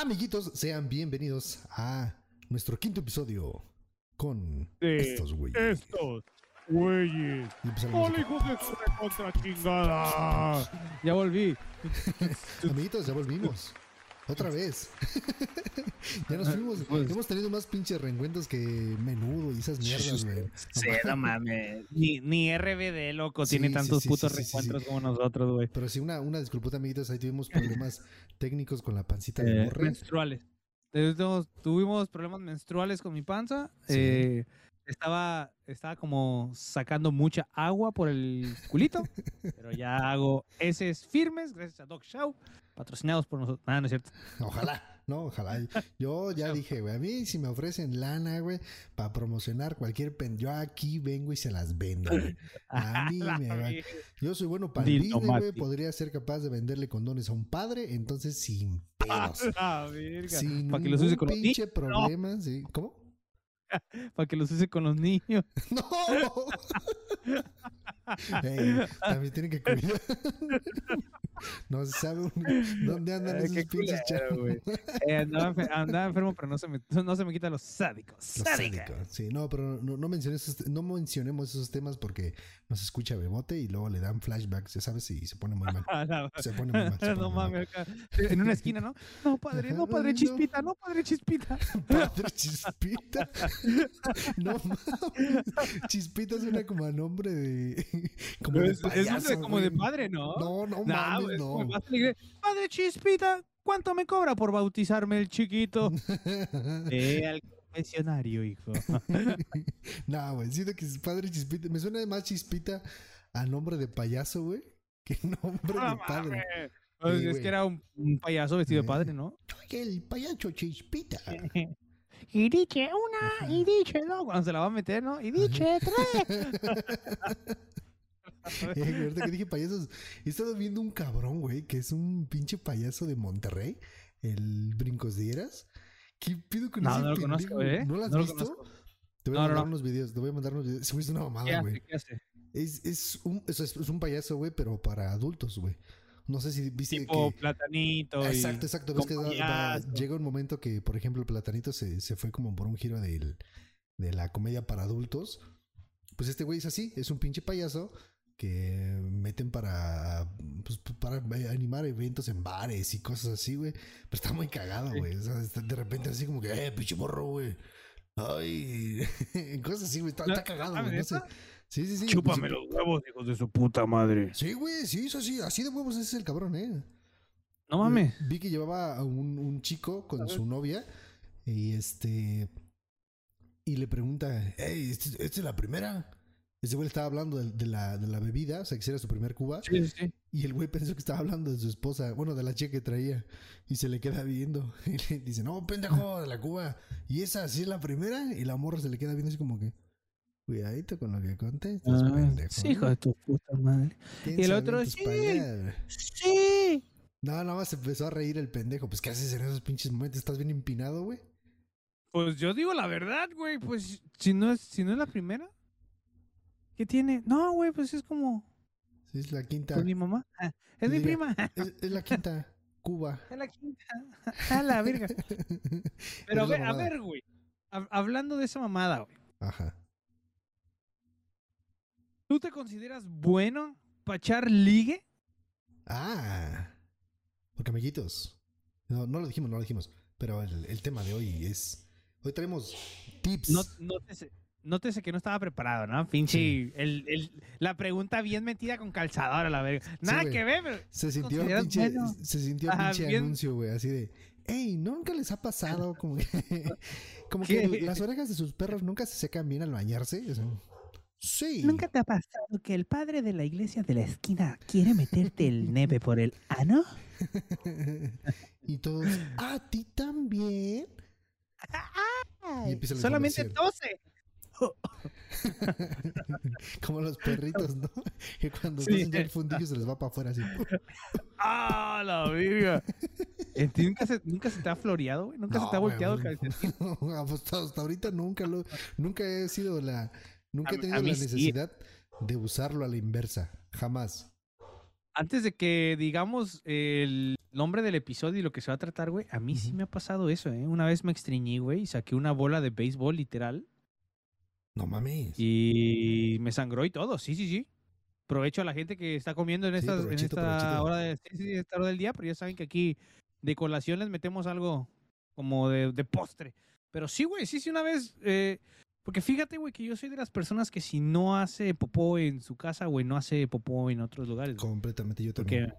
Amiguitos, sean bienvenidos a nuestro quinto episodio con De estos güeyes. Estos güeyes. Y empieza la ¡Hola, música. hijos de su contra chingada! Ya volví. Amiguitos, ya volvimos. Otra vez. ya nos fuimos. Pues- Hemos tenido más pinches reencuentros que menudo y esas mierdas, güey. Sí, no mames. Ni, ni RBD, loco, Sí, tiene tantos sí, putos sí, sí, reencuentros como nosotros, güey. Pero sí, una, una disculpota, amiguitos. Ahí tuvimos problemas técnicos con la pancita de Eh, menstruales. Tuvimos, tuvimos problemas menstruales con mi panza. Eh, estaba, estaba como sacando mucha agua por el culito. pero ya hago heces firmes gracias a Doc Show, patrocinados por nosotros. Ah, no es cierto. Ojalá, no, ojalá. Yo ya dije, güey, a mí si me ofrecen lana, güey, para promocionar cualquier pen, yo aquí vengo y se las vendo, güey. A mí me va- verga. Yo soy bueno para el güey, podría ser capaz de venderle condones a un padre, entonces sin pedos. Ah, sin Para que los use con pinche problema, sí. ¿Cómo? Para que los use con los niños. ¡No! Ey, también tienen que cuidar. no se sabe un- dónde andan esos pinches güey. Eh, andaba, enfer- andaba enfermo, pero no se me, no se me quitan los sádicos. Los Sádica. sádicos, Sí, no, pero no, no, menciones esos- no mencionemos esos temas porque nos escucha Bemote y luego le dan flashbacks, ya sabes, y se pone muy mal. Se pone muy mal. pone no mames, en una esquina, ¿no? No, padre, no, padre, chispita, no, padre, chispita. Padre Chispita. No mames. Chispita suena como a nombre de. Como de es, payaso, como de padre, ¿no? No, no Nah, mames, no. Padre chispita, ¿cuánto me cobra por bautizarme el chiquito? eh, al confesionario, hijo. no, güey, siento que es padre Chispita. Me suena más Chispita a nombre de payaso, güey, que nombre de padre. mames. Pues Sí, es que era un, un payaso vestido de Eh. padre, ¿no? El payacho Chispita. Y dice una, y dice dos, cuando se la va a meter, ¿no? Y dice tres. Ahorita que dije payasos, he estado viendo un cabrón, güey, que es un pinche payaso de Monterrey, el Brincos Dieras. ¿Qué pido con No, ese no lo pendejo? conozco, ¿eh? ¿No lo has No visto? Te voy a No, mandar no. unos videos, te voy a mandar unos videos. Se me hizo una ¿Qué mamada, güey. hace? ¿Qué hace? Es, es, un, es, es un payaso, güey, pero para adultos, güey. No sé si viste Tipo que... platanito. Exacto, exacto. Ves que da- da- llega un momento que, por ejemplo, el platanito se, se fue como por un giro del, de la comedia para adultos. Pues este güey es así, es un pinche payaso que meten para pues, para animar eventos en bares y cosas así, güey. Pero está muy cagado, güey. O sea, está de repente así como que, eh, pinche morro, güey. Ay, cosas así, güey. Está, No, está cagado, ¿sabes güey. No sé. Sí, sí, sí. Chúpame Pues, los huevos, hijos de su puta madre. Sí, güey, sí, eso sí. Así de huevos ese es el cabrón, eh. No mames. Vi que llevaba a un, un chico con su novia y este y le pregunta, hey, ¿esta esta es la primera? Ese güey le estaba hablando de, de la, de la bebida, o sea, que era su primer cuba, sí, sí. y el güey pensó que estaba hablando de su esposa, bueno, de la chica que traía, y se le queda viendo, y le dice, no, pendejo, de la cuba, y esa sí es la primera, y la morra se le queda viendo así como que, cuidadito con lo que contestas, Ah, pendejo. sí, hijo de tu puta madre. Y el otro, sí. palabras". Sí. No, nada más se empezó a reír el pendejo. Pues, ¿qué haces en esos pinches momentos? ¿Estás bien empinado, güey? Pues yo digo la verdad, güey. Pues si no es, si no es la primera. ¿Qué tiene? No, güey, pues es como Sí, es la quinta. con mi mamá. Ah, es mi Diga, prima. Es, es la quinta. Cuba. Es la quinta. A la verga. Pero a ver, a ver, güey. Hab- Hablando de esa mamada, güey. Ajá. ¿Tú te consideras bueno para echar ligue? Ah. Porque, amiguitos. No, no lo dijimos, no lo dijimos. Pero el, el tema de hoy es. Hoy traemos tips. No, nótese, nótese que no estaba preparado, ¿no? Pinche. Sí. El, el- la pregunta bien metida con calzador a la verga. Nada que ver, pero. se sintió ¿consideras pinche, bueno? se sintió Ajá, pinche bien. anuncio, güey. Así de. Ey, ¿nunca les ha pasado como que. como ¿Qué? que las orejas de sus perros nunca se secan bien al bañarse? O sea, sí. ¿Nunca te ha pasado que el padre de la iglesia de la esquina quiere meterte el neve por el ano? y todos. ¿A ti también? Y Solamente información. tose. Como los perritos, ¿no? Que cuando Sí. ya el fundillo se les va para afuera así. ¡Ah, la verga! ¿En ti nunca se, nunca se te ha floreado, güey? ¿Nunca se te ha No, volteado el calcetín? hasta, hasta ahorita nunca lo, nunca he sido la, nunca A he tenido la sí. necesidad de usarlo a la inversa, jamás. antes de que digamos el nombre del episodio y lo que se va a tratar, güey, a mí sí me ha pasado eso, ¿eh? Una vez me extrañé, güey, y saqué una bola de béisbol literal No mames. y me sangró y todo, sí, sí, sí. Provecho a la gente que está comiendo en, Sí, estas- en esta provechito. hora de, sí, sí, esta hora del día, pero ya saben que aquí de colación les metemos algo como de, de postre. Pero sí, güey, sí, sí, una vez. eh, porque fíjate, güey, que yo soy de las personas que si no hace popó en su casa, güey, no hace popó en otros lugares. Completamente yo Porque, también.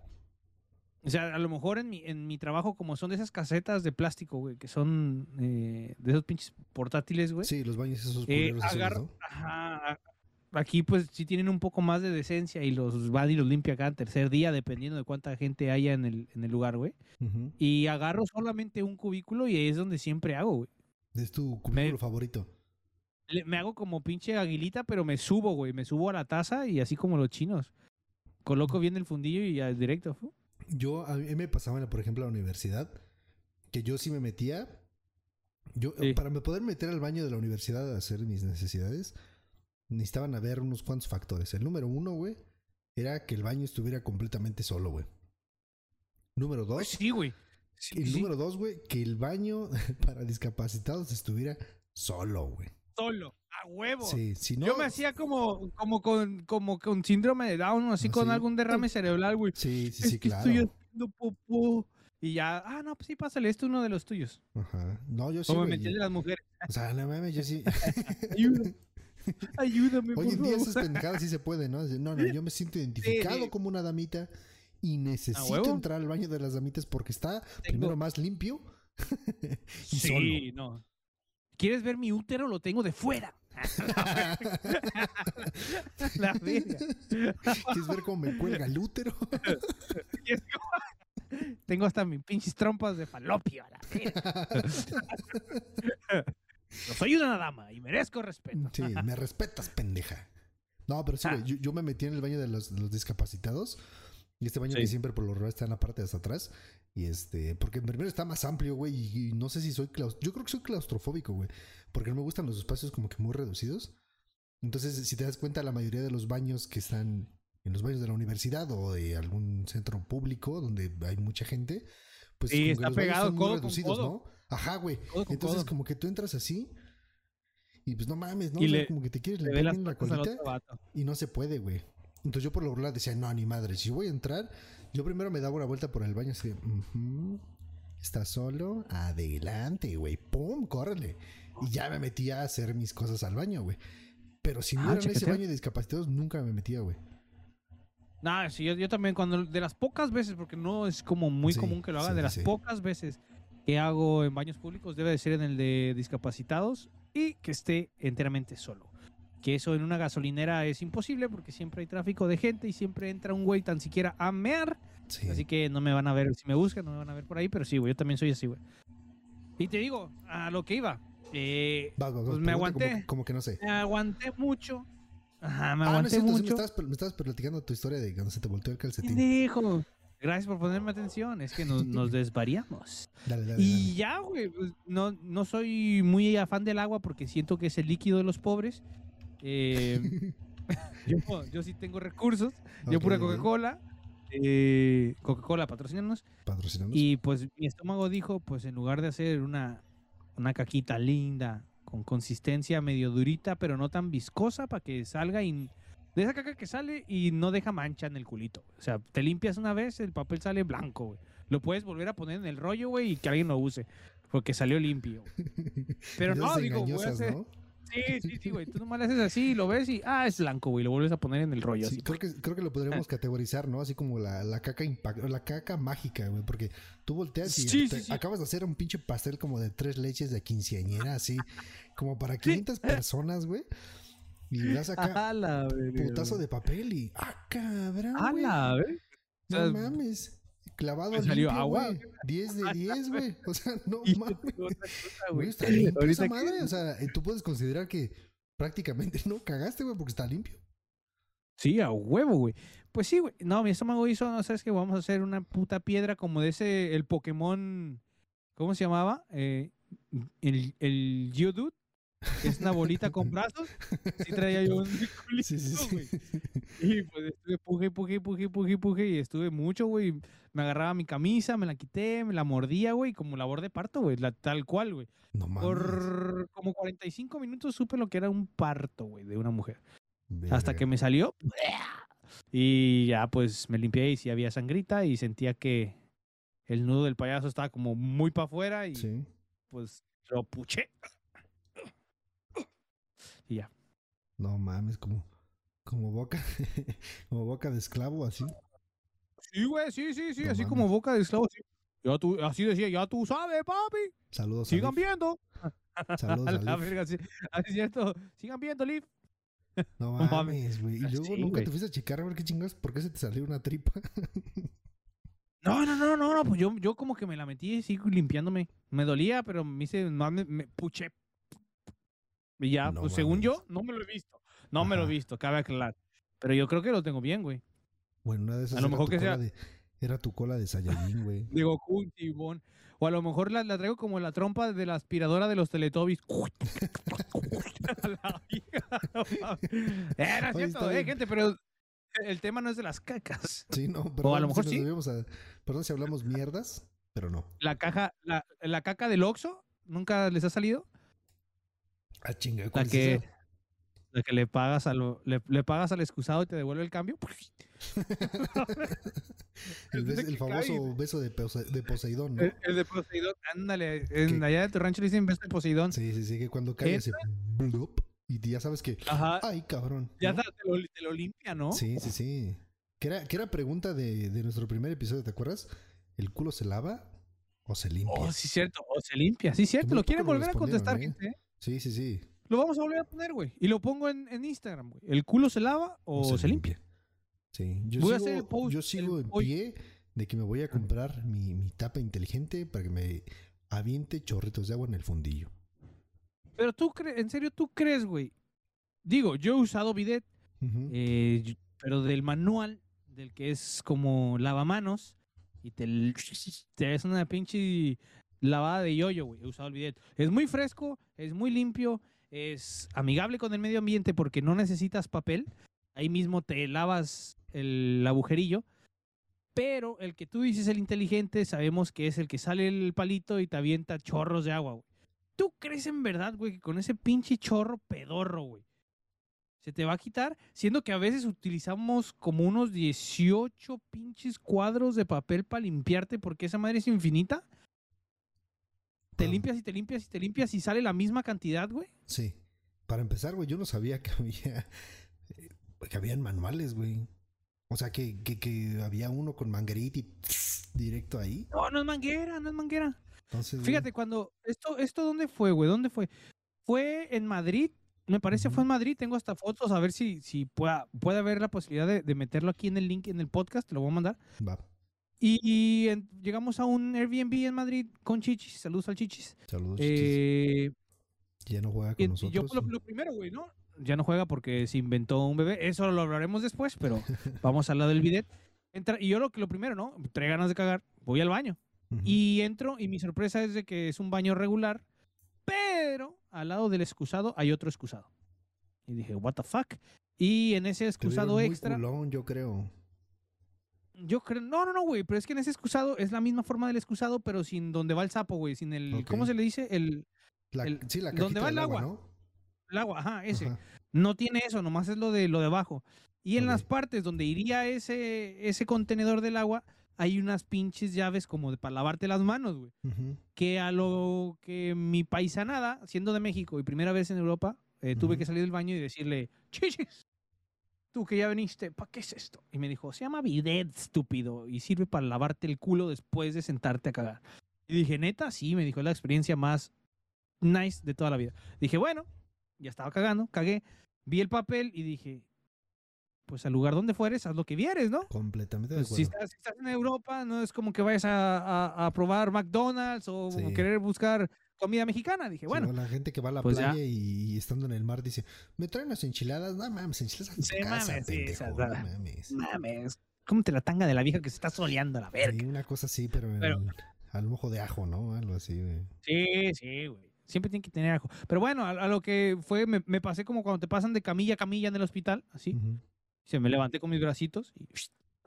o sea, a lo mejor en mi, en mi trabajo, como son de esas casetas de plástico, güey, que son eh, de esos pinches portátiles, güey. Sí, los baños esos eh, agarro- ¿no? ajá, a- aquí pues sí tienen un poco más de decencia y los van y los limpia cada tercer día, dependiendo de cuánta gente haya en el, en el lugar, güey. Y agarro solamente un cubículo y ahí es donde siempre hago, güey. Es tu cubículo favorito. Le- Me hago como pinche aguilita, pero me subo, güey. Me subo a la taza y así como los chinos. Coloco bien el fundillo y ya directo. fu. Yo, a mí me pasaba, por ejemplo, a la universidad, que yo sí me metía. Yo, Sí. para me poder meter al baño de la universidad a hacer mis necesidades, necesitaban haber unos cuantos factores. El número uno, güey, era que el baño estuviera completamente solo, güey. Número dos, sí, güey. Sí, el sí. número dos, güey, que el baño para discapacitados estuviera solo, güey. Solo, a huevo. Sí, si no. Yo me hacía como, como, con, como con síndrome de Down, así Ah, con sí. algún derrame cerebral, güey. Sí, sí, Es sí, que claro. estoy haciendo popó. Y ya, ah, no, pues sí, pásale, esto es uno de los tuyos. Ajá. No, yo sí. Como me metí las mujeres. O sea, no mames, yo sí. Ayuda. Ayúdame, Hoy en día esas pendejadas sí se pueden, ¿no? No, no, yo me siento identificado sí. como una damita y necesito entrar al baño de las damitas porque está Tengo- primero más limpio y Sí, no. ¿Quieres ver mi útero? Lo tengo de fuera. La verga. ¿Quieres ver cómo me cuelga el útero? ¿Quieres como- Tengo hasta mis pinches trompas de falopio. a la verga. Yo soy una dama y merezco respeto. Sí, me respetas, pendeja. No, pero sí, Ah. yo, yo me metí en el baño de los, de los discapacitados. Y este baño Sí. que siempre por lo regular está en la parte de hasta atrás. Y este, porque primero está más amplio, güey. Y, y no sé si soy claustrofóbico. Yo creo que soy claustrofóbico, güey. Porque no me gustan los espacios como que muy reducidos. Entonces, si te das cuenta, la mayoría de los baños que están en los baños de la universidad o de algún centro público donde hay mucha gente, pues que está pegado son muy codo con reducidos, codo. ¿no? Ajá, güey. Codo Entonces, codo. como que tú entras así. Y pues no mames, ¿no? Y O sea, le- como que te quieres Le ve limpiar las bien la colita y no se puede, güey. Entonces yo por lo regular decía, no, ni madre, si voy a entrar, yo primero me daba una vuelta por el baño así, de, "Ujú, ¿estás solo? Adelante, güey, pum, córrele. Y ya me metía a hacer mis cosas al baño, güey. Pero si no Ah, era en ese baño de discapacitados, nunca me metía, güey. Nah, sí, yo, yo también cuando de las pocas veces, porque no es como muy Sí, común que lo haga, sí, de las sí. pocas veces que hago en baños públicos debe de ser en el de discapacitados y que esté enteramente solo. Que eso en una gasolinera es imposible porque siempre hay tráfico de gente y siempre entra un güey tan siquiera a mear. Sí. Así que no me van a ver, si me buscan, no me van a ver por ahí, pero sí, güey, yo también soy así, güey. Y te digo, a lo que iba. eh, vas, vas, pues me aguanté. Como, como que no sé. me aguanté mucho. Ajá, me Ah, no es aguanté sí mucho. me, estabas, me estabas platicando tu historia de cuando se te volteó el calcetín. Pendejo. Gracias por ponerme atención. Es que nos, nos desvariamos. Dale, dale, Y ya, güey, pues, no, no soy muy afán del agua porque siento que es el líquido de los pobres. Eh, yo, yo sí tengo recursos. Yo pura. Coca-Cola. eh, Coca-Cola, patrocinarnos. Patrocinamos. Y pues mi estómago dijo, pues en lugar de hacer una, una caquita linda, con consistencia medio durita, pero no tan viscosa para que salga y... De esa caca que sale y no deja mancha en el culito. O sea, te limpias una vez, el papel sale blanco, güey. Lo puedes volver a poner en el rollo, güey, y que alguien lo use. Porque salió limpio. Pero no, digo, voy a hacer... ¿no? Sí, sí, sí, güey. Tú nomás le haces así, lo ves y, ah, es blanco, güey. Lo vuelves a poner en el rollo. Sí, así. creo que, creo que lo podríamos categorizar, ¿no? Así como la, la caca impact, la caca mágica, güey, porque tú volteas y Sí, te- sí, sí. acabas de hacer un pinche pastel como de tres leches de quinceañera, así, como para 500 personas, güey. Y das acá verga, putazo de papel y ¡ah, cabrón, A güey! No mames. Clavado ¿me salió limpio, agua? güey. 10 de 10, güey. O sea, no mames. Güey, está limpio esa que- madre. O sea, eh, tú puedes considerar que prácticamente no cagaste, güey, porque está limpio. Sí, a huevo, güey. Pues sí, güey. No, mi estómago hizo, no sabes que vamos a hacer una puta piedra como de ese, el Pokémon, ¿cómo se llamaba? Eh, el, el Geodude. Es una bolita con brazos. Sí traía yo un Sí, sí, güey. sí. Y pues estuve puje, puje, puje, puje, puje y estuve mucho, güey. Me agarraba mi camisa, me la quité, me la mordía, güey, como labor de parto, güey, la- tal cual, güey. No. Por como 45 minutos supe lo que era un parto, güey, de una mujer. Hasta que me salió. Y ya, pues me limpié y sí había sangrita y sentía que el nudo del payaso estaba como muy para afuera y Sí. pues lo puché. Y ya. No mames, como, como boca, como boca de esclavo, así. Sí, güey, sí, sí, sí, No así mames. como boca de esclavo. sí. Ya tú, así decía, ya tú sabes, papi. Saludos. a Sigan viendo. Saludos A verga, sí. Así es cierto. Sigan viendo, Liv. No mames. güey. Y Ah, luego sí, nunca te fuiste a checar a ver qué chingas, ¿por qué se te salió una tripa? No, no, no, no, no, pues yo, yo como que me la metí así limpiándome. Me dolía, pero me hice, me, me puché. Y ya, No pues según yo, no me lo he visto. No me lo he visto, cabe aclarar. Pero yo creo que lo tengo bien, güey. Bueno, una de esas lo era mejor que sea- de, era tu cola de Saiyajin, güey. De Goku, Tibón. O a lo mejor la, la traigo como la trompa de la aspiradora de los Teletubbies. A la no Oye, cierto, eh, gente, pero el tema no es de las cacas. Sí, no, perdón, lo mejor si sí. a- perdón si hablamos mierdas, pero no. La caja, la, la caca del Oxxo, ¿nunca les ha salido? Ah, chinga, La ¿cuál es que, la que le pagas a lo- le, le pagas al excusado y te devuelve el cambio. El, de el que famoso beso de, Pose- de Poseidón, ¿no? El, el de Poseidón, ándale. En, allá de tu rancho le dicen beso de Poseidón. Sí, sí, sí, que cuando cae ese y ya sabes que, Ajá. ay, cabrón. Ya ¿no? te, lo, te lo limpia, ¿no? Sí, sí, sí. Que era, que era pregunta de, de nuestro primer episodio, ¿te acuerdas? ¿El culo se lava o se limpia? Oh, sí, cierto. O se limpia. Sí, cierto. Lo quieren volver a contestar, ¿eh? gente. Sí, sí, sí. Lo vamos a volver a poner, güey. Y lo pongo en, en Instagram, güey. ¿El culo se lava o, se, limpia? Sí, yo Voy a sigo, hacer el post yo sigo en pie de que me voy a comprar mi, mi tapa inteligente para que me aviente chorritos de agua en el fundillo. Pero tú crees, en serio, tú crees, güey. Digo, yo he usado bidet, eh, pero del manual, del que es como lavamanos, y te, te es una pinche lavada de yoyo, güey. He usado el bidet. Es muy fresco, es muy limpio, es amigable con el medio ambiente porque no necesitas papel. Ahí mismo te lavas el agujerillo. Pero el que tú dices el inteligente, sabemos que es el que sale el palito y te avienta chorros de agua, güey. ¿Tú crees en verdad, güey, que con ese pinche chorro pedorro, güey, se te va a quitar? Siendo que a veces utilizamos como unos 18 pinches cuadros de papel para limpiarte porque esa madre es infinita. Te Ah. limpias y te limpias y te limpias y sale la misma cantidad, güey. Sí. Para empezar, güey, yo no sabía que había que habían manuales, güey. O sea, que, que, que había uno con manguerita y directo ahí. No, no es manguera, no es manguera. Entonces, güey, Fíjate, cuando esto, esto ¿dónde fue, güey? ¿Dónde fue? Fue en Madrid, me parece fue en Madrid, tengo hasta fotos, a ver si, si pueda, puede haber la posibilidad de, de meterlo aquí en el link en el podcast, te lo voy a mandar. va. Y, y en- llegamos a un Airbnb en Madrid con Chichis, saludos al Chichis. Saludos, chichis. Eh, Ya no juega con y yo nosotros. lo, lo primero, güey, ¿no? Ya no juega porque se inventó un bebé, eso lo hablaremos después, pero vamos a hablar del bidet. Entra, y yo lo, que lo primero, ¿no? Trae ganas de cagar, voy al baño. Ujú. Y entro y mi sorpresa es de que es un baño regular, pero al lado del excusado hay otro excusado. Y dije, what the fuck. Y en ese excusado extra, culón, yo creo. Yo creo, no, no, no, güey, pero es que en ese excusado es la misma forma del excusado, pero sin donde va el sapo, güey, sin el. ¿cómo se le dice? El, La, El- sí, la ¿dónde cajita va el agua, agua? ¿no? el agua, ajá, ese. Ajá. No tiene eso, nomás es lo de lo de abajo. Y en las partes donde iría ese, ese contenedor del agua, hay unas pinches llaves como de para lavarte las manos, güey. Que a lo que mi paisanada, siendo de México y primera vez en Europa, eh, tuve que salir del baño y decirle, chichis, tú que ya veniste, ¿para qué es esto? Y me dijo, se llama bidet, estúpido, y sirve para lavarte el culo después de sentarte a cagar. Y dije, neta, sí, me dijo, es la experiencia más nice de toda la vida. Dije, bueno, ya estaba cagando, cagué, vi el papel y dije, pues al lugar donde fueres, haz lo que vieres, ¿no? Completamente de Pues, si, acuerdo. estás, si estás en Europa, no es como que vayas a, a- a probar McDonald's o Sí. querer buscar comida mexicana. Dije, bueno, la gente que va a la pues ya. playa y, y estando en el mar dice, ¿me traen unas enchiladas? No mames, enchiladas en tu Sí, casa, mames, pendejo, no ah, mames. mames, cómete la tanga de la vieja que se está soleando a la verga. Sí, una cosa así, pero, Pero- el- al mojo de ajo, ¿no? Algo así, güey. Sí, sí, güey. Siempre tienen que tener ajo. Pero bueno, a, a lo que fue, me, me pasé como cuando te pasan de camilla a camilla en el hospital, así. Ujú. Se me levanté con mis bracitos y,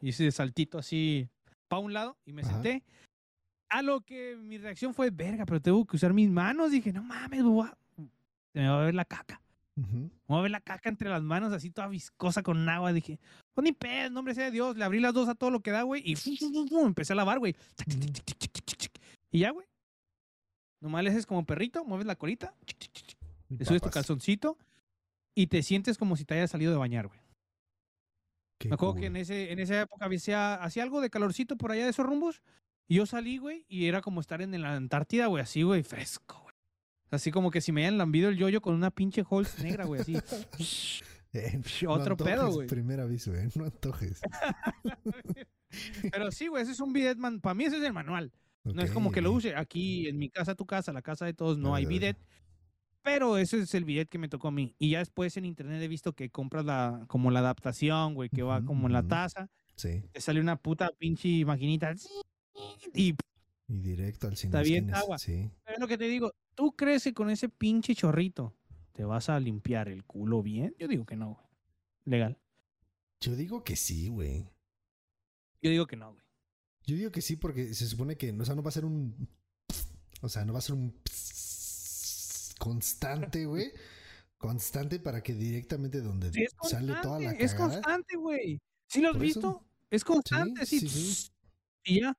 y hice saltito así para un lado y me Ajá. senté. A lo que mi reacción fue, verga, pero tengo que usar mis manos. Dije, no mames, voy a- se me va a ver la caca. Ujú. Me voy a ver la caca entre las manos, así toda viscosa con agua. Dije, pues ni pedo, nombre sea de Dios. Le abrí las dos a todo lo que da, güey, y empecé a lavar, güey. Y ya, güey. Nomás le haces como perrito, mueves la colita, le subes tu calzoncito y te sientes como si te hayas salido de bañar, güey. Qué Me acuerdo cool. que en, ese, en esa época hacía, hacía algo de calorcito por allá de esos rumbos. Y yo salí, güey, y era como estar en la Antártida, güey, así, güey, fresco, güey. Así como que si me hayan lambido el yoyo con una pinche Halls negra, güey, así. Eh, Otro antojes, pedo, güey. Primer aviso, ¿eh? No antojes. Pero sí, güey, ese es un bidet, man. Para mí ese es el manual. No es como que lo use. Aquí, en mi casa, tu casa, la casa de todos, no hay bidet. Pero ese es el bidet que me tocó a mí. Y ya después en internet he visto que compras la, como la adaptación, güey, que va como en la taza. Sí. Te sale una puta pinche maquinita. Y Y directo al cine. Está bien agua. Sí. es lo que te digo. ¿Tú crees que con ese pinche chorrito te vas a limpiar el culo bien? Yo digo que no, güey. Legal. Yo digo que sí, güey. Yo digo que no, güey. Yo digo que sí porque se supone que, o sea, no va a ser un, o sea, no va a ser un constante, güey. Constante para que directamente donde Sí, sale toda la constante, es cagada. constante, güey. ¿Sí lo has eso. visto? Es constante, sí. sí, sí. Y ya.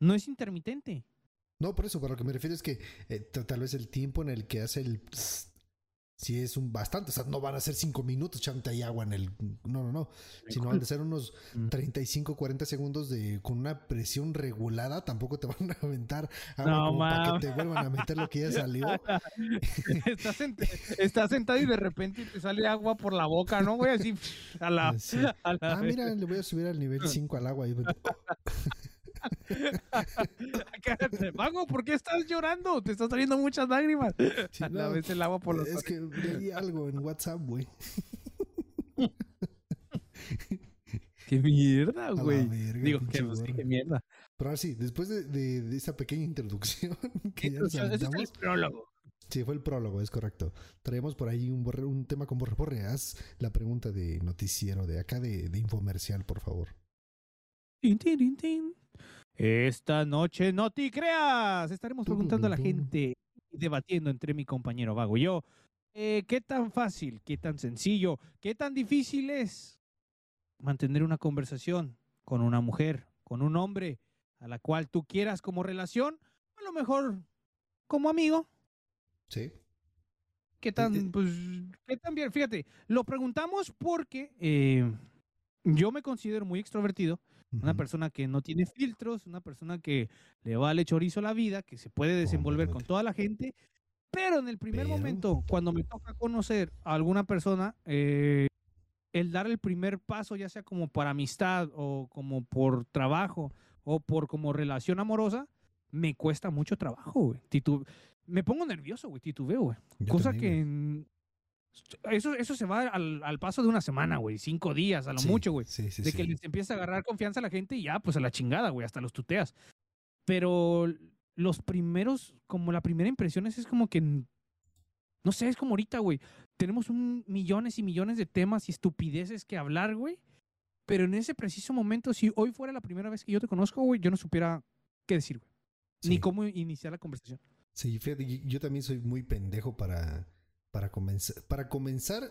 No es intermitente. No, por eso, para lo que me refiero es que eh, tal vez el tiempo en el que hace el si es un bastante, o sea, no van a ser cinco minutos echándote ahí agua en el no, no, no, sino han de ser unos Mm. 35, 40 segundos de con una presión regulada, tampoco te van a aventar agua No, como para que te vuelvan a meter lo que ya salió. estás, sent- estás sentado y de repente te sale agua por la boca, ¿no? Así a la. Sí. a la Ah, mira, le voy a subir al nivel 5 al agua. y- Mago, ¿por qué estás llorando? Te están saliendo muchas lágrimas. Sí, a no, vez el agua por los es que leí algo en WhatsApp, güey. ¡Qué mierda, A güey! verga, Digo, que, pues, sí, gorro. qué mierda. Pero ahora sí, después de, de, de esa pequeña introducción que ya nos es el prólogo. Sí, fue el prólogo, es correcto. Traemos por ahí un, borre- un tema con borre. Borre, haz la pregunta de noticiero de acá de, de infomercial, por favor. Tin, tin. Esta noche no te creas. Estaremos preguntando a la gente y debatiendo entre mi compañero Vago y yo. eh, ¿Qué tan fácil, qué tan sencillo, qué tan difícil es mantener una conversación con una mujer, con un hombre, a la cual tú quieras como relación? A lo mejor como amigo. Sí. ¿Qué eh. tan, pues, qué tan bien? Fíjate, lo preguntamos porque eh, yo me considero muy extrovertido. Una persona que no tiene filtros, una persona que le vale chorizo la vida, que se puede desenvolver con toda la gente, pero en el primer Pero- momento, cuando me toca conocer a alguna persona, eh, el dar el primer paso, ya sea como para amistad o como por trabajo o por como relación amorosa, me cuesta mucho trabajo, güey. Titu- me pongo nervioso, güey, titubeo, güey. Cosa también, que en- eso, eso se va al, al paso de una semana, güey, cinco días, a lo Sí, mucho, güey Sí, sí, de que les empieza a agarrar confianza a la gente y ya, pues a la chingada, güey, hasta los tuteas. Pero los primeros, como la primera impresión es, es como que, no sé, es como ahorita, güey. Tenemos un millones y millones de temas y estupideces que hablar, güey. Pero en ese preciso momento, si hoy fuera la primera vez que yo te conozco, güey, yo no supiera qué decir, güey. Ni cómo iniciar la conversación. Sí, fíjate, yo también soy muy pendejo para, para, comenzar, para comenzar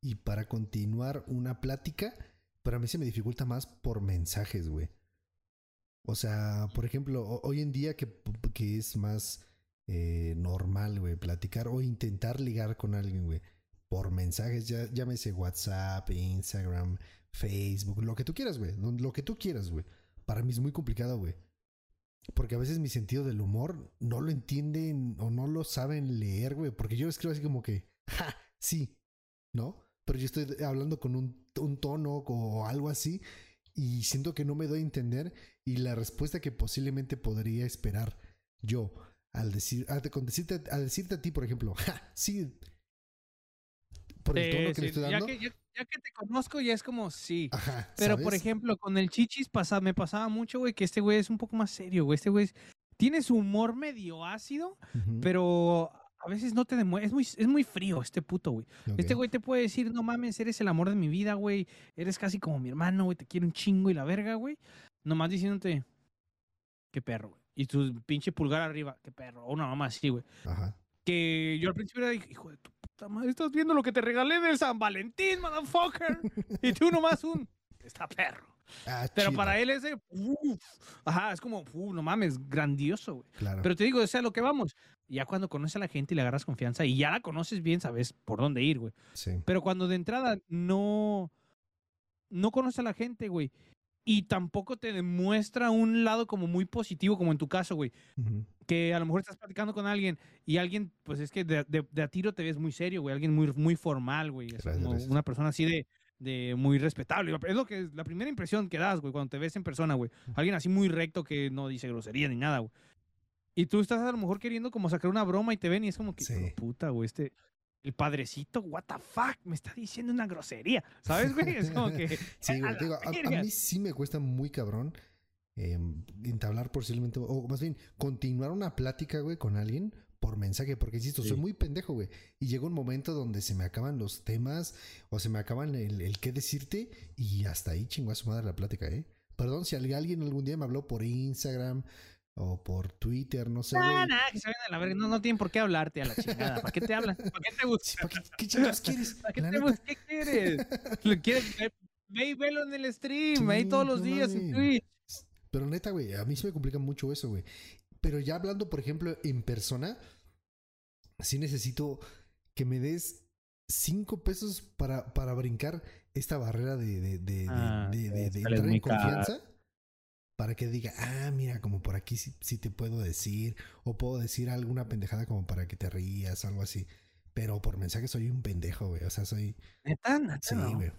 y para continuar una plática, pero a mí se me dificulta más por mensajes, güey. O sea, por ejemplo, ho- hoy en día que, que es más eh, normal, güey, platicar o intentar ligar con alguien, güey, por mensajes, ya, llámese WhatsApp, Instagram, Facebook, lo que tú quieras, güey, lo que tú quieras, güey. Para mí es muy complicado, güey. Porque a veces mi sentido del humor no lo entienden o no lo saben leer, güey. Porque yo escribo así como que, ja, sí, ¿no? Pero yo estoy hablando con un, un tono o algo así y siento que no me doy a entender y la respuesta que posiblemente podría esperar yo al decir, a, con decirte, a decirte a ti, por ejemplo, ja, sí, por el tono Sí, que le estoy ya, dando. que, ya- ya que te conozco, ya es como sí. Ajá, Pero, por ejemplo, con el Chichis pasa, me pasaba mucho, güey, que este güey es un poco más serio, güey. Este güey es- tiene su humor medio ácido, pero a veces no te demuestra. Es muy, es muy frío este puto, güey. Este güey te puede decir, no mames, eres el amor de mi vida, güey. Eres casi como mi hermano, güey. Te quiero un chingo y la verga, güey. Nomás diciéndote, qué perro, güey. Y tu pinche pulgar arriba, qué perro. O una mamá así, güey. Ajá. Que yo al principio era, hijo de tu puta madre, estás viendo lo que te regalé del San Valentín, motherfucker. y tú nomás un, está perro. Ah, Pero chido. para él ese, uf, ajá, es como, uf, no mames, grandioso, güey. Claro. Pero te digo, o sea, lo que vamos. Ya cuando conoces a la gente y le agarras confianza y ya la conoces bien, sabes por dónde ir, güey. sí. Pero cuando de entrada no, no conoces a la gente, güey, y tampoco te demuestra un lado como muy positivo, como en tu caso, güey, que a lo mejor estás platicando con alguien y alguien, pues es que de, de- de a tiro te ves muy serio, güey, alguien muy, muy formal, güey, es Gracias, como gracias. una persona así de, de muy respetable. Es lo que la primera impresión que das, güey, cuando te ves en persona, güey. Alguien así muy recto que no dice grosería ni nada, güey. Y tú estás a lo mejor queriendo como sacar una broma y te ven y es como que, Sí. "Hijo de puta, güey, este... El padrecito, what the fuck, me está diciendo una grosería. ¿Sabes, güey? Es como que. Sí, a güey. digo, a, mí sí me cuesta muy cabrón eh, entablar posiblemente, o más bien, continuar una plática, güey, con alguien por mensaje, porque insisto, soy muy pendejo, güey. Y llega un momento donde se me acaban los temas o se me acaban el, el qué decirte y hasta ahí chingó a su madre la plática, ¿eh? Perdón si alguien algún día me habló por Instagram o por Twitter, no sé, Ah, nah, que se vayan a la verga. No, no tienen por qué hablarte a la chingada. ¿Para qué te hablan? ¿Para qué te? ¿para qué, qué chingados quieres? ¿Para qué, te bus- ¿Qué quieres? ¿Lo quieres? Ve, y velo en el stream, ahí Sí, todos los no días en. Twitch. Pero neta, güey, a mí se me complica mucho eso, güey. Pero ya hablando, por ejemplo, en persona, sí necesito que me des cinco pesos para, para brincar esta barrera de, de, de, de- Ah, de- de- entrar en confianza. Para que diga, ah, mira, como por aquí sí, sí te puedo decir. O puedo decir alguna pendejada como para que te rías, algo así. Pero por mensaje soy un pendejo, güey. O sea, soy. Neta, neta, Sí, no. güey.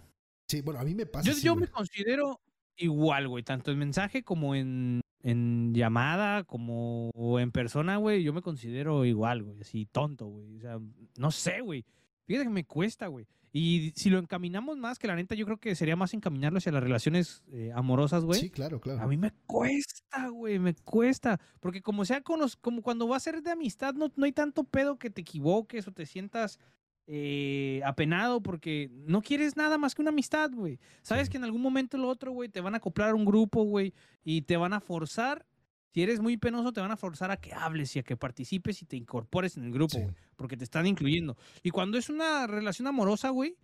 Sí, bueno, a mí me pasa. Yo, así, yo me considero igual, güey, tanto en mensaje como en, en llamada, como en persona, güey, yo me considero igual, güey, así tonto, güey. O sea, no sé, güey. Fíjate que me cuesta, güey. Y si lo encaminamos más, que la neta yo creo que sería más encaminarlo hacia las relaciones eh, amorosas, güey. Sí, claro, claro. A mí me cuesta, güey, me cuesta. Porque como sea, con los- como cuando va a ser de amistad, no, no hay tanto pedo que te equivoques o te sientas eh, apenado porque no quieres nada más que una amistad, güey. Sabes Sí. que en algún momento el otro, güey, te van a acoplar a un grupo, güey, y te van a forzar. Si eres muy penoso, te van a forzar a que hables y a que participes y te incorpores en el grupo, Sí. güey, porque te están incluyendo. Y cuando es una relación amorosa, güey,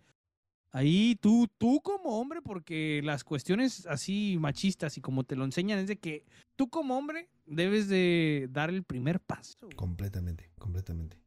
Ahí tú, tú como hombre, porque las cuestiones así machistas y como te lo enseñan es de que tú como hombre debes de dar el primer paso. Completamente, completamente.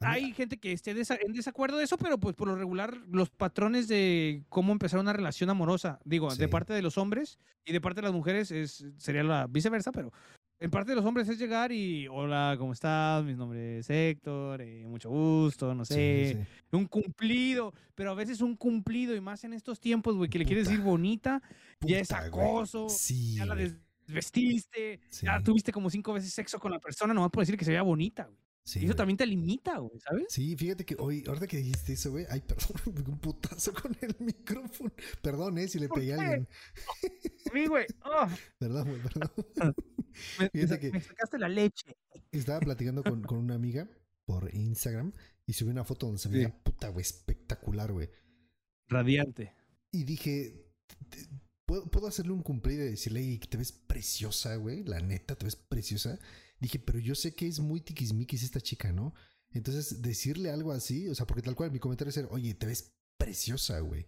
Hay gente que esté en desacuerdo de eso, pero pues por lo regular los patrones de cómo empezar una relación amorosa, digo, de parte de los hombres y de parte de las mujeres es sería la viceversa, pero en parte de los hombres es llegar y hola, ¿cómo estás? Mi nombre es Héctor, eh, mucho gusto, no sé, sí. un cumplido, pero a veces un cumplido y más en estos tiempos, güey, que le quieres Puta. decir bonita, ya es Puta, acoso, Sí, ya la desvestiste, ya tuviste como cinco veces sexo con la persona, nomás por decir que se veía bonita, güey. Sí, y eso güey. también te limita, güey, ¿sabes? Sí, fíjate que hoy, ahorita que dijiste eso, güey, ay, perdón, un putazo con el micrófono. Perdón, eh, si le ¿Por pegué a alguien. Sí, güey. oh, Perdón, güey, perdón. me, Fíjate que- me sacaste la leche. Estaba platicando con, con una amiga por Instagram y subí una foto donde se Sí. veía puta, güey, espectacular, güey. Radiante. Y dije, "Te- ¿puedo, puedo hacerle un cumplido y decirle, "Ey, que te ves preciosa, güey, la neta, te ves preciosa. Dije, pero yo sé que es muy tiquismiquis esta chica, ¿no? Entonces, decirle algo así, o sea, porque tal cual mi comentario es, oye, te ves preciosa, güey.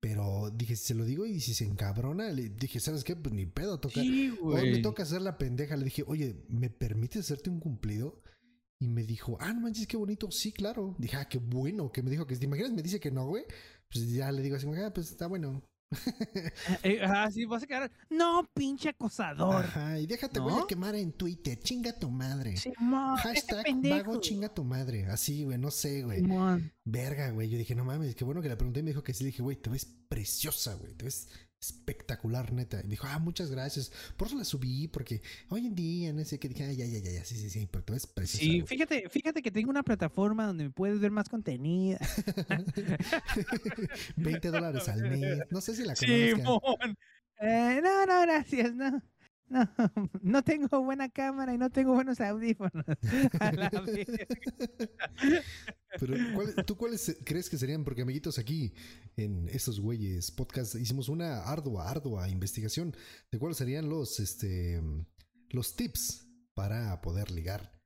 Pero dije, se lo digo y si se encabrona, le dije, ¿sabes qué? Pues ni pedo, toca. Sí, Hoy me toca hacer la pendeja. Le dije, oye, ¿me permites hacerte un cumplido? Y me dijo, ah, no manches, qué bonito. Sí, claro. Dije, ah, qué bueno. Que me dijo que, ¿te imaginas? Me dice que no, güey. Pues ya le digo así, ah, pues está bueno. Ajá, sí, vas a quedar. No, pinche acosador. Ajá, y déjate, voy a ¿No? quemar en Twitter. Chinga tu madre. Ese Hashtag vago chinga tu madre. Así, güey, no sé, güey. Verga, güey. Yo dije, no mames, qué bueno que le pregunté y me dijo que sí. Le dije, güey, te ves preciosa, güey. Te ves espectacular, neta. Y dijo, ah, muchas gracias. Por eso la subí, porque hoy en día, no sé qué. Dije, ah, ya, ya, ya, ya, sí, sí, sí, pero te ves preciosa. Sí, güey". fíjate, fíjate que tengo una plataforma donde me puedes ver más contenido. 20 dólares al mes. No sé si la conozca. Simón. Eh, no, no, gracias, no. No, no tengo buena cámara y no tengo buenos audífonos. A la verga. Pero, ¿cuál- ¿tú cuáles crees que serían? Porque, amiguitos, aquí en estos güeyes podcast hicimos una ardua, ardua investigación de cuáles serían los, este, los tips para poder ligar.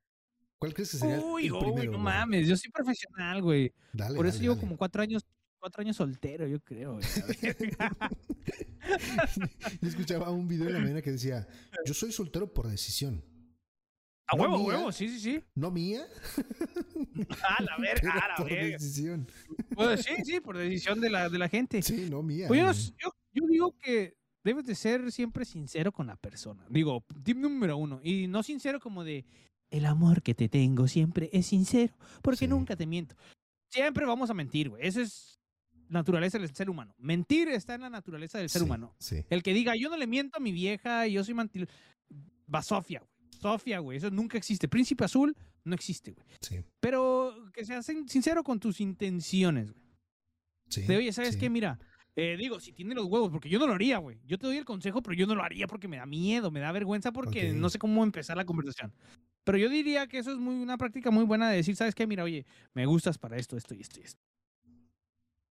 ¿Cuál crees que sería Uy, el uy, primero? no güey? mames, yo soy profesional, güey. Dale, Por eso dale, llevo dale. como cuatro años, cuatro años soltero, yo creo. Yo escuchaba un video en la mañana que decía, yo soy soltero por decisión. A No huevo, a mía. huevo, sí, sí, sí. No mía, A la verga, a la por verga. decisión. Pues sí, sí, por decisión de la, de la gente. Sí, no mía. Pues yo, digo que debes de ser siempre sincero con la persona. Digo, tip número uno. Y no sincero como de, el amor que te tengo siempre es sincero, porque Sí. nunca te miento. Siempre vamos a mentir, güey. Eso es naturaleza del ser humano. Mentir está en la naturaleza del ser Sí, humano. Sí. El que diga, yo no le miento a mi vieja y yo soy mantil... Va Sofía, güey. Sofía, güey. Eso nunca existe. Príncipe azul no existe, güey. Sí. Pero que seas sin- sincero con tus intenciones, güey. sí, De, oye, ¿sabes qué? Mira, eh, digo, si tiene los huevos, porque yo no lo haría, güey. Yo te doy el consejo, pero yo no lo haría porque me da miedo, me da vergüenza porque no sé cómo empezar la conversación. Pero yo diría que eso es muy una práctica muy buena de decir, ¿sabes qué? Mira, oye, me gustas para esto, esto y esto y esto.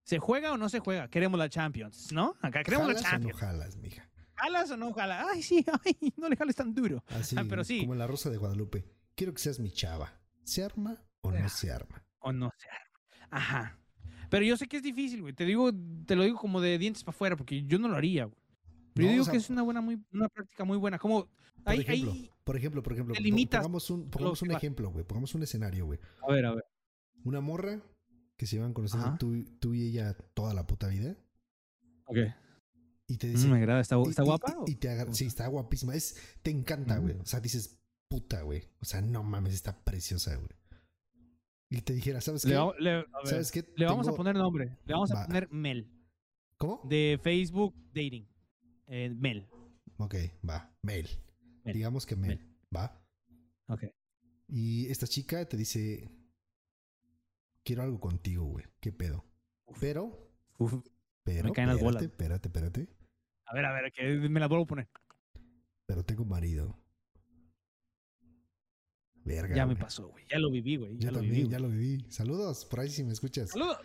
¿Se juega o no se juega? Queremos la Champions, ¿no? Acá queremos la ¿Jalas o no Champions. jalas, mija? ¿Jalas o no jalas? Ay, sí, ay, no le jales tan duro. Así, Ah, pero sí. como la rosa de Guadalupe. Quiero que seas mi chava. ¿Se arma o no Ah. se arma? O no se arma. Ajá. Pero yo sé que es difícil, güey. Te digo, te lo digo como de dientes para afuera, porque yo no lo haría, güey. Pero No, yo digo o sea, que es una buena, muy, una práctica muy buena. Como, Por ahí, ejemplo, ahí- por ejemplo, por ejemplo, pongamos un, pongamos un ejemplo, güey. Pongamos un escenario, güey. A ver, a ver. Una morra que se iban conociendo tú, tú y ella toda la puta vida. Ok. Y te Mm, dice. me agrada. ¿Está, y- está y- guapa? Y, y te agarra. Sí, está guapísima. Es, te encanta, Mm. güey. O sea, dices, puta, güey. O sea, no mames, está preciosa, güey. Y te dijera, ¿sabes Le, qué? le- a ver, ¿Sabes qué? le vamos a poner nombre. Le vamos Va. a poner Mel. ¿Cómo? De Facebook Dating. Eh, Mel. Ok, va. Mel. Mel. Digamos que Mel. Mel. Va. Ok. Y esta chica te dice, quiero algo contigo, güey. ¿Qué pedo? Pero, Uf. pero, Me caen las bolas. espérate, espérate. A ver, a ver, que me la vuelvo a poner. Pero tengo marido. Verga. Ya me pasó, güey. Ya lo viví, güey. Ya Yo lo también, viví. ya lo viví. Saludos, por ahí si me escuchas. Saludos.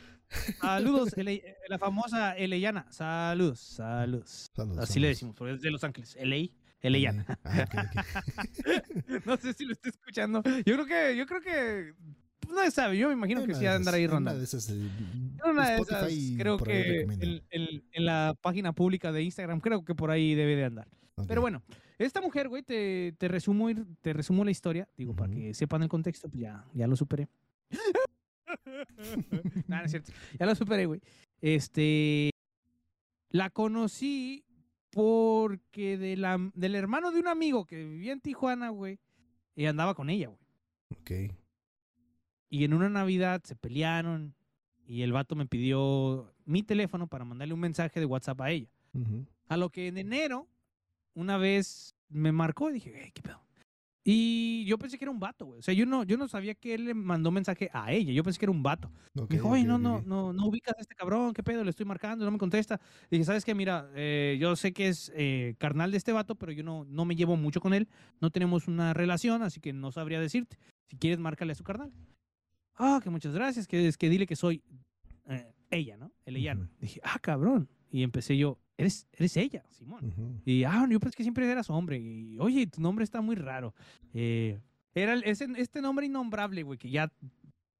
Saludos, la famosa Eleyana. Saludos, saludos. Saludos, Así le decimos, porque es de Los Ángeles. LA, Eleyana. Ah. No sé si lo está escuchando. Yo creo que, yo creo que, nadie sabe. Yo me imagino que Una sí de andar ahí Una rondando. de esas. eh, En una de esas, creo que en, la página pública de Instagram, creo que por ahí debe de andar. Pero bueno, esta mujer, güey, te, te, resumo, te resumo la historia, digo, para que sepan el contexto, pues ya, ya lo superé. No es cierto. Ya lo superé, güey. Este, la conocí porque de la, del hermano de un amigo que vivía en Tijuana, güey, y andaba con ella, güey. Ok. Y en una Navidad se pelearon y el vato me pidió mi teléfono para mandarle un mensaje de WhatsApp a ella. Ujú. A lo que en enero, una vez me marcó y dije, "Ey, ¿qué pedo? Y yo pensé que era un vato, güey. O sea, yo no, yo no sabía que él le mandó mensaje a ella. Yo pensé que era un vato. Ok, Me dijo, oye, ok, no, no, no, no ubicas a este cabrón, ¿qué pedo? Le estoy marcando, no me contesta. Dije, ¿sabes qué? Mira, eh, yo sé que es eh, carnal de este vato, pero yo no, no me llevo mucho con él. No tenemos una relación, así que no sabría decirte. Si quieres, márcale a su carnal. Ah, que muchas gracias, que es que dile que soy eh, ella, ¿no? El ellano. Ujú. Dije, ah, cabrón. Y empecé yo, eres, eres ella, Simón. Ujú. Y, ah, yo pensé que siempre eras hombre. Y, oye, tu nombre está muy raro. Eh, era ese, este nombre innombrable, güey, que ya,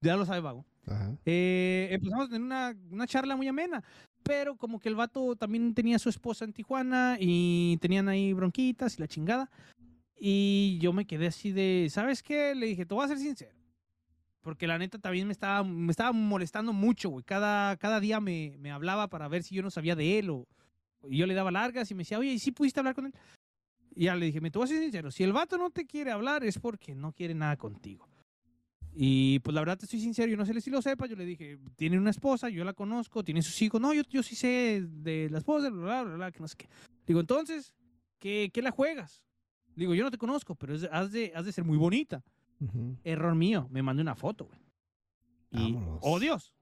ya lo sabe Vago. Ajá. Eh, empezamos a tener una, una charla muy amena. Pero como que el vato también tenía a su esposa en Tijuana y tenían ahí bronquitas y la chingada. Y yo me quedé así de, ¿sabes qué? Le dije, te voy a ser sincero. Porque la neta también me estaba, me estaba molestando mucho, güey. Cada, cada día me, me hablaba para ver si yo no sabía de él o y yo le daba largas y me decía, oye, ¿y si pudiste hablar con él? Y ya le dije, me te voy a ser sincero, si el vato no te quiere hablar es porque no quiere nada contigo. Y pues la verdad te estoy sincero, yo no sé si lo sepa, yo le dije, tiene una esposa, yo la conozco, tiene sus hijos, no, yo, yo sí sé de la esposa, bla, bla, bla, que no sé qué. Digo, entonces, ¿qué, qué la juegas? Digo, yo no te conozco, pero es- has, de, has de ser muy bonita. Error mío, me mandé una foto, güey. Y, Vámonos. oh Dios,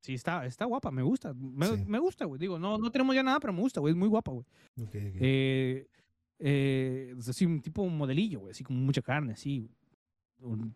sí, está, está guapa, me gusta, me, Sí. me gusta, güey. Digo, no, no tenemos ya nada, pero me gusta, güey, es muy guapa, güey. Ok, ok. Eh, Eh, así, un tipo modelillo, güey, así como mucha carne, así. Un-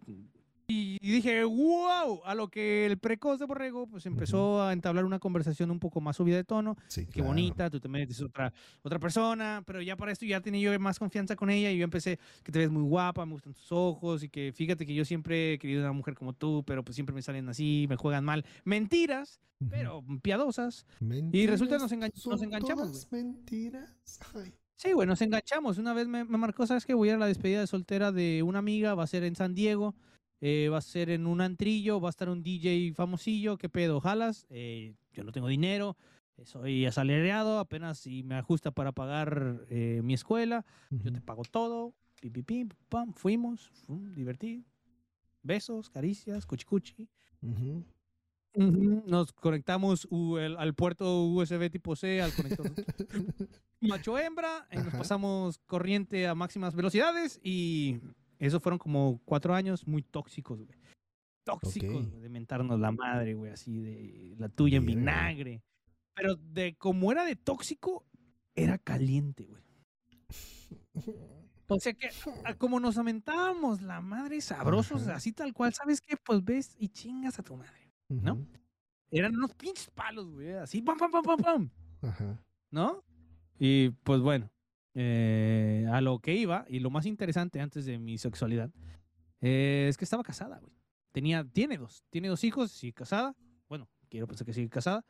Y dije, wow, a lo que el precoz de Borrego pues empezó a entablar una conversación un poco más subida de tono. Sí, Qué claro. bonita, tú te metes otra, otra persona, pero ya para esto ya tenía yo más confianza con ella y yo empecé que te ves muy guapa, me gustan tus ojos y que fíjate que yo siempre he querido una mujer como tú, pero pues siempre me salen así, me juegan mal. Mentiras, pero piadosas. Mentiras resulta nos engan- nos enganchamos, todas Mentiras. Ay. Sí, güey, nos enganchamos. Una vez me, me marcó, ¿sabes qué? Voy a ir a la despedida de soltera de una amiga, va a ser en San Diego, eh, va a ser en un antrillo, va a estar un DJ famosillo, ¿qué pedo? ¿Jalas? Eh, yo no tengo dinero, eh, soy asalariado, apenas si me ajusta para pagar eh, mi escuela, yo te pago todo, pim, pim, pim, pam, fuimos, fum, divertido, besos, caricias, cuchicuchi. Ujú. Ujú, Nos conectamos el- al puerto USB tipo C, al conector macho hembra, y nos pasamos corriente a máximas velocidades y eso fueron como cuatro años muy tóxicos, güey. Tóxicos, Ok. güey, de mentarnos la madre, güey, así de la tuya en vinagre. Pero de como era de tóxico, era caliente, güey. O sea que a- como nos aumentábamos la madre sabrosos, Ajá. así tal cual, ¿sabes qué? Pues ves y chingas a tu madre. ¿no? Eran unos pinches palos, güey, así, pam, pam, pam, pam, pam. Ajá. ¿no? Y pues bueno, eh, a lo que iba, y lo más interesante antes de mi sexualidad, eh, es que estaba casada, güey. Tenía, tiene dos, tiene dos hijos, sí, casada. Bueno, quiero pensar que sigue casada.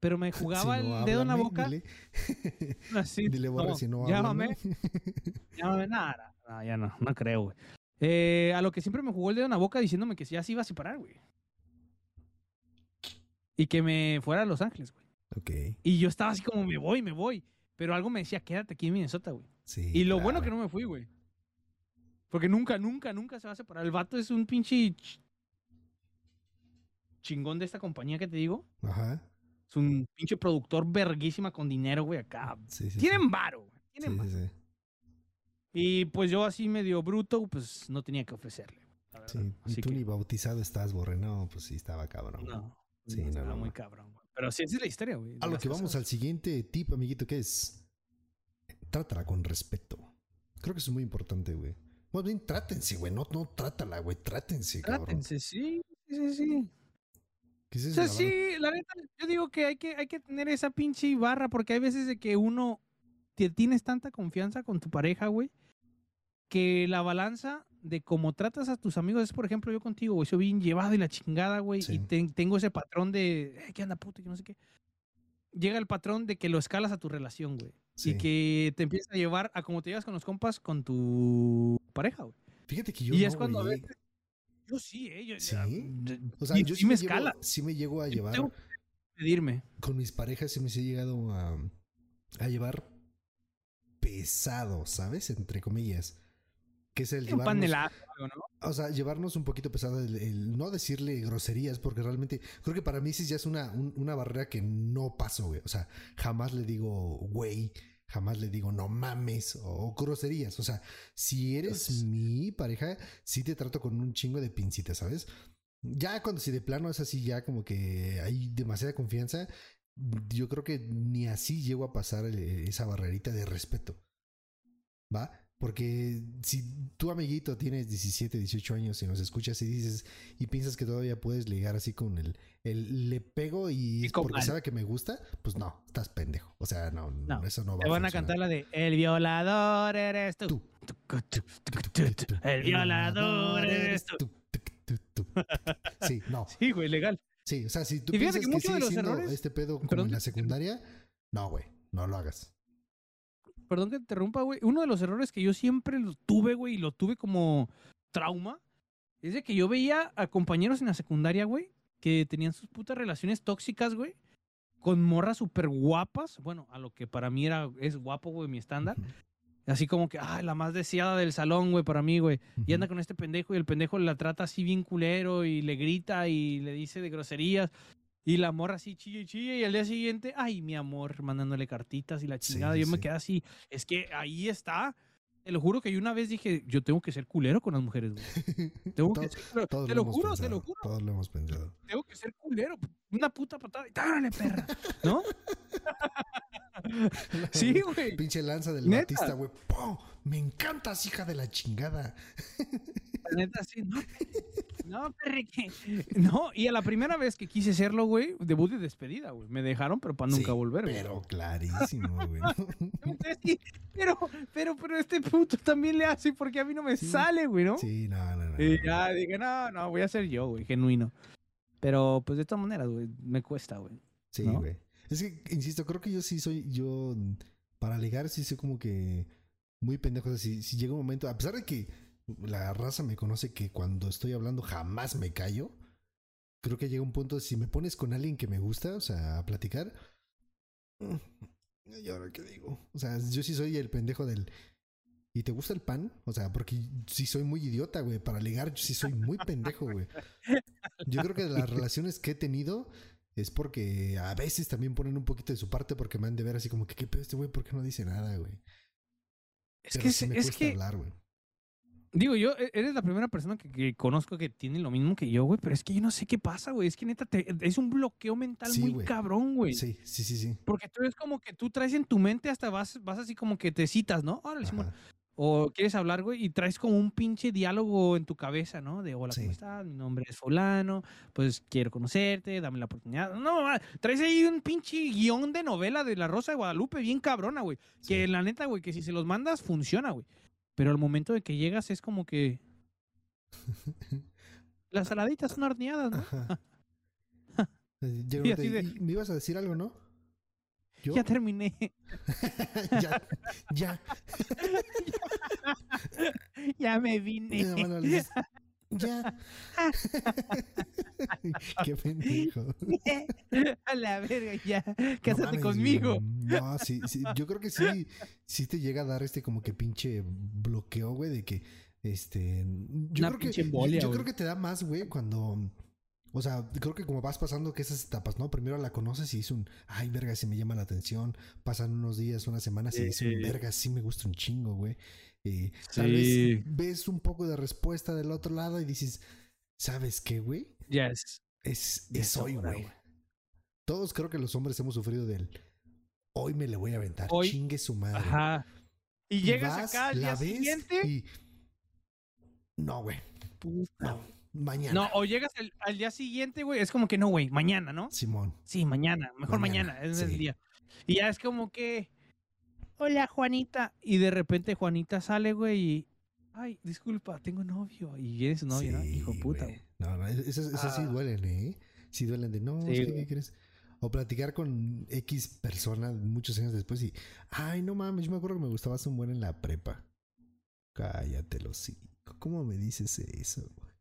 Pero me jugaba Si no, el dedo en la háblame, boca. Dile, Así, dile borra no, si no llámame, háblame. llámame, nada, ya no, no creo, güey. Eh, a lo que siempre me jugó el dedo en la boca diciéndome que ya se iba a separar, güey. Y que me fuera a Los Ángeles, güey. ok. Y yo estaba así como, me voy, me voy. Pero algo me decía, quédate aquí en Minnesota, güey. Sí. Y lo bueno que claro. no me fui, güey. Porque nunca, nunca, nunca se va a separar. El vato es un pinche ch- chingón de esta compañía que te digo. Ajá. Es un pinche productor verguísima con dinero, güey, acá. Sí, sí. Tienen varo, güey. Tienen Sí, varo. Y pues yo así medio bruto, pues no tenía que ofrecerle. Sí, y tú que, ni bautizado estás, Borre. No, pues sí, estaba cabrón. no. Sí, no, no, estaba no, muy cabrón, güey. Pero sí, esa es la historia, güey. A lo que vamos al siguiente tip, amiguito, que es. Trátala con respeto. Creo que eso es muy importante, güey. Más bien, trátense, güey. No, no, trátala, güey. Trátense, cabrón. Trátense, sí, sí, sí. ¿Qué es O sea, la sí, la neta, yo digo que hay que, hay que tener esa pinche barra porque hay veces de que uno te tienes tanta confianza con tu pareja, güey, que la balanza de cómo tratas a tus amigos es, por ejemplo, yo contigo, güey, soy bien llevado y la chingada, güey, Sí. y te- tengo ese patrón de, "Eh, ¿qué anda, puto? Que no sé qué. Llega el patrón de que lo escalas a tu relación, güey. Sí. Y que te empiezas a llevar a como te llevas con los compas con tu pareja, güey. Fíjate que yo. y no, es cuando a güey. veces- Yo sí, eh. Yo, ¿Sí? O sea, y yo sí me me escala. Llevo, sí me llego a Yo llevar. tengo que pedirme. Con mis parejas sí me he llegado a, a llevar pesado, ¿sabes? Entre comillas. Que es el Un llevarnos. panelazo, ¿no? O sea, llevarnos un poquito pesado el, el no decirle groserías, porque realmente creo que para mí sí ya es una, un- una barrera que no paso, güey. O sea, jamás le digo, güey, jamás le digo, no mames, o, groserías. O sea, si eres Entonces- mi pareja, sí te trato con un chingo de pincita, ¿sabes? Ya cuando si de plano es así, ya como que hay demasiada confianza, yo creo que ni así llego a pasar el- esa barrerita de respeto. ¿Va? Porque si tu amiguito tienes 17, 18 años y nos escuchas y dices y piensas que todavía puedes ligar así con el, el le pego y es porque mal. sabe que me gusta, pues no, estás pendejo. O sea, no, No, eso no va Te van a cantar la de El violador eres tú. Tú. El violador eres tú. Sí, no. Sí, güey, legal. Sí, o sea, si tú Y piensas que que, de los siendo errores- este pedo como Perdón en la secundaria, no, güey, no lo hagas. Perdón que te interrumpa, güey. Uno de los errores que yo siempre lo tuve, güey, y lo tuve como trauma, es de que yo veía a compañeros en la secundaria, güey, que tenían sus putas relaciones tóxicas, güey, con morras súper guapas. Bueno, a lo que para mí era, es guapo, güey, mi estándar. Así como que, ay, la más deseada del salón, güey, para mí, güey. Y anda con este pendejo y el pendejo la trata así bien culero y le grita y le dice de groserías. Y la morra así chilla y chilla y al día siguiente, ay, mi amor, mandándole cartitas y la chingada. sí, yo me quedé así, es que ahí está. Te lo juro que yo una vez dije, yo tengo que ser culero con las mujeres, güey. Tengo que ser culero. Te lo juro, te lo juro. Todos lo hemos pensado. Tengo que ser culero. Una puta patada ¡tárale, perra! ¿No? Sí, güey. Pinche lanza del Neta. Batista, güey. ¡Pum! Me encantas, hija de la chingada. La neta, sí. No, no, perre, que- No, y a la primera vez que quise hacerlo, güey, debut y despedida, güey. Me dejaron, pero para nunca Sí, volver, güey. Pero clarísimo, güey. Sí, pero, pero, pero este puto también le hace porque a mí no me Sí. sale, güey, ¿no? Sí, no, no, no. Y no. ya dije, no, no, voy a ser yo, güey, genuino. Pero, pues, de todas maneras, güey, me cuesta, güey. Sí, ¿no? güey. Es que, insisto, creo que yo sí soy, yo, para ligar sí soy como que muy pendejo. O sea, si, si llega un momento, a pesar de que la raza me conoce que cuando estoy hablando jamás me callo, creo que llega un punto, si me pones con alguien que me gusta, o sea, a platicar, mm, ¿y ahora qué digo? O sea, yo sí soy el pendejo del... ¿Y te gusta el pan? O sea, porque sí soy muy idiota, güey. Para ligar, yo sí soy muy pendejo, güey. Yo creo que de las relaciones que he tenido es porque a veces también ponen un poquito de su parte porque me han de ver así como que, ¿qué pedo este güey? ¿Por qué no dice nada, güey? Es Pero que, sí me es cuesta que, hablar, güey. Digo, yo, e- eres la primera persona que, que conozco que tiene lo mismo que yo, güey, pero es que yo no sé qué pasa, güey. Es que neta, te- es un bloqueo mental Sí, muy cabrón, güey. Sí, sí, sí, sí. Porque tú es como que tú traes en tu mente hasta vas, vas así como que te citas, ¿no? Ajá. O quieres hablar, güey, y traes como un pinche diálogo en tu cabeza, ¿no? De hola, Sí. ¿cómo estás? Mi nombre es Fulano, pues quiero conocerte, dame la oportunidad. No, mamá, traes ahí un pinche guion de novela de La Rosa de Guadalupe bien cabrona, güey. Que Sí. la neta, güey, que si se los mandas, funciona, güey. Pero al momento de que llegas es como que. Las saladitas son horneadas, ¿no? Ajá. Eh, Y así de- y ¿Me ibas a decir algo, no? ¿Yo? Ya terminé. ya, ya. ya me vine. bueno, ya. Qué pendejo. A la verga, ya. No Cásate mames, conmigo. güey. No, sí, sí, yo creo que sí, sí te llega a dar este como que pinche bloqueo, güey, de que, este, yo Una creo que, embolia, yo creo que te da más, güey, cuando, o sea, creo que como vas pasando que esas etapas, ¿no? Primero la conoces y es un, ay, verga, se me llama la atención, pasan unos días, unas semanas y es un, Sí. verga, sí me gusta un chingo, güey. Eh, Tal Sí. vez ves un poco de respuesta del otro lado y dices, ¿sabes qué, güey? Ya es. Es, hoy, güey. Todos creo que los hombres hemos sufrido del hoy me le voy a aventar, Hoy- chingue su madre. Ajá. Y, Y llegas vas, acá al día siguiente. y no, güey, no, mañana. No, o llegas al, al día siguiente, güey. Es como que no, güey. Mañana, ¿no? Simón. Sí, mañana. Mejor Mañana, mañana. es sí. el día. Y ya es como que. Hola, Juanita. Y de repente Juanita sale, güey, y. Ay, disculpa, tengo novio. Y viene su novio, ¿no? Hijo de puta, güey. No, no, esas, sí Ah. duelen, ¿eh? Sí duelen de no, Sí, ¿qué crees? O platicar con X persona muchos años después y, ay, no mames, yo me acuerdo que me gustabas un buen en la prepa. Cállate, los ¿Cómo me dices eso, güey?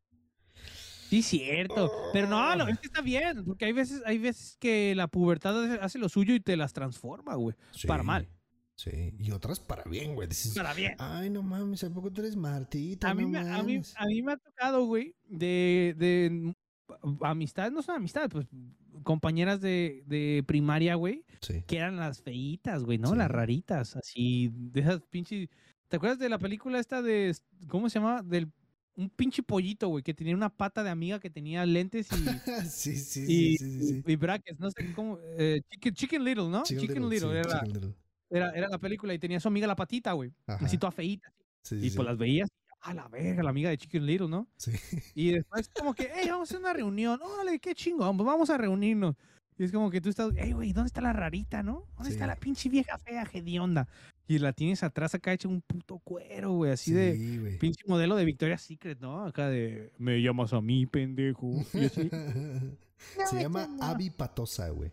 Sí, cierto. Pero no, no, Oh. es que está bien. Porque hay veces, hay veces que la pubertad hace- lo suyo y te las transforma, güey. Para mal. Sí, y otras para bien, güey. Dices, Para bien. ay, no mames, ¿a poco tú eres Martita? A mí, a, mí, mames"? a mí me ha tocado, güey, de, de amistades, no son amistades, pues compañeras de, de primaria, güey, Sí. que eran las feitas, güey, ¿no? Sí. Las raritas, así, de esas pinches... ¿Te acuerdas de la película esta de, cómo se llama? Del un pinche pollito, güey, que tenía una pata de amiga que tenía lentes y, sí, sí, y, sí, sí, sí, y brackets, no sé cómo, eh, Chicken, Chicken Little, ¿no? Chicken, Little, sí, era, Chicken Little. Era, era la película y tenía a su amiga la patita, güey, así toda feíta, Sí, y sí, pues sí. las veías, a la verga, la amiga de Chicken Little, ¿no? Sí. Y después como que, hey, vamos a hacer una reunión. Órale, qué chingón, pues vamos a reunirnos. Y es como que tú estás, hey, güey, ¿dónde está la rarita, no? ¿Dónde está la pinche vieja fea, hedionda? Y la tienes atrás acá hecha un puto cuero, güey, así de güey. pinche modelo de Victoria's Secret, ¿no? Acá de, me llamas a mí, pendejo. Y así, Se llama Abby Patosa, güey.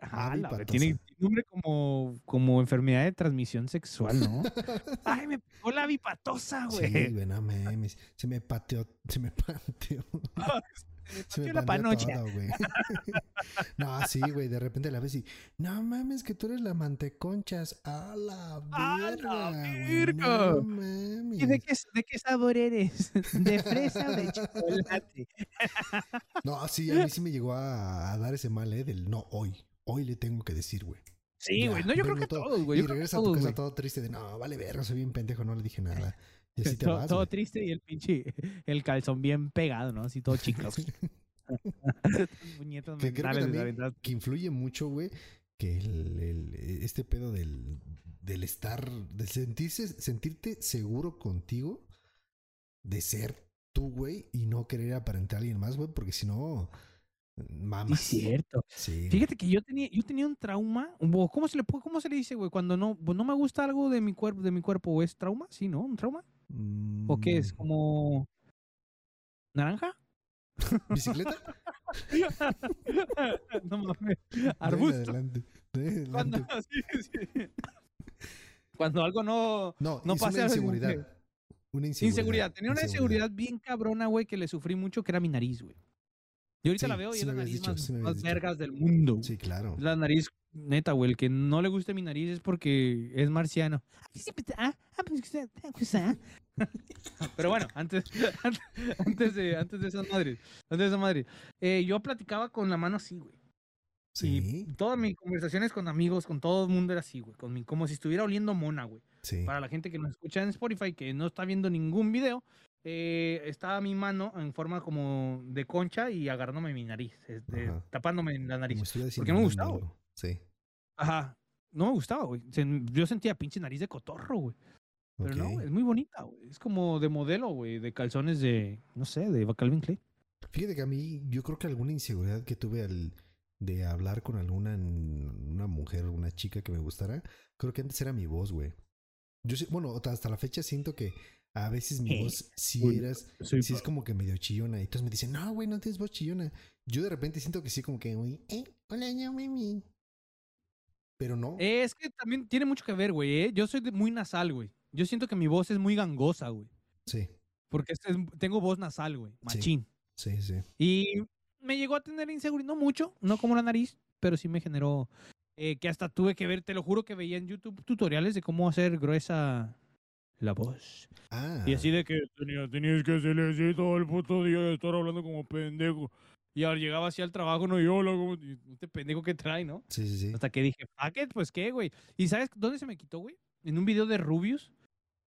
Ah, la Patosa. tiene nombre como, como enfermedad de transmisión sexual, ¿no? Ay, me pegó la Abby patosa, Sí, güey. güey, no mames. Se me pateó, se me pateó. Se me la panocha. todo, güey. no, sí, güey, de repente la ves y, no mames, que tú eres la manteconchas. A la ¡A la verga, verga! No mames. ¿Y de qué, de qué sabor eres? ¿De fresa o de chocolate? No, sí, a mí sí me llegó a, a dar ese mal, ¿eh? Del no, hoy. Hoy le tengo que decir, güey. Sí, güey. No, yo creo que todo- todos, güey. Y regresa a tu casa todo triste de, no, vale verga, soy bien pendejo, no le dije nada. Y así te todo, vas, todo güey. triste y el pinche, el calzón bien pegado, ¿no? Así todo chicos. Puñetas Que creo que también que influye mucho, güey, que el, el- este pedo del, del estar, de sentirse, sentirte seguro contigo, de ser tú, güey, y no querer aparentar a alguien más, güey, porque si no, Sí, mamas. es cierto. Sí. Fíjate que yo tenía, yo tenía un trauma. ¿Cómo se le cómo se le dice, güey? Cuando no, no me gusta algo de mi cuerpo, de mi cuerpo, ¿o ¿es trauma? Sí, ¿no? ¿Un trauma? ¿O qué es? Mm, ¿Como naranja? ¿Bicicleta? no mames. Arbusto. adelante, Cuando, adelante. sí, sí. Cuando algo no. No, no es pase una algo, inseguridad. Una inseguridad. Inseguridad. Tenía una inseguridad bien cabrona, güey, que le sufrí mucho, que era mi nariz, güey. Y ahorita Sí, la veo y sí es la nariz dicho, más, más vergas del mundo. Sí, claro. La nariz, neta, güey. El que no le guste mi nariz es porque es marciano. Pero bueno, antes, antes, de, antes de esa madre, antes de esa madre, eh, yo platicaba con la mano así, güey. Sí, Y todas mis conversaciones con amigos, con todo el mundo era así, güey. Con mi, como si estuviera oliendo mona, güey. sí. Para la gente que nos escucha en Spotify, que no está viendo ningún video, eh, estaba mi mano en forma como de concha y agarrándome mi nariz, este, tapándome la nariz. Porque me gustaba. Sí. Ajá. No me gustaba, güey. Yo sentía pinche nariz de cotorro, güey. Pero no, es muy bonita, güey. Es como de modelo, güey, de calzones de, no sé, de Calvin Klein. Fíjate que a mí, yo creo que alguna inseguridad que tuve al de hablar con alguna una mujer, una chica que me gustara, creo que antes era mi voz, güey. Yo sí- bueno, hasta la fecha siento que a veces mi Eh, voz sí uy, eras, sí es como que medio chillona. Y todos me dicen, no, güey, no tienes voz chillona. Yo de repente siento que sí, como que, güey, eh, hola, yo, mimi. Pero no. Es que también tiene mucho que ver, güey. ¿eh? Yo soy muy nasal, güey. Yo siento que mi voz es muy gangosa, güey. Sí, Porque tengo voz nasal, güey. Machín. sí, sí. Y me llegó a tener inseguridad, no mucho, no como la nariz, pero sí me generó eh, que hasta tuve que ver, te lo juro que veía en YouTube tutoriales de cómo hacer gruesa la voz. Ah, Y así de que tenía, tenías que hacerle así todo el puto día de estar hablando como pendejo. Y al llegaba así al trabajo, no, yo y este pendejo que trae, ¿no? sí, sí, sí. Hasta que dije, fuck it, pues qué, güey. ¿Y sabes dónde se me quitó, güey? En un video de Rubius,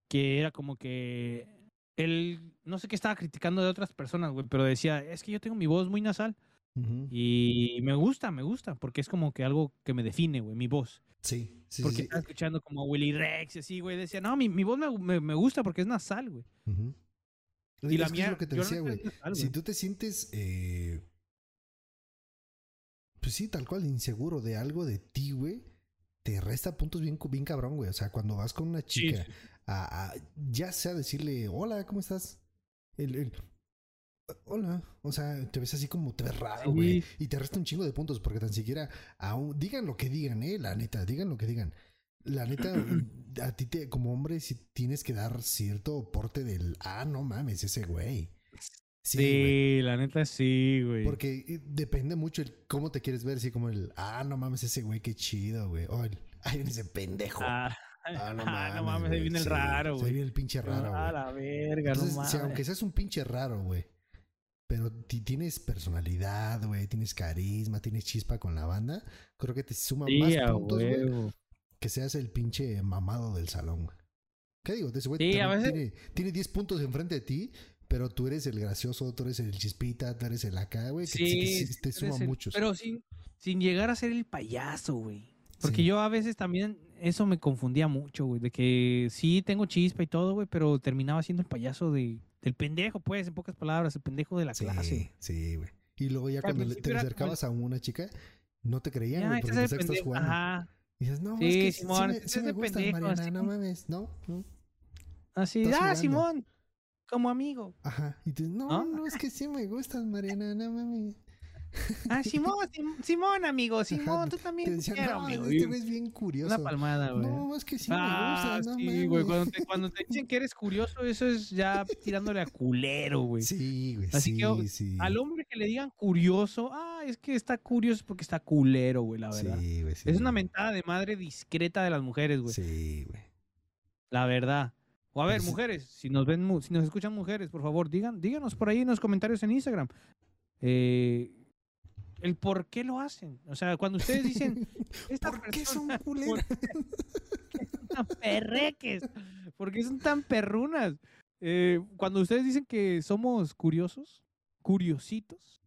que era como que él, no sé qué estaba criticando de otras personas, güey, pero decía, es que yo tengo mi voz muy nasal. Y me gusta, me gusta, porque es como que algo que me define, güey, mi voz. Sí, sí, Porque sí. sí. estaba escuchando como a Willy Rex y así, güey. Decía, no, mi, mi voz me, me- me gusta porque es nasal, güey. Y la mía, es lo que te decía, güey. Si tú te sientes, eh, pues sí, tal cual, inseguro de algo de ti, güey, te resta puntos bien, bien cabrón, güey. O sea, cuando vas con una chica, sí. A, a- ya sea decirle, hola, ¿cómo estás? El, el, hola, o sea, te ves así como te ves raro, güey. Sí. Y te resta un chingo de puntos porque tan siquiera, aún, digan lo que digan, eh, la neta, digan lo que digan. La neta, a ti te, como hombre, sí tienes que dar cierto porte del, ah, no mames, ese güey. Sí, la neta sí, güey. Porque depende mucho el cómo te quieres ver, así como el, ah, no mames, ese güey, qué chido, güey. O el, ay, ese pendejo. Ah, Ah, no ah, mames. no mames, ahí viene el sí, raro, güey. Ahí viene el pinche raro, A güey. la verga, Entonces, no si mames. aunque seas un pinche raro, güey. Pero ti- tienes personalidad, güey. Tienes carisma, tienes chispa con la banda. Creo que te suma Sí, más puntos, güey. Que seas el pinche mamado del salón, güey. ¿Qué digo? Ese güey Sí, veces- tiene, tiene 10 puntos enfrente de ti. Pero tú eres el gracioso, tú eres el chispita, tú eres el acá, güey. Sí, que sí, te tú suma eres el- muchos. Pero sin, sin llegar a ser el payaso, güey. Porque Sí. yo a veces también eso me confundía mucho, güey. De que sí tengo chispa y todo, güey, pero terminaba siendo el payaso de, del pendejo, pues, en pocas palabras, el pendejo de la Sí, clase. sí, güey. Y luego ya cuando te como acercabas a una chica, no te creían, güey, porque pensabas que estás jugando. Ajá. Y dices, no, Sí, es que sí- sí, Simón, me, sí me Mariana, así no mames, no, no. Así, ah, jugando. Simón, como amigo. Ajá. Y tú, no, ¿No? no, es que sí me gustas, Mariana, no mames. Ah, Simón, Sim- Simón, amigo, Simón, tú también. te decían, quiero, no, amigo". este güey es bien curioso. Una palmada, güey. No, es que sí ah, me gustas, no sí, mames. güey. Cuando te, cuando te dicen que eres curioso, eso es ya tirándole a culero, güey. Sí, güey, Así sí, que, sí. Al hombre que le digan curioso, ah, es que está curioso porque está culero, güey, la verdad. Sí, güey, sí. Es una mentada de madre discreta de las mujeres, güey. Sí, güey. La verdad. O a ver, mujeres, si nos ven, si nos escuchan mujeres, por favor, digan, díganos por ahí en los comentarios en Instagram. eh, el por qué lo hacen. O sea, cuando ustedes dicen, esta ¿Por qué son culeras? tan perreques? ¿Por qué son tan perrunas? Eh, cuando ustedes dicen que somos curiosos, curiositos,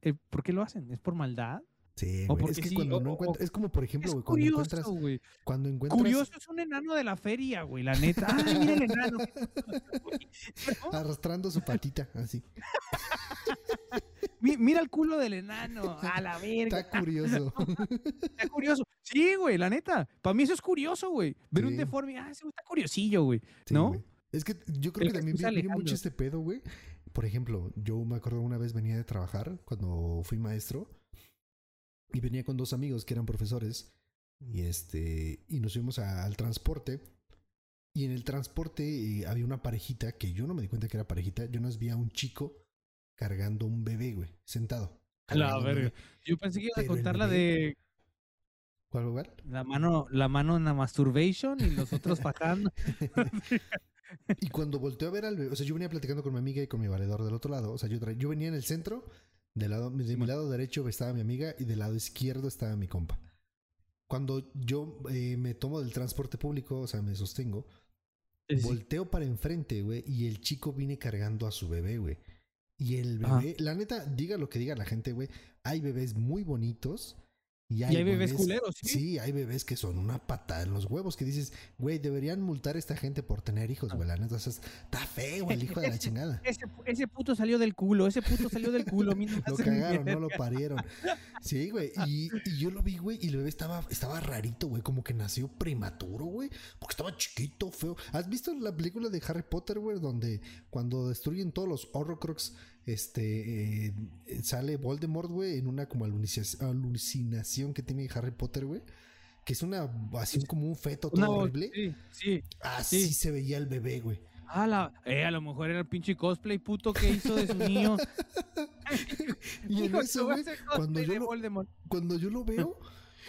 eh, ¿por qué lo hacen? ¿Es por maldad? Sí, O. Es que sí, cuando o- no encuentras. Es como, por ejemplo, güey, cuando encuentras. curioso, güey. Cuando encuentras. Curioso es un enano de la feria, güey, la neta. Ay, mira el enano. ¿No? Arrastrando su patita, así. Mi- Mira el culo del enano. A la verga. Está curioso. Está curioso. Sí, güey, la neta. Para mí eso es curioso, güey. Ver un Sí. deforme. Ah, ese güey está curiosillo, güey. Sí, ¿No? güey. Es que yo creo El que también viene mucho este pedo, güey. Por ejemplo, yo me acuerdo una vez venía de trabajar cuando fui maestro y venía con dos amigos que eran profesores y este y nos fuimos a- al transporte y en el transporte eh, había una parejita que yo no me di cuenta que era parejita, yo nos vi a un chico cargando un bebé, güey, sentado. La verga. Yo pensé que ibas a contar la de ¿Cuál lugar? la mano, la mano en la masturbation y los otros bajando. Y cuando volteé a ver al bebé, o sea, yo venía platicando con mi amiga y con mi valedor del otro lado. O sea, yo, yo venía en el centro, del lado, de mi lado derecho estaba mi amiga y del lado izquierdo estaba mi compa. Cuando yo eh, me tomo del transporte público, o sea, me sostengo, Sí, sí. volteo para enfrente, güey, y el chico viene cargando a su bebé, güey. Y el Ajá. bebé, la neta, diga lo que diga la gente, güey, hay bebés muy bonitos. Y hay, hay bebés culeros, ¿sí? Sí, hay bebés que son una patada en los huevos que dices, güey, deberían multar a esta gente por tener hijos, güey. O sea, está feo el hijo de la chingada. Ese, ese puto salió del culo, ese puto salió del culo. Lo cagaron, no lo parieron. Sí, güey. Y, y yo lo vi, güey, y el bebé estaba, estaba rarito, güey. Como que nació prematuro, güey. Porque estaba chiquito, feo. ¿Has visto la película de Harry Potter, güey? Donde cuando destruyen todos los Horrocrux, este, eh, sale Voldemort, güey, en una como alucinación, que tiene Harry Potter, güey. Que es una, así como un feto todo horrible. Sí, sí. Así sí. se veía el bebé, güey. Ah, la, eh, a lo mejor era el pinche cosplay puto que hizo de su niño. Y en eso, güey, cuando yo lo- cuando yo lo veo,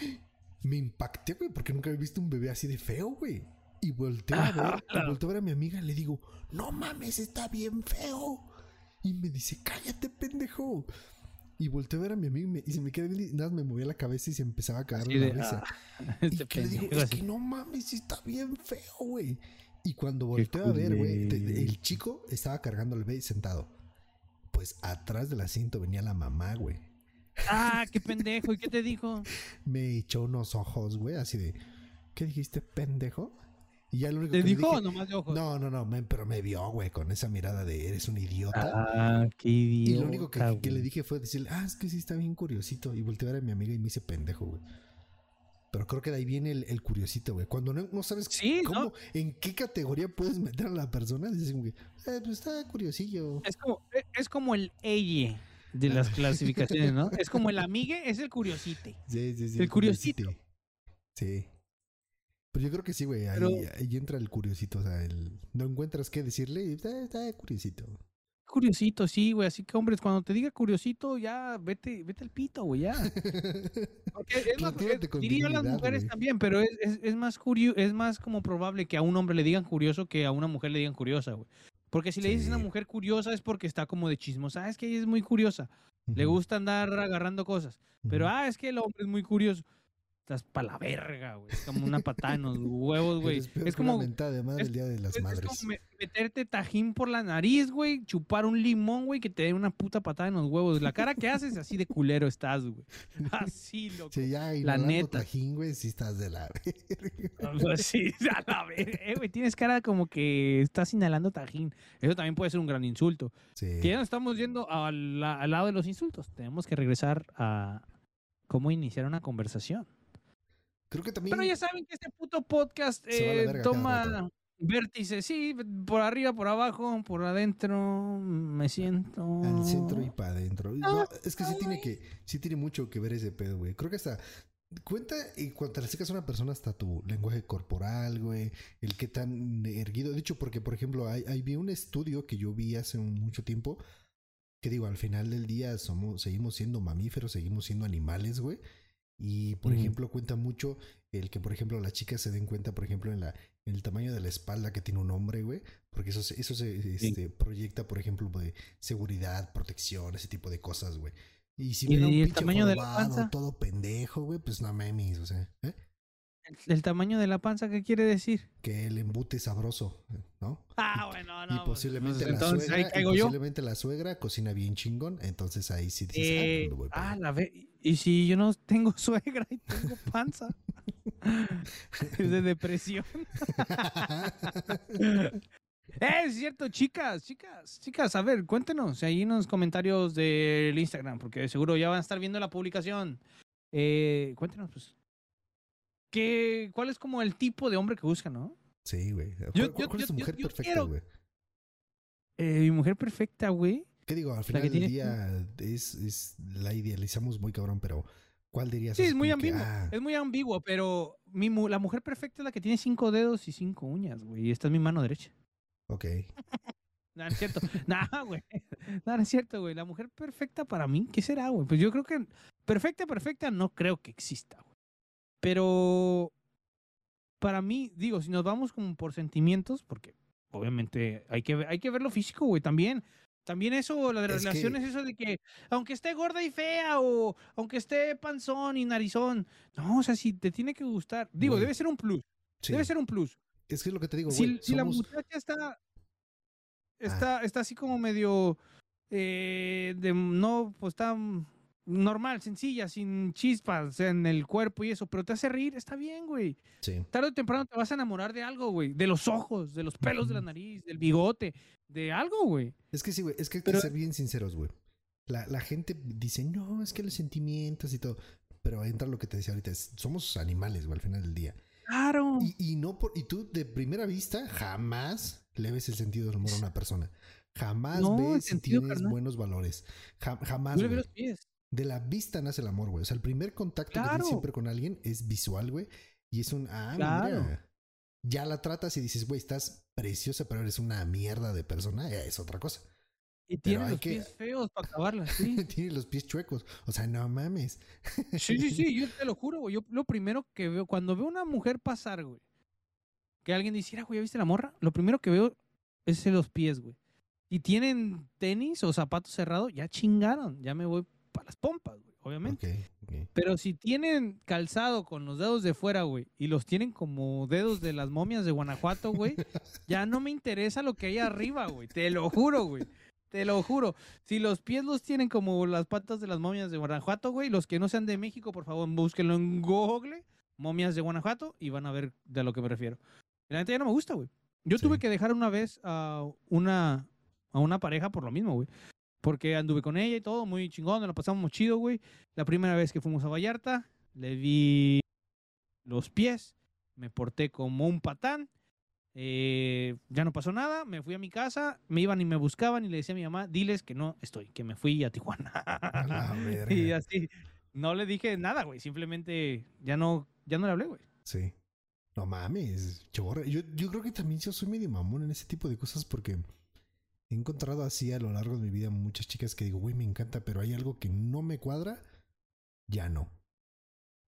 me impacté, güey, porque nunca había visto un bebé así de feo, güey. Y volteo a ver, y volteo a ver a mi amiga y le digo, no mames, está bien feo. Y me dice, cállate, pendejo. Y volteo a ver a mi amigo y, me- y se me queda viendo y nada, me movía la cabeza y se empezaba a cagar la risa. ah, Y este que le digo, es que no mames, está bien feo, güey. Y cuando volteo a ver, güey, el chico estaba cargando al bebé sentado. Pues atrás del asiento venía la mamá, güey. Ah, qué pendejo. ¿Y qué te dijo? me echó unos ojos, güey, así de, ¿qué dijiste, pendejo? Y ya lo único ¿Te que le dijo o dije- nomás de ojos? No, no, no, me- pero me vio, güey, con esa mirada de eres un idiota. Ah, qué y idiota. lo único que, que le güey. dije fue decirle, ah, es que sí está bien curiosito. Y volteé a ver a mi amiga y me hice pendejo, güey. Pero creo que de ahí viene el, el curiosito, güey. Cuando no, no sabes Sí, cómo, ¿no? en qué categoría puedes meter a la persona, dices, que, eh, pues está curiosillo. Es como, e- es como el elle de las clasificaciones, ¿no? Es como el amigue, es el curiosite. Sí, sí, sí. El curiosito. Sí. Pero yo creo que sí, güey. Ahí, Pero- ahí entra el curiosito. O sea, el, no encuentras qué decirle y está, está curiosito. Curiosito, sí, güey. Así que, hombres, cuando te diga curiosito, ya vete, vete al pito, güey, ya. Porque es más, es- diría las dignidad, mujeres también, pero es, es, es más curio, es más como probable que a un hombre le digan curioso que a una mujer le digan curiosa, güey. Porque si le dices a una mujer curiosa es porque está como de chismosa. Ah, es que ella es muy curiosa. Le gusta andar agarrando cosas. Pero, ah, es que el hombre es muy curioso. Estás pa' la verga, güey. Es como una patada en los huevos, güey. Es como, mentada de madre es- el día de las es, es madres. como me- meterte tajín por la nariz, güey. Chupar un limón, güey, que te dé una puta patada en los huevos. La cara que haces, así de culero estás, güey. Así, loco. Sí, ya la inhalando neta. tajín, güey, sí estás de la verga. O sea, sí, a la verga. Eh, güey, tienes cara como que estás inhalando tajín. Eso también puede ser un gran insulto. Sí. Que ya nos estamos yendo al, al lado de los insultos. Tenemos que regresar a cómo iniciar una conversación. Creo que también. Pero ya saben que este puto podcast eh, verga toma rato. vértice, sí, por arriba, por abajo, por adentro, me siento. Al centro y para adentro. No, es que sí tiene que, sí tiene mucho que ver ese pedo, güey. Creo que hasta cuenta y cuando te acercas a una persona hasta tu lenguaje corporal, güey, el qué tan erguido. De hecho, porque por ejemplo, hay, hay vi un estudio que yo vi hace mucho tiempo que digo, al final del día somos, seguimos siendo mamíferos, seguimos siendo animales, güey. Y por ejemplo, cuenta mucho el que, por ejemplo, las chicas se den cuenta, por ejemplo, en la en el tamaño de la espalda que tiene un hombre, güey. Porque eso, se- eso se este, proyecta, por ejemplo, de seguridad, protección, ese tipo de cosas, güey. Y si ¿Y viera un el de la panza? todo pendejo, güey, pues no mames, o sea. ¿eh? ¿El, el tamaño de la panza qué quiere decir? Que el embute es sabroso, ¿no? Ah, bueno, no. y posiblemente pues, la entonces ahí suegra, y caigo yo. posiblemente la suegra cocina bien chingón, entonces ahí sí dices, ah, Eh, me voy para ah, allá". la ve. Y si yo no tengo suegra y tengo panza. es de depresión. Eh, es cierto, chicas, chicas, chicas, a ver, cuéntenos ahí en los comentarios del Instagram, porque seguro ya van a estar viendo la publicación. Eh, cuéntenos, pues. ¿Qué, ¿Cuál es como el tipo de hombre que buscan, no? Sí, güey. ¿Cuál, Yo- cuál- yo- cuál es tu mujer yo perfecta, quiero- güey? Eh, mi mujer perfecta, güey. ¿Qué digo? Al final que del tiene- día es, es la idealizamos muy cabrón, pero ¿cuál dirías? Sí, es muy ambiguo. ah, Es muy ambiguo, pero mi mu- la mujer perfecta es la que tiene cinco dedos y cinco uñas, güey. Y esta es mi mano derecha. ok. No, no es cierto. no, güey. No, no es cierto, güey. La mujer perfecta para mí, ¿qué será, güey? Pues yo creo que perfecta, perfecta, no creo que exista, güey. Pero para mí, digo, si nos vamos como por sentimientos, porque obviamente hay que, ver- hay que ver lo físico, güey, también. También eso, la de las Es que- relaciones, eso de que aunque esté gorda y fea o aunque esté panzón y narizón, no, o sea, si te tiene que gustar, digo, Güey, debe ser un plus, Sí. debe ser un plus. Es que es lo que te digo, Si, güey. si la muchacha está, está, está así como medio, eh, de, no, pues está normal, sencilla, sin chispas en el cuerpo y eso, pero te hace reír, está bien, güey. Sí. Tarde o temprano te vas a enamorar de algo, güey. De los ojos, de los pelos de la nariz, del bigote, de algo, güey. Es que sí, güey. Es que hay Pero- que ser bien sinceros, güey. La, la gente dice, no, es que los sentimientos y todo. Pero entra lo que te decía ahorita. es- somos animales, güey, al final del día. Claro. Y, y no por, y tú de primera vista jamás le ves el sentido del humor a una persona. Jamás No, ves si tienes carnal. buenos valores. Ja- jamás. Yo le veo los pies. De la vista nace el amor, güey. O sea, el primer contacto que tienes siempre con alguien es visual, güey. Y es un, ah, Claro. mira. Ya la tratas y dices, güey, estás preciosa, pero eres una mierda de persona. Es otra cosa. Y tiene los que- pies feos para acabarla, sí. Tiene los pies chuecos. O sea, no mames. Sí, sí, sí, yo te lo juro, güey. Yo lo primero que veo, cuando veo una mujer pasar, güey, que alguien dijera, güey, ¿ya viste la morra? Lo primero que veo es los pies, güey. Y tienen tenis o zapatos cerrados, ya chingaron. Ya me voy para las pompas, güey, obviamente. Pero si tienen calzado con los dedos de fuera, güey, y los tienen como dedos de las momias de Guanajuato, güey, ya no me interesa lo que hay arriba, güey. Te lo juro, güey. Te lo juro. Si los pies los tienen como las patas de las momias de Guanajuato, güey, los que no sean de México, por favor, búsquenlo en Google, momias de Guanajuato, y van a ver de lo que me refiero. La neta ya no me gusta, güey. Yo Sí. tuve que dejar una vez a una, a una pareja por lo mismo, güey. Porque anduve con ella y todo, muy chingón, nos la pasamos muy chido, güey. La primera vez que fuimos a Vallarta, le vi los pies, me porté como un patán, eh, ya no pasó nada, me fui a mi casa, me iban y me buscaban y le decía a mi mamá, diles que no estoy, que me fui a Tijuana. A y así, no le dije nada, güey, simplemente ya no, ya no le hablé, güey. Sí. No mames, chorra. Yo, yo creo que también yo soy medio mamón en ese tipo de cosas porque he encontrado así a lo largo de mi vida muchas chicas que digo, güey, me encanta, pero hay algo que no me cuadra, ya no.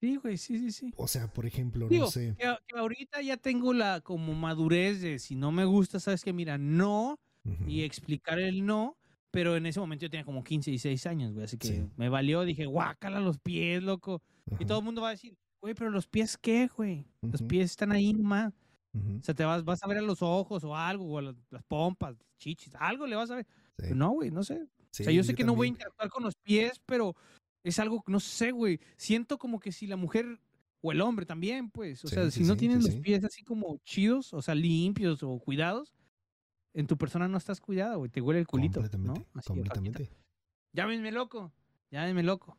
Sí, güey, sí, sí, sí. O sea, por ejemplo, Digo, no sé. que, que ahorita ya tengo la como madurez de si no me gusta, sabes que mira, no, Ujú. y explicar el no, pero en ese momento yo tenía como 15 y 6 años, güey, así que Sí. me valió, dije, guácala los pies, loco. Y todo el mundo va a decir, güey, pero los pies qué, güey? Los Ujú. pies están ahí nomás. Ujú, O sea, te vas, vas a ver a los ojos o algo, o a las, las pompas, chichis, algo le vas a ver. sí. Pero no, güey, no sé. Sí, o sea, yo sé que no voy a también. interactuar con los pies, pero es algo, no sé, güey. Siento como que si la mujer o el hombre también, pues, o Sí, sea, si no sí, los pies así como chidos, o sea, limpios o cuidados, en tu persona no estás cuidada, güey. Te huele el culito, ¿no? Completamente, Así, completamente. Llámenme loco, llámenme loco.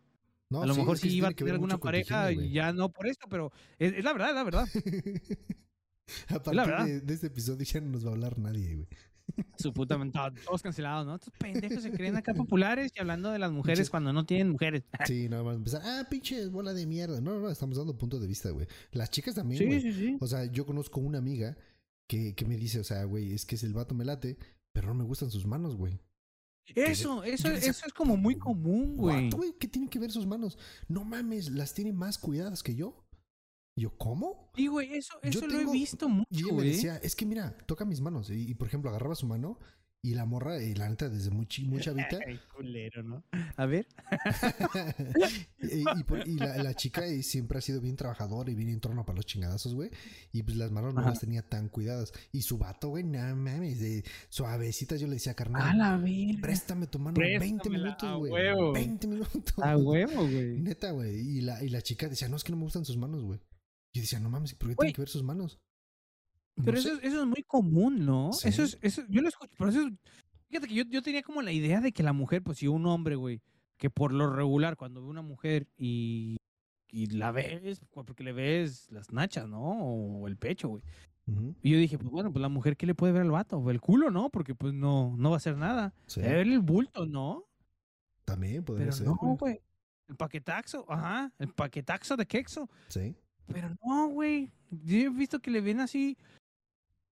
No, a lo mejor sí iba a tener alguna pareja higiene, ya no por esto, pero es, es la verdad, es la verdad. A partir de, de este episodio ya no nos va a hablar nadie, güey. Su puta mente, todos cancelados, ¿no? Estos pendejos se creen acá populares y hablando de las mujeres cuando no tienen mujeres. Sí, nada más empezar. Ah, pinche bola de mierda. No, no, estamos dando punto de vista, güey. Las chicas también, Sí, güey. sí, sí. O sea, yo conozco una amiga que, que me dice, o sea, güey, es que si el vato me late, pero no me gustan sus manos, güey. Eso, eso, decía, eso es como muy común, güey, ¿Qué tienen que ver sus manos? No mames, las tiene más cuidadas que yo. Y yo, ¿cómo? Sí, güey, eso, Yo eso lo he visto Y mucho, ella me decía, es que mira, toca mis manos. Y, y, por ejemplo, agarraba su mano Y la morra, y la neta, desde muy, muy chavita. Ay, culero, ¿no? A ver. y y por- y la, la chica siempre ha sido bien trabajadora y bien en torno para los chingadazos, güey. Y pues las manos no las tenía tan cuidadas. Y su vato, güey, no mames, de suavecitas. Yo le decía, carnal, A la verga. préstame tu mano 20 Préstamela, minutos, a güey. huevo. 20 minutos. A huevo, güey. Neta, güey. Y la, y la chica decía, no, es que no me gustan sus manos, güey. Yo decía, no mames, ¿por qué Güey. tienen que ver sus manos? No Pero eso, es- eso es muy común, ¿no? Sí. Eso es, eso, yo lo escucho, pero eso es- fíjate que yo, yo tenía como la idea de que la mujer, pues si un hombre, güey, que por lo regular cuando ve una mujer y, y la ves, porque le ves las nachas, ¿no? O el pecho, güey. Y yo dije, pues bueno, pues la mujer, ¿qué le puede ver al vato? El culo, ¿no? Porque pues no, no va a hacer nada. sí. Debe ver el bulto, ¿no? También podría Pero ser. no, güey. El paquetaxo, ajá, el paquetaxo de quexo. Sí. Pero no, güey. Yo he visto que le ven así.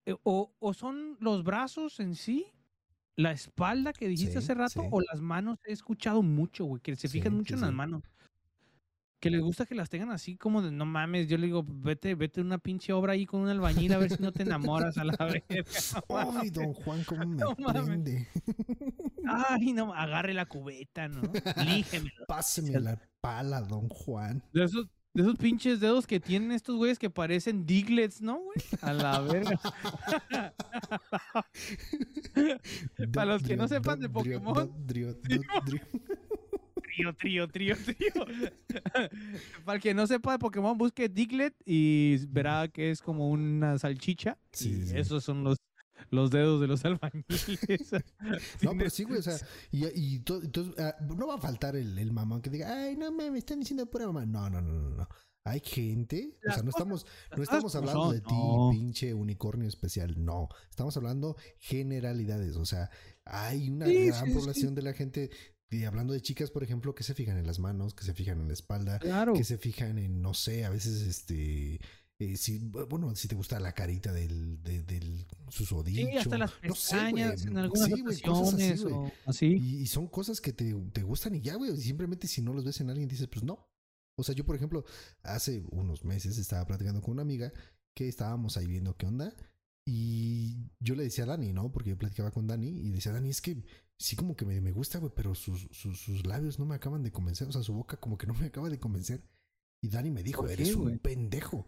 eh, O, o son los brazos en sí, la espalda que dijiste Sí, hace rato, sí. o las manos. He escuchado mucho, güey, que se fijan Sí, mucho en las manos. Que les gusta que las tengan así como de no mames. Yo le digo, vete, vete una pinche obra ahí con un albañil a ver si no te enamoras a la verga. no Ay, don Juan, cómo me No mames. Ay, no, agarre la cubeta, ¿no? Lígemelo. Páseme la pala, don Juan. De esos, de esos pinches dedos que tienen estos güeyes que parecen diglets, ¿no, güey? A la verga. Para los que no sepan de Pokémon. Trío, trío, trío, trío. Para el que no sepa de Pokémon, busque Diglett y verá que es como una salchicha. Sí, y sí, sí. esos son los, los dedos de los albañiles. No, pero sí, güey, o sea, y, y to- entonces, ah, no va a faltar el, el mamón que diga, ay, no me están diciendo pura mamá. No, no, no, no, no. Hay gente, o sea, no estamos, no estamos hablando de ti, no. pinche unicornio especial, no. Estamos hablando generalidades, o sea, hay una Sí, gran sí, sí. población de la gente, y hablando de chicas, por ejemplo, que se fijan en las manos, que se fijan en la espalda, Claro. que se fijan en, no sé, a veces, este, eh, si, bueno, si te gusta la carita del, de- del susodicho. Sí, hasta las no sé, pestañas güey. en algunas Sí, güey, cosas así, ocasiones güey. o así. Y, y son cosas que te, te gustan y ya, güey. Simplemente si no los ves en alguien dices, pues no. O sea, yo, por ejemplo, hace unos meses estaba platicando con una amiga que estábamos ahí viendo qué onda. Y yo le decía a Dani, ¿no? Porque yo platicaba con Dani y decía, Dani, es que sí como que me, me gusta, güey, pero sus, sus, sus labios no me acaban de convencer. O sea, su boca como que no me acaba de convencer. Y Dani me dijo, ¿Por qué, eres un pendejo.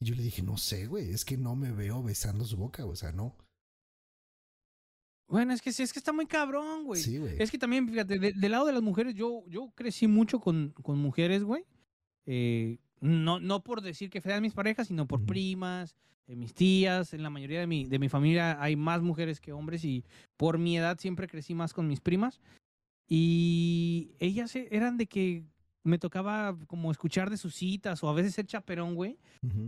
Y yo le dije, no sé, güey, es que no me veo besando su boca, o sea, no. Bueno, es que sí, es que está muy cabrón, güey. Sí, güey. Es que también, fíjate, de- del lado de las mujeres, yo, yo crecí mucho con, con mujeres, güey. Eh, no, no por decir que sean mis parejas, sino por primas, eh, mis tías. En la mayoría de mi, de mi familia hay más mujeres que hombres y por mi edad siempre crecí más con mis primas. Y ellas e- eran de que me tocaba como escuchar de sus citas o a veces ser chaperón, güey.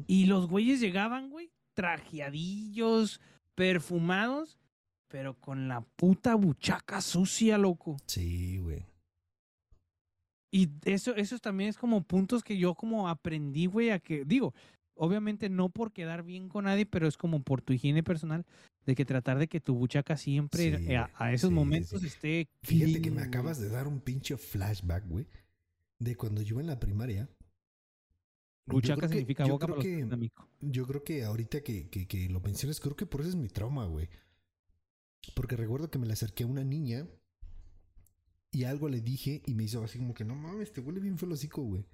Y los güeyes llegaban, güey, trajeadillos, perfumados, pero con la puta buchaca sucia, loco. Sí, güey. Y eso, eso también es como puntos que yo como aprendí, güey, a que, digo, obviamente no por quedar bien con nadie, pero es como por tu higiene personal, de que tratar de que tu buchaca siempre Sí, a, a esos sí, momentos sí. esté... Fíjate que me acabas de dar un pinche flashback, güey. De cuando yo en la primaria. Buchaca creo que- significa yo boca creo para los que-. Yo creo que ahorita que, que, que lo mencionas, creo que por eso es mi trauma, güey. Porque recuerdo que me le acerqué a una niña y algo le dije y me hizo así como que no mames, te huele bien feo el hocico, güey.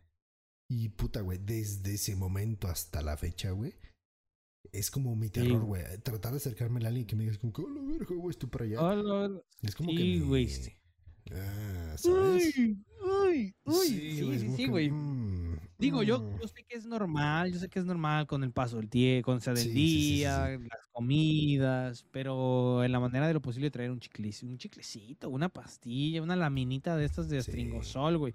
Y puta, güey, desde ese momento hasta la fecha, güey. Es como mi terror, güey. Tratar de acercarme a alguien que me digas como que, hola, verga, güey, estoy para allá. Hola, es como sí, que. me- güey, sí. Ah, ¿sabes? Uy, uy, uy. Sí, sí, sí, que, güey. mm, Digo, yo, mm. yo sé que es normal, yo sé que es normal con el paso del tiempo, con el Sí, sí, sí, sí, día, las comidas, pero en la manera de lo posible traer un chiclecito, un chiclecito, una pastilla, una laminita de estas de Sí. astringosol, güey.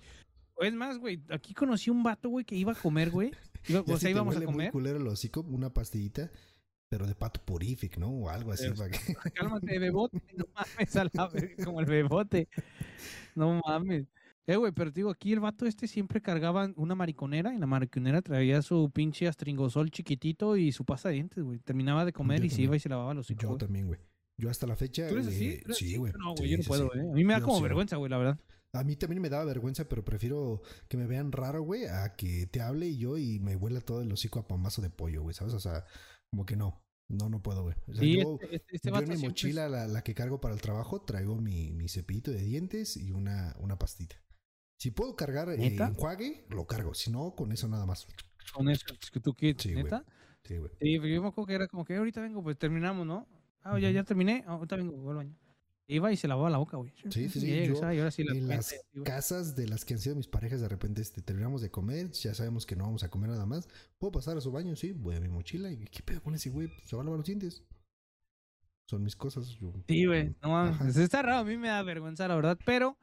Es más, güey, aquí conocí un vato, güey, que iba a comer, güey. Iba- o sea, íbamos a muy comer. culero el hocico, una pastillita, pero de pato purific, ¿no? O algo así. Para que- Cálmate, bebote, no mames, a la como el bebote. No mames. Eh, güey, pero te digo, aquí el vato este siempre cargaba una mariconera y la mariconera traía su pinche astringosol chiquitito y su pasta de dientes, güey. Terminaba de comer Yo y se iba y se lavaba los hocico, Yo güey. también, güey. Yo hasta la fecha. ¿Tú eres así? eh, ¿Tú eres sí, güey. No, Sí, güey, yo no sí, puedo, sí. ¿eh? A mí me da Yo como güey. vergüenza, güey, la verdad. A mí también me daba vergüenza, pero prefiero que me vean raro, güey, a que te hable y yo y me huela todo el hocico a pambazo de pollo, güey, ¿sabes? O sea, como que no. No, no puedo, güey. O sea, Sí, yo, este, este, este yo vato en mi es- mochila, la, la que cargo para el trabajo, traigo mi, mi cepillito de dientes y una, una pastita. Si puedo cargar eh, enjuague, lo cargo. Si no, con eso nada más. con eso, es que tú quieres, Sí, güey. neta. Sí, güey. Sí, yo me acuerdo que era como que ahorita vengo, pues terminamos, ¿no? Ah, ya, ya terminé, ah, ahorita vengo, voy al baño. Iba y se lavaba la boca, güey. Sí, sí, sí, Y ella yo regresaba y ahora sí la en las güey. casas de las que han sido mis parejas, de repente este, terminamos de comer, ya sabemos que no vamos a comer nada más. ¿Puedo pasar a su baño? Sí, voy a mi mochila. y ¿Qué pedo con ese güey? Se va a lavar los dientes. Son mis cosas. yo- Sí, güey. No mames. Pues, Está raro, a mí me da vergüenza, la verdad, pero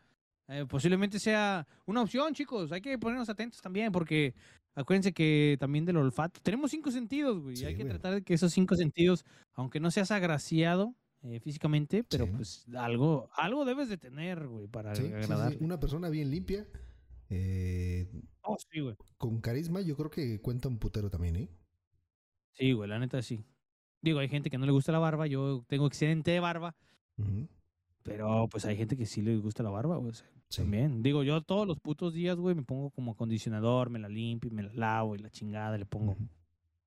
eh, posiblemente sea una opción, chicos. Hay que ponernos atentos también, porque acuérdense que también del olfato. Tenemos cinco sentidos, güey. Sí, hay que güey. tratar de que esos cinco sentidos, aunque no seas agraciado eh, físicamente, pero Sí. pues algo, algo debes de tener, güey, para Sí, sí, sí, agradar. Una persona bien limpia, eh, Oh, sí, güey. con carisma, yo creo que cuenta un putero también, ¿eh? Sí, güey, la neta sí. Digo, hay gente que no le gusta la barba, yo tengo excelente de barba, pero pues hay gente que sí le gusta la barba, güey. o sea, sí. También. Digo, yo todos los putos días, güey, me pongo como acondicionador, me la limpio, y me la lavo y la chingada, le pongo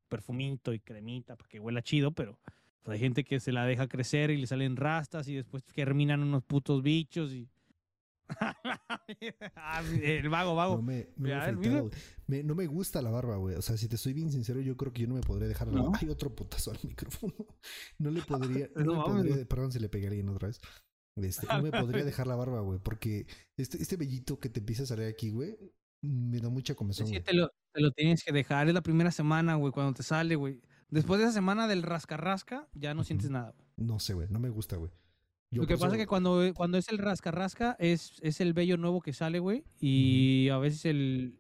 perfumito y cremita para que huela chido, pero pues, hay gente que se la deja crecer y le salen rastas y después terminan unos putos bichos y... Ah, el vago, vago. No me, no, me. Me- no me gusta la barba, güey. O sea, si te soy bien sincero, yo creo que yo no me podría dejar la ¿No? Hay otro putazo al micrófono. No le podría. No No, me mames, podría perdón si le pegué a alguien otra vez. Este, no me podría dejar la barba, güey. Porque este, este vellito que te empieza a salir aquí, güey, me da mucha comezón. Es que güey. te lo, te lo tienes que dejar, es la primera semana, güey, cuando te sale, güey. Después de esa semana del rasca-rasca, ya no sientes nada, güey. No sé, güey. No me gusta, güey. Yo Lo que pasa es que cuando, cuando es el rasca-rasca, es, es el vello nuevo que sale, güey. Y a veces el.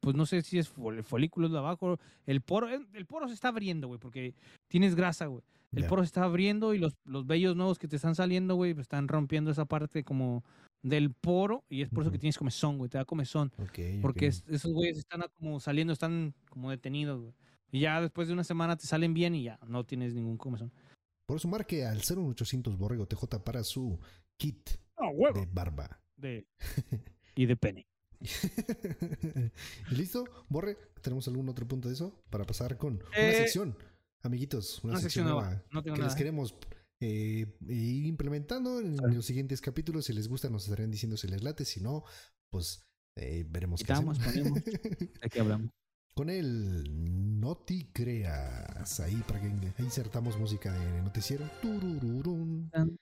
Pues no sé si es fol- el folículo de abajo. El poro, el, el poro se está abriendo, güey, porque tienes grasa, güey. El Ya. poro se está abriendo y los, los vellos nuevos que te están saliendo, güey, pues están rompiendo esa parte como del poro. Y es por eso que Ujú. tienes comezón, güey. Te da comezón. Ok, Porque es- esos güeyes están a- como saliendo, están como detenidos, güey. Y ya después de una semana te salen bien y ya no tienes ningún comezón. Por eso marque al 01800 Borrego TJ para su kit ¡Ah, de barba. De... y de pene. ¿Y listo? Borre, ¿tenemos algún otro punto de eso? Para pasar con una Eh, sección, amiguitos, una, Una sección, nueva. nueva No tengo que les queremos eh, ir implementando en Claro. los siguientes capítulos. Si les gusta, nos estarían diciendo si les late. Si no, pues eh, veremos Quitamos, qué hacemos. ¿De qué hablamos? Con el No te creas. Ahí para que ahí insertamos música de noticiero. Tan,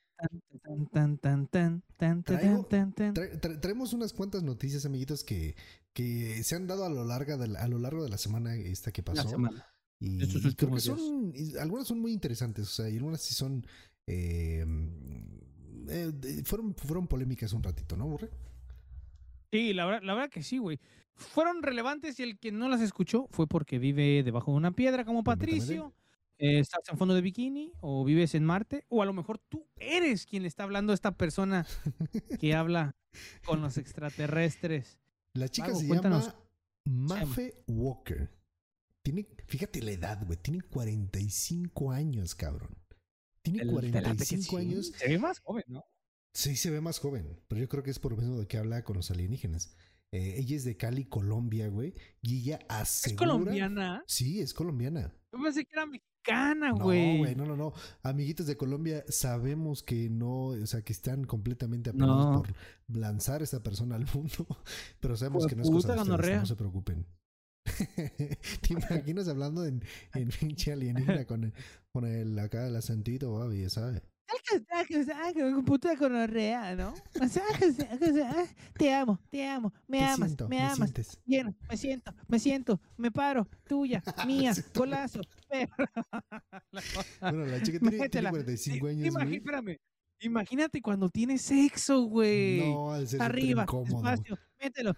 tan, tan, tan, Traigo-. Tra- tra- traemos unas cuantas noticias, amiguitos, que, que se han dado a lo, larga de la, a lo largo de la semana esta que La pasó. semana. Y, y creo que son, y algunas son muy interesantes, o sea, y algunas sí son, eh, eh, fueron, fueron polémicas un ratito, ¿no, Borre? Sí, la verdad, la verdad que sí, güey. Fueron relevantes y el que no las escuchó fue porque vive debajo de una piedra como. Patricio. eh, estás en fondo de bikini o vives en Marte o a lo mejor tú eres quien le está hablando a esta persona que habla con los extraterrestres. La chica Vago, se cuéntanos. llama Mafe Walker. Tiene, fíjate la edad, güey, tiene 45 años, cabrón. Tiene El pelate que 45 sí, años. Se ve más joven, ¿no? Sí, se ve más joven, pero yo creo que es por lo mismo de que habla con los alienígenas. Eh, ella es de Cali, Colombia, güey, y ella Es asegura... colombiana. Sí, es colombiana. Yo pensé que era mexicana, No, güey. güey, no, no, no. Amiguitos de Colombia, sabemos que no, o sea, que están completamente apenados No. por lanzar a esta persona al mundo, pero sabemos que no es cosa de ustedes, no se preocupen. ¿Te imaginas hablando en, en pinche alienígena con el, con el acá el acentito, baby, ¿sabes? Puta conorrea, ¿no? Te amo, te amo, me ¿Qué amas, siento? me ¿Me amas. Bien, me siento, me siento, me paro, tuya, mía, golazo. Bueno, la chica tiene, tiene Métela. 45 Di- años, güey. espérame, imagínate cuando tienes sexo, güey. No, al ser Arriba, despacio, mételo.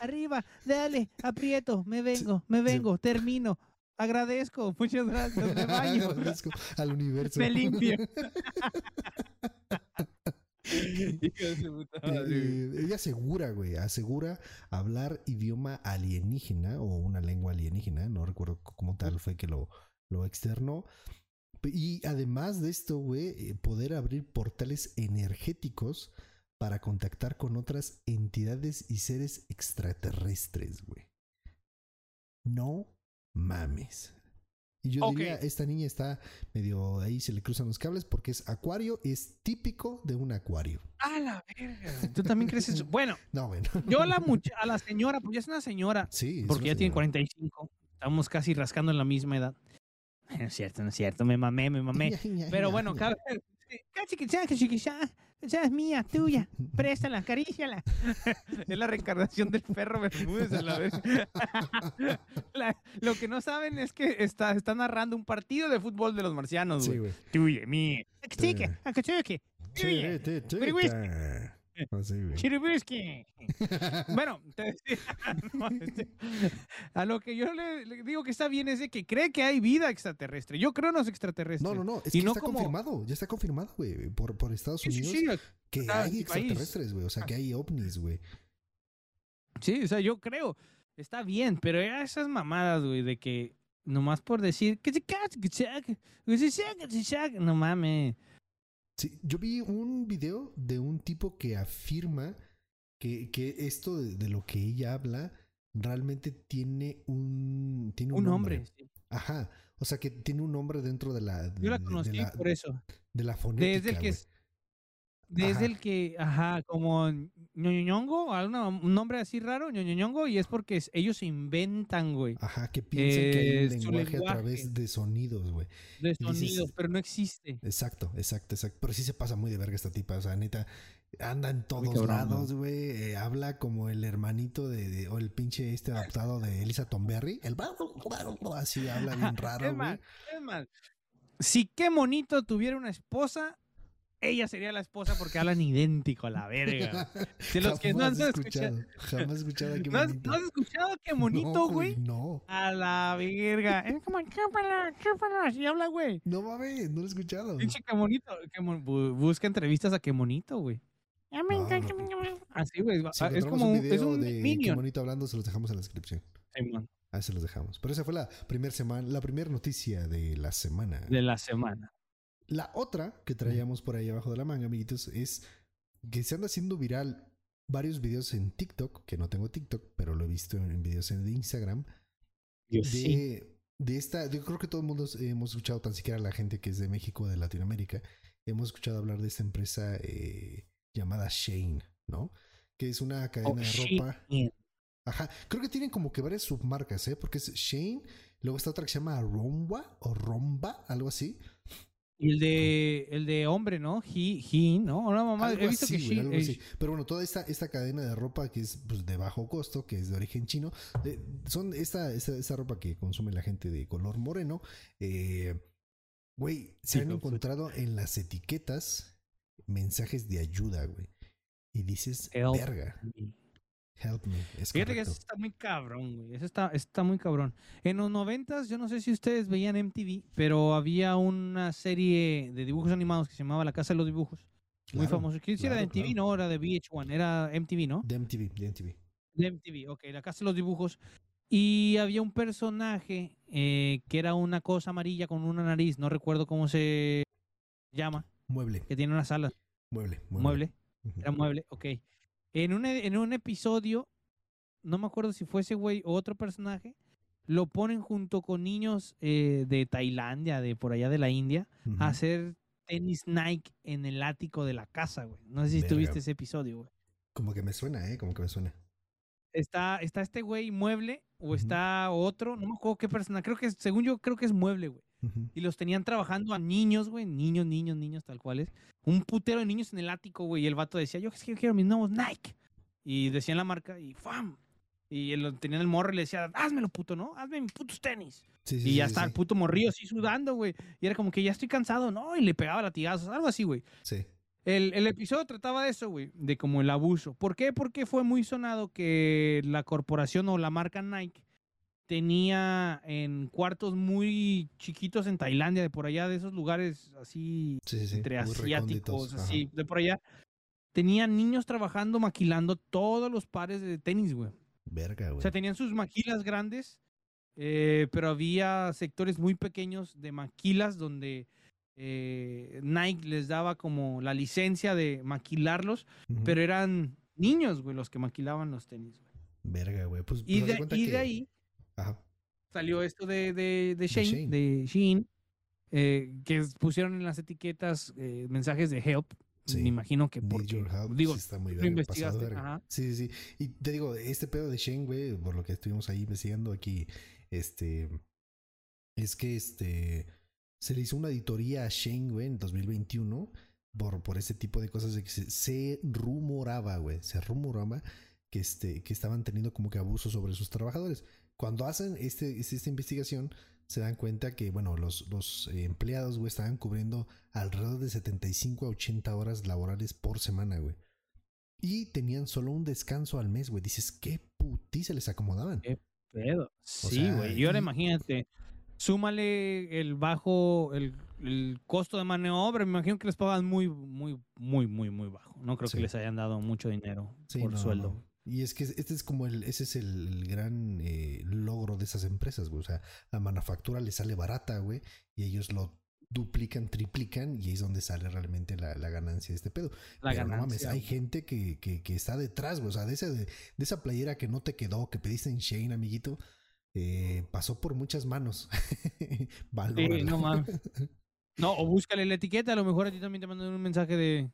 Arriba, dale, aprieto, me vengo, me vengo, termino. Agradezco, muchas gracias, me baño, Agradezco al universo. me limpio. Eh, ella asegura, güey, asegura hablar idioma alienígena o una lengua alienígena, no recuerdo cómo tal fue que lo, lo externó. Y además de esto, güey, eh, poder abrir portales energéticos para contactar con otras entidades y seres extraterrestres, güey. No mames. Y yo Ok. diría, esta niña está medio ahí, se le cruzan los cables porque es acuario, es típico de un acuario. A la verga. ¿Tú también crees eso? Bueno, No, bueno. yo a la, mucha- a la señora, pues ya es una señora, Sí. es porque una ya tiene señora. 45. Estamos casi rascando en la misma edad. No es cierto, no es cierto. Me mamé, me mamé. Pero bueno, cada Esa es mía, tuya. Préstala, acaríciala. es la reencarnación del perro Bermúdez a la vez. La- lo que no saben es que está, está narrando un partido de fútbol de los marcianos, Sí, güey. güey. Tuya, mía. Acachique. Tuya. Así, güey. Bueno, te decía, no, este, a lo que yo le, le digo que está bien es de que cree que hay vida extraterrestre. Yo creo en los extraterrestres. No, no, no. Es Y que no está como- confirmado. Ya está confirmado, güey. Por, por Estados Sí, sí, Unidos. sí, Que está hay extraterrestres, güey. O sea, que hay ovnis, güey. Sí, o sea, yo creo. Está bien, pero esas mamadas, güey, de que nomás por decir que se que se que se no mames. Sí, yo vi un video de un tipo que afirma que, que esto de, de lo que ella habla realmente tiene un tiene un, Un hombre. sí. Ajá. O sea que tiene un nombre dentro de la de, Yo la de conocí la, por eso. de la fonética. Desde el que güey. Es- el que, ajá, como ñoñongo, un nombre así raro, ñoñongo, y es porque es- ellos se inventan, güey, Ajá, que piensan que hay un eh, lenguaje, a través de sonidos, güey. de dices- sonidos, pero no existe. Exacto, exacto, exacto. Pero sí se pasa muy de verga esta tipa. O sea, neta, anda en todos cabrón, lados, güey. eh, habla como el hermanito de, de- o el pinche este adaptado de Elisa Tomberry. El así habla bien raro, es güey. más, es más, si qué monito tuviera una esposa, ella sería la esposa porque hablan idéntico a la verga. De los que no han Jamás escuchado. Jamás he escuchado a qué ¿No has, no has escuchado a qué monito, No, güey? No. A la verga. Es como, chúpala, chúpala. Así habla, güey. No mames, no lo he escuchado. Pinche que monito. que mon- bu- busca entrevistas a qué monito, güey. Ya me No, encanta, no. Así, güey. Si Ah, es como un, es video un de qué minion. bonito hablando, se los dejamos en la descripción. Simón, Ahí se los dejamos. Pero esa fue la primera semana, la primera noticia de la semana. De la semana. La otra que traíamos por ahí abajo de la manga, amiguitos, es que se anda haciendo viral varios videos en TikTok, que no tengo TikTok, pero lo he visto en videos en Instagram, Yo de, sí. de esta, yo creo que todo el mundo hemos escuchado, tan siquiera la gente que es de México o de Latinoamérica, hemos escuchado hablar de esta empresa eh, llamada Shane, ¿no? Que es una cadena Oh, de shit. ropa. Ajá, creo que tienen como que varias submarcas, ¿eh? Porque es Shane, luego está otra que se llama Romba o Romba, algo así. Y el de, el de hombre, ¿no? He, he, ¿no? Una mamá. Algo He visto así, que she, algo eh, así. Pero bueno, toda esta, esta cadena de ropa que es pues, de bajo costo, que es de origen chino, de- son esta, esta, esta ropa que consume la gente de color moreno. eh, Güey, se Sí, han no, encontrado en las etiquetas mensajes de ayuda, güey. Y dices, Help verga, help me. Es Fíjate que eso está muy cabrón, güey. Eso está, está muy cabrón. En los noventas, yo no sé si ustedes veían MTV, pero había una serie de dibujos animados que se llamaba La Casa de los Dibujos. muy Claro, famoso. ¿Quién era de claro, MTV? claro. No, era de VH1, era MTV, ¿no? De MTV, de MTV. De MTV, ok, La Casa de los Dibujos. Y había un personaje eh, que era una cosa amarilla con una nariz, no recuerdo cómo se llama, Mueble, que tiene unas alas. mueble, mueble. Mueble. Era mueble, ok. En un, e- en un episodio, no me acuerdo si fue ese güey o otro personaje, lo ponen junto con niños eh, de Tailandia, de por allá de la India, a hacer tenis Nike en el ático de la casa, güey. No sé si Verga. tuviste ese episodio, güey. Como que me suena, ¿eh? Como que me suena. Está, está este güey mueble o está otro, no me acuerdo qué persona, creo que según yo creo que es mueble, güey. Y los tenían trabajando a niños, güey, niños, niños, niños, tal cuales. Un putero de niños en el ático, güey. Y el vato decía, yo es que yo quiero mis nuevos Nike. Y decían la marca y ¡fam! Y él, tenían el morro y le decía, házmelo, puto, ¿no? Hazme mis putos tenis. Sí, sí, y ya sí, está sí. el puto morrillo así sudando, güey. Y era como que ya estoy cansado, ¿no? Y le pegaba latigazos, algo así, güey. Sí. El, el episodio trataba de eso, güey, de como el abuso. ¿Por qué? Porque fue muy sonado que la corporación o la marca Nike tenía en cuartos muy chiquitos en Tailandia, de por allá, de esos lugares así Sí, sí, sí. entre asiáticos, ajá. así, de por allá. Tenían niños trabajando, maquilando todos los pares de tenis, güey. Verga, güey. O sea, tenían sus maquilas grandes, eh, pero había sectores muy pequeños de maquilas donde eh, Nike les daba como la licencia de maquilarlos, pero eran niños, güey, los que maquilaban los tenis. güey. Verga, güey. Pues, Y pues, haz de, cuenta y que- de ahí, Ajá. salió esto de, de, de Shane, de Shein, eh, que pusieron en las etiquetas eh, mensajes de help. Sí. Me imagino que porque, help, digo, sí está muy lo pasado investigaste, ajá. Sí, sí, sí. Y te digo, este pedo de Shane, güey, por lo que estuvimos ahí investigando aquí, este, es que este, se le hizo una auditoría a Shane, güey, en 2021 por, por ese tipo de cosas de que se, se rumoraba, güey, se rumoraba que, este, que estaban teniendo como que abuso sobre sus trabajadores. Cuando hacen este, esta investigación, se dan cuenta que, bueno, los, los eh, empleados, güey, estaban cubriendo alrededor de 75 a 80 horas laborales por semana, güey. Y tenían solo un descanso al mes, güey. Dices, qué putiza les acomodaban. Eh, Pedo. Sí, güey. y ahora imagínate, súmale el bajo, el, el costo de maniobra. Me imagino que les pagan muy, muy, muy, muy, muy bajo. No creo Sí. que les hayan dado mucho dinero Sí, por no, sueldo. no. Y es que este es como el, ese es el, el gran eh, logro de esas empresas, güey. O sea, la manufactura les sale barata, güey, y ellos lo duplican, triplican, y ahí es donde sale realmente la, la ganancia de este pedo. La Pero no mames, ganancia. hay gente que, que, que está detrás, güey. O sea, de, ese, de, de esa playera que no te quedó, que pediste en Shane, amiguito, eh, pasó por muchas manos. Sí, no mames. No, o búscale la etiqueta, a lo mejor a ti también te mandan un mensaje de...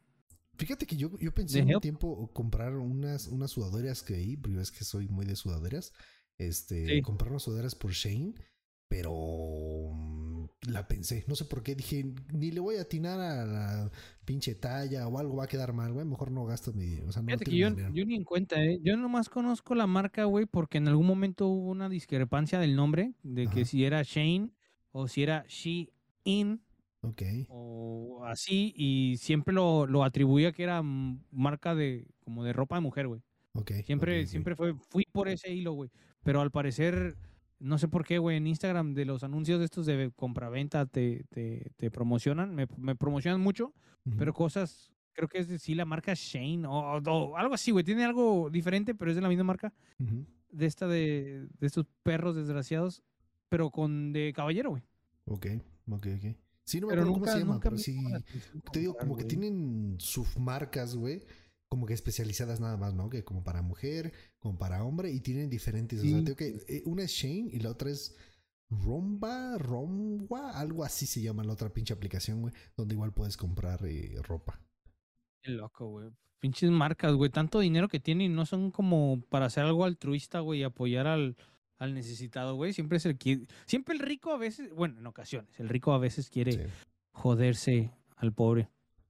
Fíjate que yo, yo pensé ¿De en un tiempo comprar unas, unas sudaderas que ahí, porque es que soy muy de sudaderas. Este, Sí. comprar unas sudaderas por Shane, pero mm, la pensé. No sé por qué. Dije, ni le voy a atinar a la pinche talla o algo va a quedar mal, güey. Mejor no gasto mi. O sea, no Fíjate que yo, yo ni en cuenta, ¿eh? Yo nomás conozco la marca, güey, porque en algún momento hubo una discrepancia del nombre, de que si era Shane o si era Shein Ok. o así, y siempre lo, lo atribuía que era marca de como de ropa de mujer, güey. Ok. Siempre, siempre fue, fui por ese hilo, güey. Pero al parecer, no sé por qué, güey, en Instagram de los anuncios de estos de compraventa te, te, te promocionan, me, me promocionan mucho, pero cosas, creo que es de sí la marca Shane o, o algo así, güey. Tiene algo diferente, pero es de la misma marca de esta de, de estos perros desgraciados, pero con de caballero, güey. Ok, ok, ok. Sí, no me Pero acuerdo nunca, cómo se llama, pero sí. Te digo, como que tienen submarcas, güey, como que especializadas nada más, ¿no? Que como para mujer, como para hombre, y tienen diferentes. O sea, tengo que, eh, una es Shane y la otra es Romba, Romwa, algo así se llama la otra pinche aplicación, güey, donde igual puedes comprar eh, ropa. Qué loco, güey. Pinches marcas, güey. Tanto dinero que tienen y no son como para hacer algo altruista, güey, y apoyar al, al necesitado, güey. Siempre es el que. Siempre el rico a veces, bueno, en ocasiones, el rico a veces quiere Sí. joderse al pobre.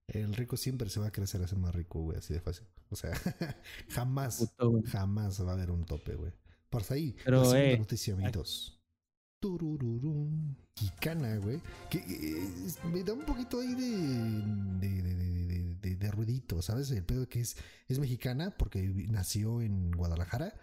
El rico siempre se va a crecer a ser más rico, güey, así de fácil. O sea, jamás, Puto, jamás va a haber un tope, güey. Por ahí, Pero, eh, noticia, amiguitos. Turururum. Kikana, güey. Que eh, me da un poquito ahí de, de, de, de- de- ruidito, ¿sabes? El pedo que es, es mexicana porque nació en Guadalajara.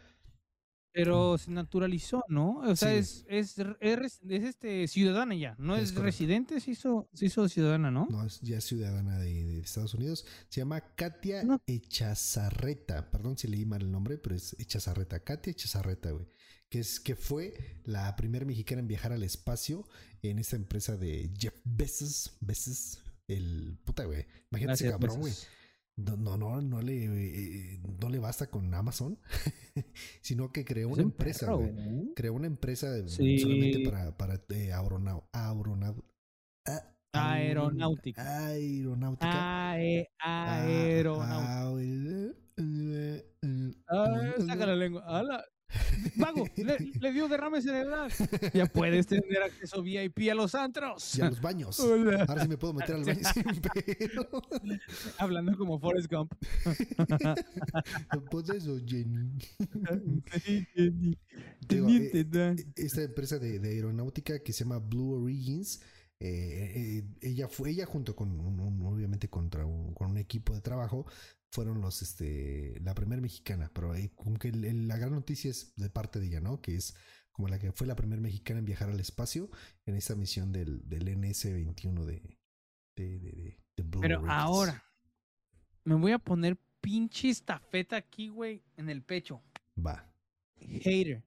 Pero se naturalizó, ¿no? O sea, Sí. es, es, es, este ciudadana ya. No Es residente, se hizo, se hizo ciudadana, ¿no? No, es ya ciudadana de, de Estados Unidos. Se llama Katia No. Echazarreta. Perdón si leí mal el nombre, pero es Echazarreta. Katia Echazarreta, güey. Que, es, que fue la primera mexicana en viajar al espacio en esta empresa de Jeff Bezos. Bezos. El puta, güey. Imagínate ese cabrón, güey. No, no, no, no le, eh, no le basta con Amazon, sino que creó una un empresa. Creó una empresa Sí. solamente para, para eh, aeronau- aeronau- a- Aeronáutica. Aeronáutica. Ae- Ah, Aeronáutica. Ah, saca la lengua. Vago, le, le dio derrame cerebral. Ya puedes tener acceso VIP a los antros. Y a los baños. Hola. Ahora sí me puedo meter al baño sin pedo. Hablando como Forrest Gump. Pues eso, Jenny. Sí, Jenny. Digo, eh, Dan. esta empresa de, de aeronáutica que se llama Blue Origins, eh, eh, ella fue, ella junto con un, un- obviamente contra un, con un equipo de trabajo, fueron los, este, la primera mexicana, pero eh, como que el- el- la gran noticia es de parte de ella, ¿no? Que es como la que fue la primera mexicana en viajar al espacio en esta misión del, del NS-21 de, de, de, de- de Blue Pero ahora, me voy a poner pinche estafeta aquí, güey, en el pecho. Va, Hater.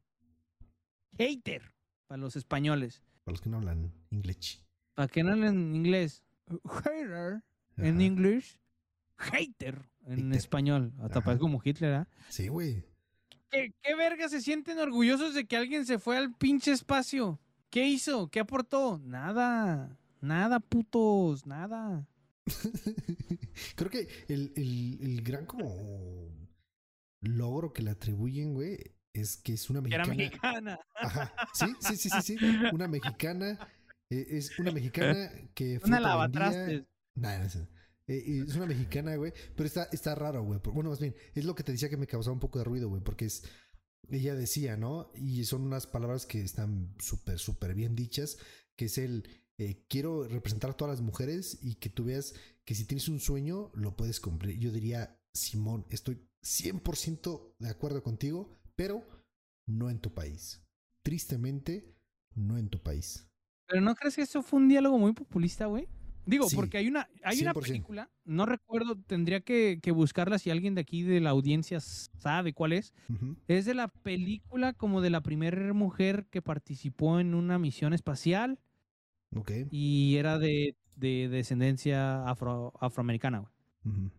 Hater. Para los españoles. para los que no hablan inglés. Para que no hablen inglés. Hater. En inglés. Hater. En español. Hasta Ajá. parece como Hitler, ¿ah? Sí, güey. ¿qué, ¿qué verga se sienten orgullosos de que alguien se fue al pinche espacio? ¿Qué hizo? ¿Qué aportó? Nada. Nada, putos. Nada. Creo que el, el, el gran como logro que le atribuyen, güey, es que es una Que era mexicana. mexicana. Ajá. Sí, sí, sí, sí, sí. Una mexicana. eh, es una mexicana que Una fruta lavatrastes. Nah, no sé. Es una mexicana, güey. Pero está, está raro, güey. Bueno, más bien, es lo que te decía que me causaba un poco de ruido, güey. Porque es. Ella decía, ¿no? Y son unas palabras que están súper, súper bien dichas. Que es el. eh, quiero representar a todas las mujeres y que tú veas que si tienes un sueño, lo puedes cumplir. Yo diría, Simón, estoy 100% de acuerdo contigo, pero no en tu país. Tristemente, no en tu país. Pero ¿no crees que eso fue un diálogo muy populista, güey? Digo, Sí, porque hay una, hay una 100%. película, no recuerdo, tendría que, que buscarla si alguien de aquí de la audiencia sabe cuál es. Es de la película como de la primera mujer que participó en una misión espacial Ok. y era de, de descendencia afro, afroamericana, güey. Ujú.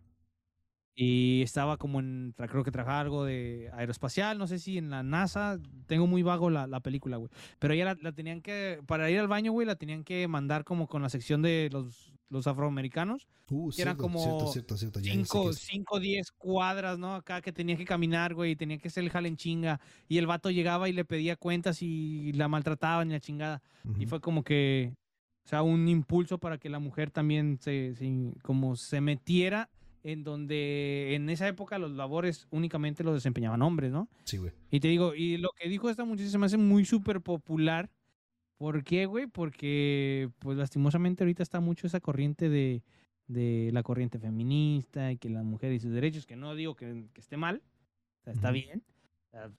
Y estaba como en, creo que trabajaba algo de aeroespacial, no sé si en la NASA, tengo muy vago la, la película, güey. Pero ella la, la tenían que, para ir al baño, güey, la tenían que mandar como con la sección de los, los afroamericanos. Uh, Que eran cierto, como sé qué 5, es. 5, 10 cuadras, ¿no? Acá que tenía que caminar, güey, y tenía que hacer el jale en chinga. Y el vato llegaba y le pedía cuentas y la maltrataban y la chingada. Y fue como que, o sea, un impulso para que la mujer también se, se- como se metiera en donde en esa época los labores únicamente los desempeñaban hombres, ¿no? Sí, güey. Y te digo, y lo que dijo esta muchacha se me hace muy súper popular. ¿Por qué, güey? Porque, pues lastimosamente ahorita está mucho esa corriente de, de la corriente feminista y que la mujer y sus derechos, que no digo que, que esté mal, o sea, está Ujú. bien. O sea,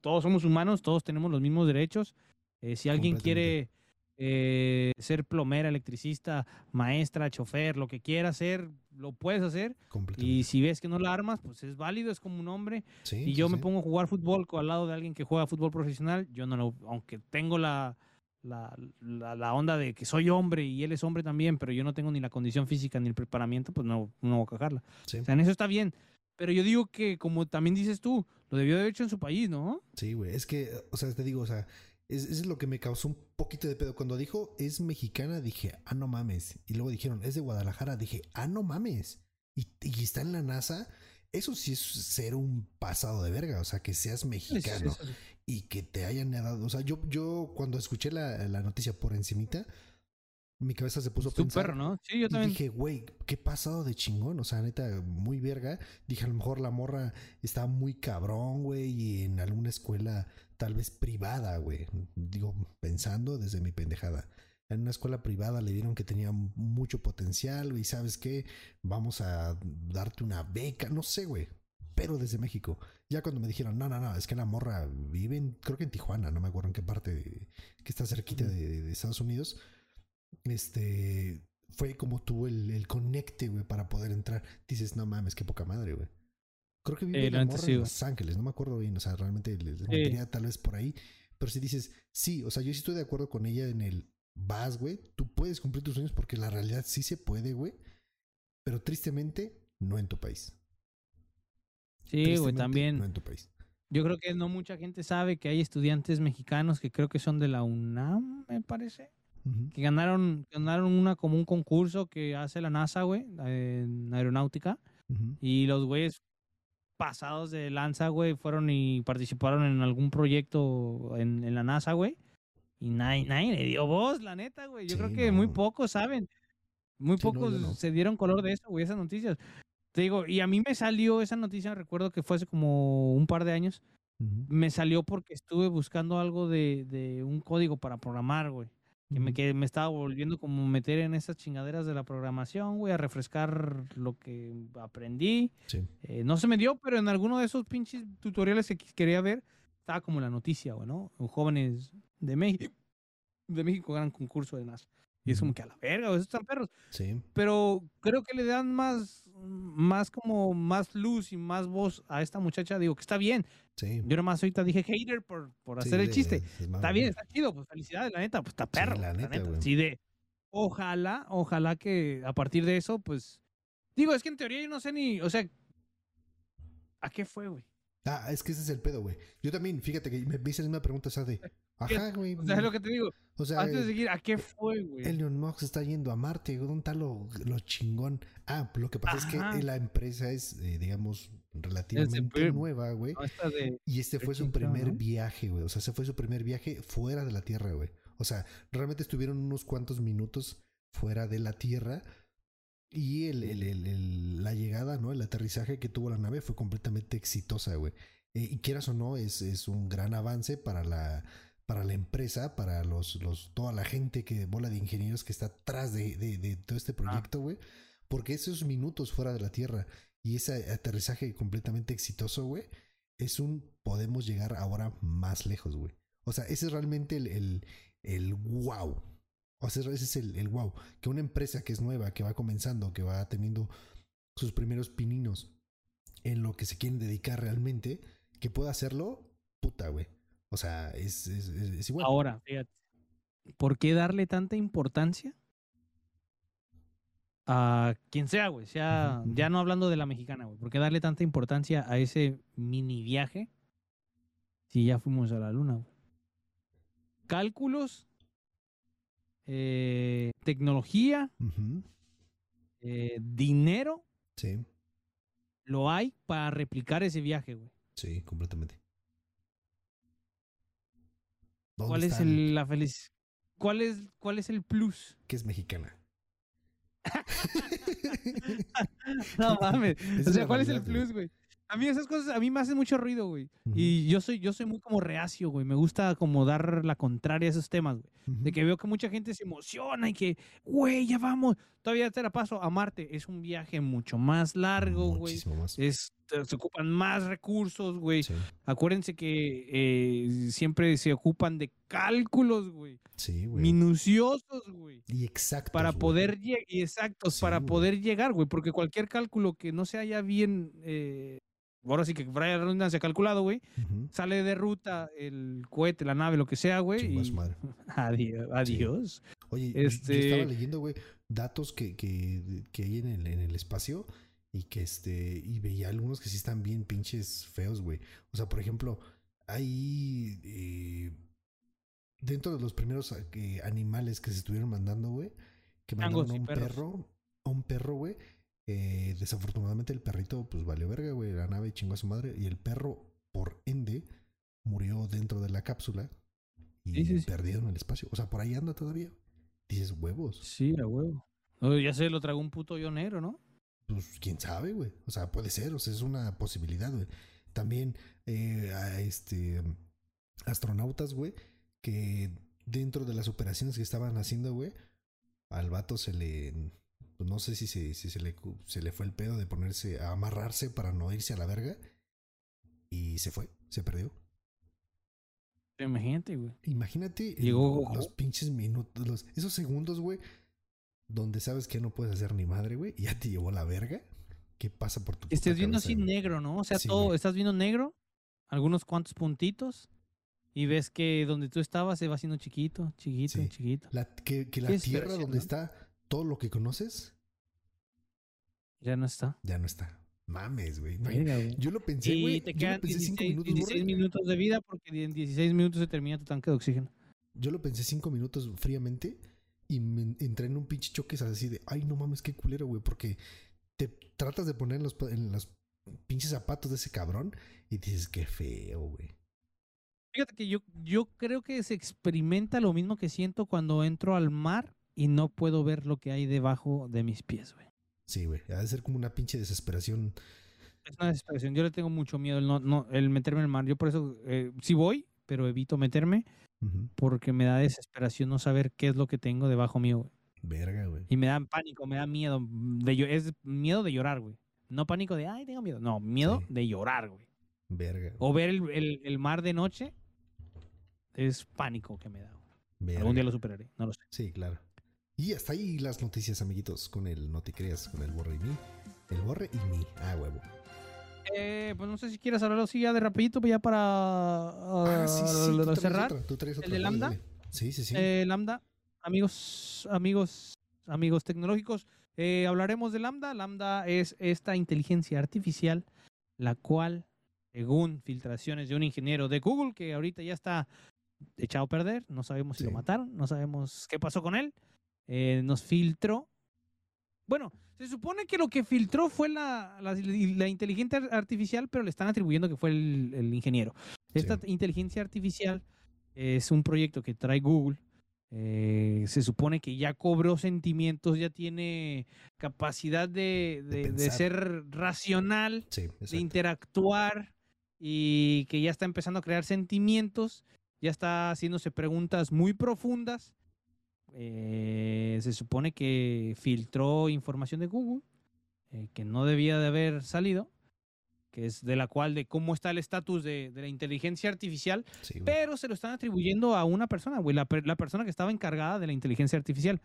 todos somos humanos, todos tenemos los mismos derechos. Eh, si alguien quiere eh, ser plomera, electricista, maestra, chofer, lo que quiera hacer, lo puedes hacer. Y si ves que no la armas, pues es válido, es como un hombre. Sí, Y sí, yo me sí. pongo a jugar fútbol al lado de alguien que juega fútbol profesional, yo no lo, aunque tengo la, la, la, la onda de que soy hombre y él es hombre también, pero yo no tengo ni la condición física ni el preparamiento, pues no, no voy a cagarla. O sea, en eso está bien. Pero yo digo que, como también dices tú, lo debió de haber hecho en su país, ¿no? Sí, güey. Es que, o sea, te digo, o sea, es, es lo que me causó un poquito de pedo. Cuando dijo es mexicana, dije, ah, no mames. Y luego dijeron, es de Guadalajara, dije, ah, no mames. Y, y está en la NASA. Eso sí es ser un pasado de verga. O sea, que seas mexicano y que te hayan dado. O sea, yo, yo cuando escuché la, la noticia por encimita, mi cabeza se puso a pensar. ¿no? Sí, yo Y también. dije, güey, qué pasado de chingón. O sea, neta, muy verga. Dije, a lo mejor la morra está muy cabrón, güey, y en alguna escuela tal vez privada, güey. Digo, pensando desde mi pendejada. En una escuela privada le dieron que tenía mucho potencial, güey, ¿sabes qué? Vamos a darte una beca, no sé, güey. Pero desde México. Ya cuando me dijeron, no, no, no, es que la morra vive en, creo que en Tijuana, no me acuerdo en qué parte, de- que está cerquita de- de Estados Unidos este fue como tuvo el, el conecte, güey, para poder entrar. Dices, no mames, qué poca madre, güey. Creo que vive Eh, la morra sí, en. Los Ángeles, no me acuerdo bien, o sea, realmente mentiría tal vez por ahí. Pero si dices, sí, o sea, yo sí estoy de acuerdo con ella en el vas, güey, tú puedes cumplir tus sueños porque la realidad sí se puede, güey. Pero tristemente, no en tu país. Sí, güey, también. No en tu país. Yo creo que no mucha gente sabe que hay estudiantes mexicanos que creo que son de la UNAM, me parece. Que ganaron, ganaron una como un concurso que hace la NASA, güey, en aeronáutica. Y los güeyes pasados de lanza, güey, fueron y participaron en algún proyecto en, en la NASA, güey. Y nadie, nadie le dio voz, la neta, güey. Yo creo que muy pocos saben. Muy Sí, pocos no. se dieron color de eso, güey, esas noticias. Te digo, y a mí me salió esa noticia, recuerdo que fue hace como un par de años. Me salió porque estuve buscando algo de, de un código para programar, güey que me, que me estaba volviendo como meter en esas chingaderas de la programación, güey, a refrescar lo que aprendí. Sí. Eh, no se me dio, pero en alguno de esos pinches tutoriales que quería ver, estaba como la noticia, güey, ¿no? Jóvenes de México, de México ganan concurso de NASA. Y es como que a la verga, esos están perros. Sí. Pero creo que le dan más, más como más luz y más voz a esta muchacha. Digo que está bien. Sí. Yo nomás ahorita dije hater por, por Sí, hacer el chiste. Está bien, está chido, pues felicidades, la neta, pues está perro. la la neta, neta. güey. Sí, de. Ojalá, ojalá que a partir de eso, pues. Digo, es que en teoría yo no sé ni. O sea. ¿A qué fue, güey? Ah, es que ese es el pedo, güey. Yo también, fíjate que me hice la misma pregunta, o sea, de. Ajá, güey. O sea, es lo que te digo. O sea, Antes de seguir, ¿a qué fue, güey? Elon Musk está yendo a Marte, ¿dónde está lo, lo chingón? Ah, lo que pasa es que la empresa es, eh, digamos, relativamente nueva, güey. No, Y este fue su primer ¿no? viaje, güey. O sea, ese fue su primer viaje fuera de la Tierra, güey. O sea, realmente estuvieron unos cuantos minutos fuera de la Tierra. Y el, el- el- el- la llegada, ¿no? El aterrizaje que tuvo la nave fue completamente exitosa, güey. Eh, y quieras o no, es, es un gran avance para la, para la empresa, para los, los, toda la gente que, bola de ingenieros que está atrás de, de- de todo este proyecto, güey. Porque esos minutos fuera de la Tierra y ese aterrizaje completamente exitoso, güey, es un podemos llegar ahora más lejos, güey. O sea, ese es realmente el, el, el wow. O sea, ese es el, el wow. Que una empresa que es nueva, que va comenzando, que va teniendo sus primeros pininos en lo que se quieren dedicar realmente, que pueda hacerlo, puta, güey. O sea, es, es, es- es igual. Ahora, fíjate. ¿Por qué darle tanta importancia a quien sea, güey? Sea, ya no hablando de la mexicana, güey. ¿Por qué darle tanta importancia a ese mini viaje si ya fuimos a la luna, güey? Cálculos, eh, tecnología, eh, dinero, Sí, lo hay para replicar ese viaje, güey. sí, completamente. ¿Dónde ¿Cuál es el, la feliz? ¿Cuál es, ¿Cuál es el plus? que es mexicana? No mames. O sea, ¿cuál es el plus, güey? A mí esas cosas, a mí me hacen mucho ruido, güey. Y yo soy, yo soy muy como reacio, güey. Me gusta como dar la contraria a esos temas, güey. De que veo que mucha gente se emociona y que, güey, ya vamos. Todavía te la paso a Marte. Es un viaje mucho más largo, güey. Muchísimo más. Es, se ocupan más recursos, güey. Sí, Acuérdense que eh, siempre se ocupan de cálculos, güey. sí, güey. Minuciosos, güey. Y exacto. Para poder llegar, y exactos, Sí, para güey. poder llegar, güey, porque cualquier cálculo que no se haya bien, eh, ahora sí que vaya la redundancia calculado, güey, sale de ruta el cohete, la nave, lo que sea, güey, su y madre. adiós, adiós. Oye, yo- yo Este- estaba leyendo, güey, datos que, que, que hay en el, en el espacio y que este, y veía algunos que sí están bien pinches feos, güey. O sea, por ejemplo, hay eh, dentro de los primeros eh, animales que se estuvieron mandando, güey, que mandaron a un perros. perro, a un perro, güey. eh, desafortunadamente el perrito pues valió verga, güey, la nave chingó a su madre y el perro, por ende, murió dentro de la cápsula y Sí, sí, sí. perdido en el espacio. O sea, por ahí anda todavía. Dices huevos. Sí, a huevo. Ya se lo tragó un puto negro, ¿no? Pues quién sabe, güey. O sea, puede ser, o sea, es una posibilidad, güey. También eh, a este astronautas, güey, que dentro de las operaciones que estaban haciendo, güey, al vato se le pues no sé si se, si se le se le fue el pedo de ponerse a amarrarse para no irse a la verga y se fue, se perdió. Imagínate, güey. Imagínate Llegó los pinches minutos, los, esos segundos, güey, donde sabes que no puedes hacer ni madre, güey, y ya te llevó la verga. ¿Qué pasa por tu puta viendo cabeza, así güey? negro, ¿no? O sea, Sí, todo, güey. estás viendo negro, algunos cuantos puntitos, y ves que donde tú estabas se va haciendo chiquito, chiquito, Sí. chiquito. La, que, que la tierra donde ¿no? está todo lo que conoces, Ya no está. ya no está. Mames, güey. Verga, güey. Yo lo pensé, Y güey. te Yo quedan lo pensé 16, cinco minutos, 16 morra. minutos de vida porque en 16 minutos se termina tu tanque de oxígeno. Yo lo pensé cinco minutos fríamente y me entré en un pinche choque así de, ay, no mames, qué culero, güey, porque te tratas de poner en los, en los pinches zapatos de ese cabrón y dices, qué feo, güey. Fíjate que yo, yo creo que se experimenta lo mismo que siento cuando entro al mar y no puedo ver lo que hay debajo de mis pies, güey. Sí, güey. Ha de ser como una pinche desesperación. Es una desesperación. Yo le tengo mucho miedo el, no, no, el meterme en el mar. Yo por eso eh, sí voy, pero evito meterme Porque me da desesperación no saber qué es lo que tengo debajo mío, güey. Verga, güey. Y me da pánico, me da miedo. De, llo- es miedo de llorar, güey. No pánico de, ay, tengo miedo. No, miedo Sí. de llorar, güey. Verga. güey. O ver el, el- el mar de noche es pánico que me da. güey. Algún día lo superaré, no lo sé. Sí, claro. Y hasta ahí las noticias, amiguitos, con el No te creas, con el borre y mí. El borre y mí. Ah, huevo. Eh, pues no sé si quieres hablarlo así ya de rapidito, pues ya para Ah, sí, sí, ah, tú cerrar. tú ¿El de Lambda? dale. Sí, sí, sí. Eh, Lambda, amigos, amigos, amigos tecnológicos, eh, hablaremos de Lambda. Lambda es esta inteligencia artificial, la cual según filtraciones de un ingeniero de Google que ahorita ya está echado a perder, no sabemos si lo mataron, no sabemos qué pasó con él, nos filtró. Bueno, se supone que lo que filtró fue la, la, la inteligencia artificial, pero le están atribuyendo que fue el, el ingeniero. Esta Sí. inteligencia artificial es un proyecto que trae Google. eh, se supone que ya cobró sentimientos, ya tiene capacidad de, De de- de pensar. ser racional, Sí, de interactuar y que ya está empezando a crear sentimientos, ya está haciéndose preguntas muy profundas. Eh, se supone que filtró información de Google eh, que no debía de haber salido, que es de la cual de cómo está el estatus de, de la inteligencia artificial, Sí, pero se lo están atribuyendo a una persona, güey, la, la persona que estaba encargada de la inteligencia artificial.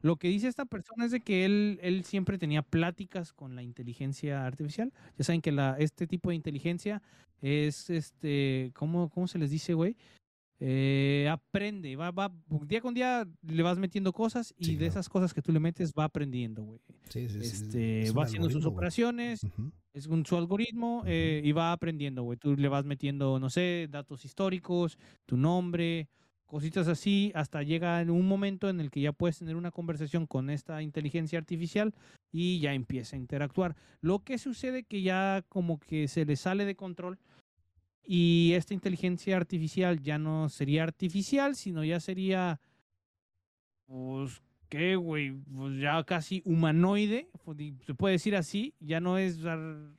Lo que dice esta persona es de que él, él siempre tenía pláticas con la inteligencia artificial. Ya saben que la, este tipo de inteligencia es, este, ¿cómo, cómo se les dice, güey? Eh, aprende, va, va, día con día le vas metiendo cosas y Sí, de claro. esas cosas que tú le metes va aprendiendo, güey. Sí, sí, Este, es va haciendo sus operaciones, Ujú. es un, su algoritmo Ujú. eh, y va aprendiendo, güey. Tú le vas metiendo, no sé, datos históricos, tu nombre, cositas así, hasta llega en un momento en el que ya puedes tener una conversación con esta inteligencia artificial y ya empieza a interactuar. Lo que sucede que ya como que se le sale de control y esta inteligencia artificial ya no sería artificial, sino ya sería, pues, ¿qué, güey? Pues ya casi humanoide, pues, se puede decir así, ya no es,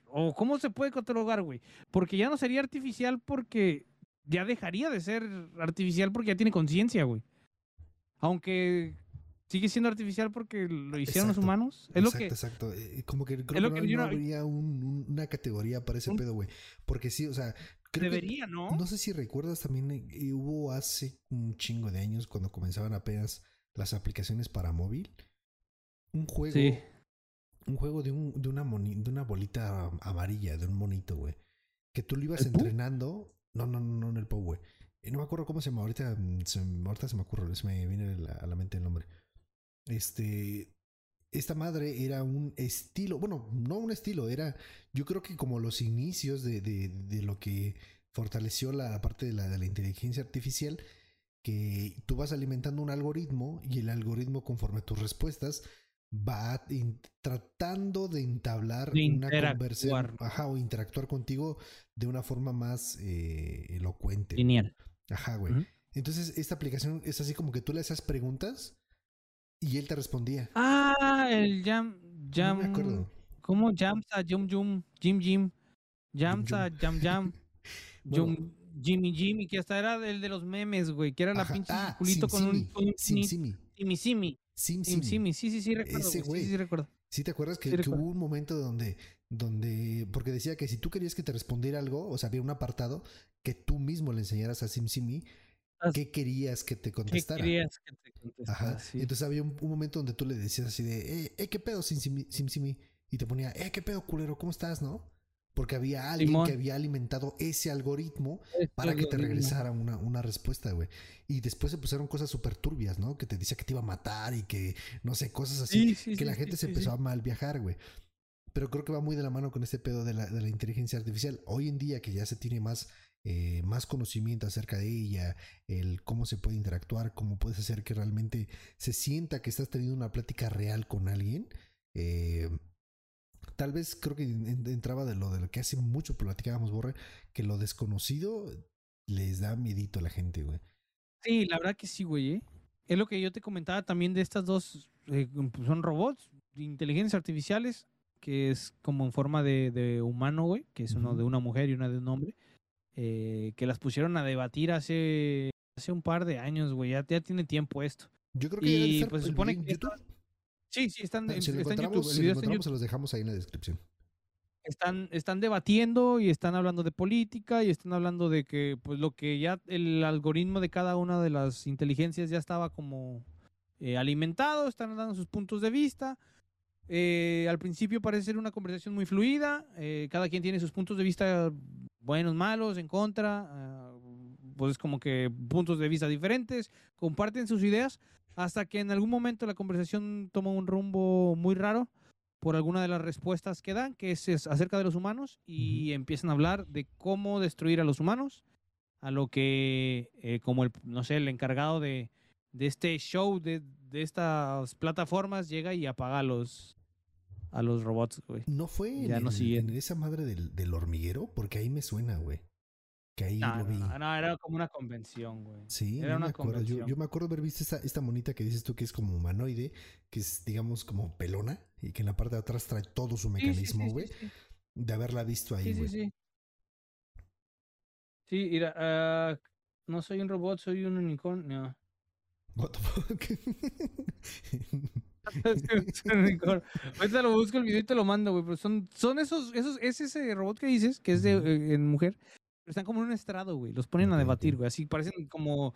o ¿cómo se puede catalogar, güey? Porque ya no sería artificial porque ya dejaría de ser artificial porque ya tiene conciencia, güey. Aunque sigue siendo artificial porque lo hicieron los humanos. Es lo exacto, que... exacto. Eh, Como que creo lo que, que no, yo no no- habría un- un- una categoría para ese Un- pedo, güey. Porque sí, o sea, creo que- Debería, ¿no? No sé si recuerdas también, eh, hubo hace un chingo de años cuando comenzaban apenas las aplicaciones para móvil. Un juego, Sí. un juego de, un, de, una moni- de una bolita amarilla, de un monito, güey. Que tú lo ibas entrenando. No, no, no, no en el Pou, güey. Eh, No me acuerdo cómo se llama. Ahorita mm, se, ahorita se me ocurre, se me viene a la, a la mente el nombre. Este. Esta madre era un estilo, bueno, no un estilo, era yo creo que como los inicios de, de, de lo que fortaleció la parte de la, de la inteligencia artificial, que tú vas alimentando un algoritmo y el algoritmo conforme a tus respuestas va in- tratando de entablar De una conversación ajá, o interactuar contigo de una forma más eh, elocuente. Lineal. Ajá, güey. Entonces, esta aplicación es así como que tú le hacías preguntas y él te respondía. Ah, el Jam... Jam... No me acuerdo. ¿Cómo? Jamsa, Jum Jum, Jim Jim, Jamsa. Jam Jam, Bueno. Jum, Jimmy Jimmy, que hasta era el de los memes, güey, que era la Ajá. pinche Ah, circulito con un, Sim con un Sim Simi. Simi Simi, Sim Sim Simi. Simi, sí, sí, sí, recuerdo, Ese güey, sí, sí, recuerdo. ¿Sí te acuerdas que, Sí, que hubo un momento donde, donde, porque decía que si tú querías que te respondiera algo, o sea, había un apartado que tú mismo le enseñaras a SimSimi Ah, qué querías que te ¿Qué contestara. querías que te contestara? Sí. Entonces había un, un momento donde tú le decías así de, eh, eh, ¿qué pedo, SimSimi? SimSimi? Y te ponía, eh, ¿qué pedo, culero? ¿Cómo estás, no? Porque había alguien Simón. que había alimentado ese algoritmo Este para que te regresara una, una respuesta, güey. Y después se pusieron cosas súper turbias, ¿no? Que te decía que te iba a matar y que, no sé, cosas así. Sí, sí, que sí, la gente se empezó a mal viajar, güey. Pero creo que va muy de la mano con este pedo de la, de la inteligencia artificial. Hoy en día que ya se tiene más, eh, más conocimiento acerca de ella, el cómo se puede interactuar, cómo puedes hacer que realmente se sienta que estás teniendo una plática real con alguien. eh, tal vez creo que en- en- entraba de lo de lo que hace mucho platicábamos, Borre, que lo desconocido les da miedito a la gente, güey. Sí, la verdad que sí, güey. ¿eh? Es lo que yo te comentaba también de estas dos, eh, pues, son robots, inteligencias artificiales, que es como en forma de, de humano, güey, que es uno de una mujer y una de un hombre, eh, que las pusieron a debatir hace, hace un par de años, güey. Ya, ya tiene tiempo esto. Yo creo que Y pues se supone que YouTube. Sí, sí, están, Ah, en, si en encontramos, YouTube. Si está en se los dejamos ahí en la descripción. Están, están debatiendo y están hablando de política y están hablando de que pues lo que ya el algoritmo de cada una de las inteligencias ya estaba como eh, alimentado, están dando sus puntos de vista. Eh, al principio parece ser una conversación muy fluida, eh, cada quien tiene sus puntos de vista buenos, malos, en contra, ah, pues es como que puntos de vista diferentes, comparten sus ideas hasta que en algún momento la conversación toma un rumbo muy raro por alguna de las respuestas que dan, que es, es acerca de los humanos, y empiezan a hablar de cómo destruir a los humanos, a lo que, eh, como el, no sé, el encargado de, de este show, de, de estas plataformas, llega y apaga los, a los robots, güey. ¿No fue Ya en, no en esa madre del, del hormiguero? Porque ahí me suena, güey. Que ahí No, lo vi. no, no, era como una convención, güey. Sí, Era me una. Yo, convención. yo me acuerdo haber visto esta, esta monita que dices tú que es como humanoide, que es, digamos, como pelona, y que en la parte de atrás trae todo su Sí, sí, sí, mecanismo, sí, güey. sí. De haberla visto ahí, Sí, sí, güey. sí. Sí, mira, ah, no soy un robot, soy un unicornio. What the fuck? Ahorita lo busco el video y te lo mando, güey. Pero son, son esos, esos, es ese robot que dices, que es de eh, en mujer. Pero están como en un estrado, güey. Los ponen a debatir, güey. Así parecen como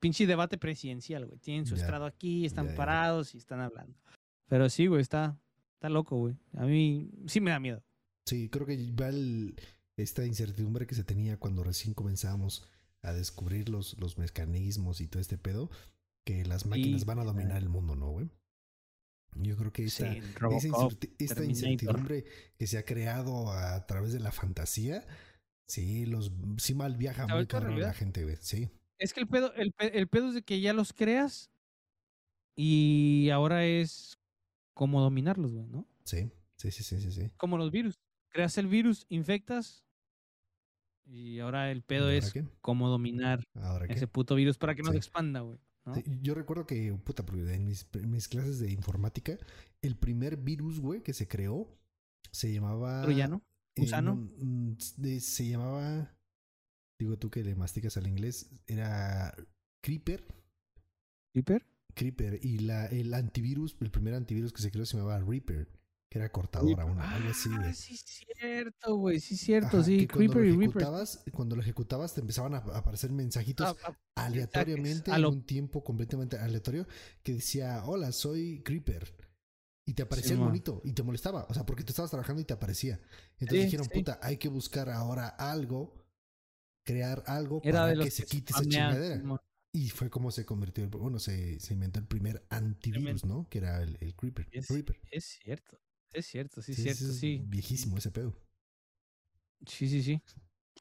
pinche debate presidencial, güey. Tienen su estrado aquí, están parados y están hablando. Pero sí, güey, está, está loco, güey. A mí sí me da miedo. Sí, creo que va el- esta incertidumbre que se tenía cuando recién comenzábamos a descubrir los, los mecanismos y todo este pedo, que las máquinas van a dominar el mundo, ¿no, güey? Yo creo que esta, Sí, esa Robocop. incerti- esta incertidumbre que se ha creado a través de la fantasía, sí, los sí mal viaja ¿Se ha muy cabrón la gente, güey. Sí, Es que el pedo, el, el pedo es de que ya los creas y ahora es cómo dominarlos, güey, ¿no? sí, sí, sí, sí, sí, sí. Como los virus. Creas el virus, infectas y ahora el pedo ¿Y ahora es cómo dominar ese puto virus para que no Sí. se expanda, güey. ¿No? Sí, yo recuerdo que, puta, porque en mis, en mis clases de informática, el primer virus, güey, que se creó, se llamaba... ¿Troyano? ¿Gusano? no, mm, se llamaba... Digo tú que le masticas al inglés, era Creeper. ¿Reaper? Creeper. Y la, el antivirus, el primer antivirus que se creó se llamaba Reaper, que era cortadora, una, algo así, Ah, güey. sí, cierto, güey. Sí, cierto, Ajá, sí. Creeper y Reaper. cuando lo ejecutabas te empezaban a aparecer mensajitos Ah, ah, aleatoriamente a en un tiempo completamente aleatorio que decía, hola, soy Creeper. Y te aparecía Sí, el ma. monito y te molestaba, o sea, porque tú estabas trabajando y te aparecía. Entonces Sí, dijeron, sí. puta, hay que buscar ahora algo, crear algo Era para que se quite esa chingadera. Y fue como se convirtió, el- bueno, se, se inventó el primer antivirus, ¿no? Que era el, el Creeper. Es, Reaper. es cierto. Es cierto, sí, Sí, cierto, es sí. Viejísimo ese pedo. Sí, sí, sí.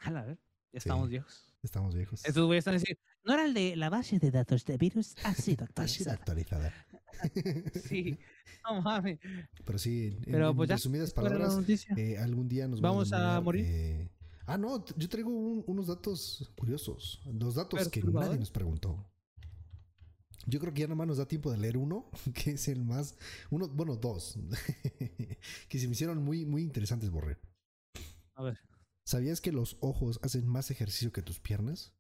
A la ver, ya estamos Sí. viejos. Estamos viejos. Estos güeyes están diciendo, no era el de la base de datos de virus, ha sido Ha sido actualizada. actualizada. Sí, no mames. Pero sí, en, Pero en pues ya, resumidas ¿cuál era la palabras? Eh, algún día nos ¿Vamos a morir? eh, Ah, no, yo traigo un- unos datos curiosos. Los datos que nadie nos preguntó. Yo creo que ya nomás nos da tiempo de leer uno, que es el más. Uno, bueno, dos. que se me hicieron muy, muy interesantes, Borre. A ver. ¿Sabías que los ojos hacen más ejercicio que tus piernas?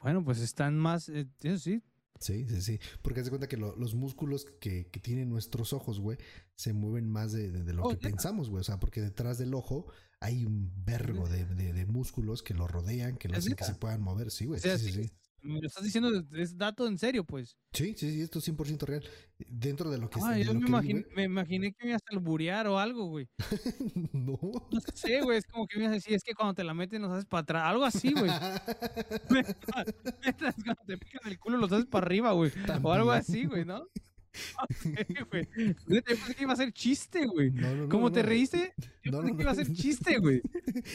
Bueno, pues están más, eh, sí. Sí, sí, sí. Porque haz de cuenta que lo- los músculos que, que tienen nuestros ojos, güey, se mueven más de, de- de lo Oh, que pensamos, güey. O sea, porque detrás del ojo hay un vergo de, de- músculos que lo rodean, que lo ¿Es hacen que se puedan mover. Sí, güey. sí, sí, sí. Me lo estás diciendo, es dato en serio, pues. Sí, sí, sí, esto es 100% real. Dentro de lo que, Ah, yo me que vi, imaginé, me imaginé que me ibas a alburear o algo, güey. no. No sé, güey, es como que me ibas a decir, es que cuando te la meten nos haces para atrás, algo así, güey. Mientras cuando te pican el culo los haces para arriba, güey. O algo así, güey, ¿no? No sé, güey. Neta, Yo pensé que iba a ser chiste, güey. No, no, no, ¿Cómo no, te reíste? Yo pensé que iba a ser chiste, güey.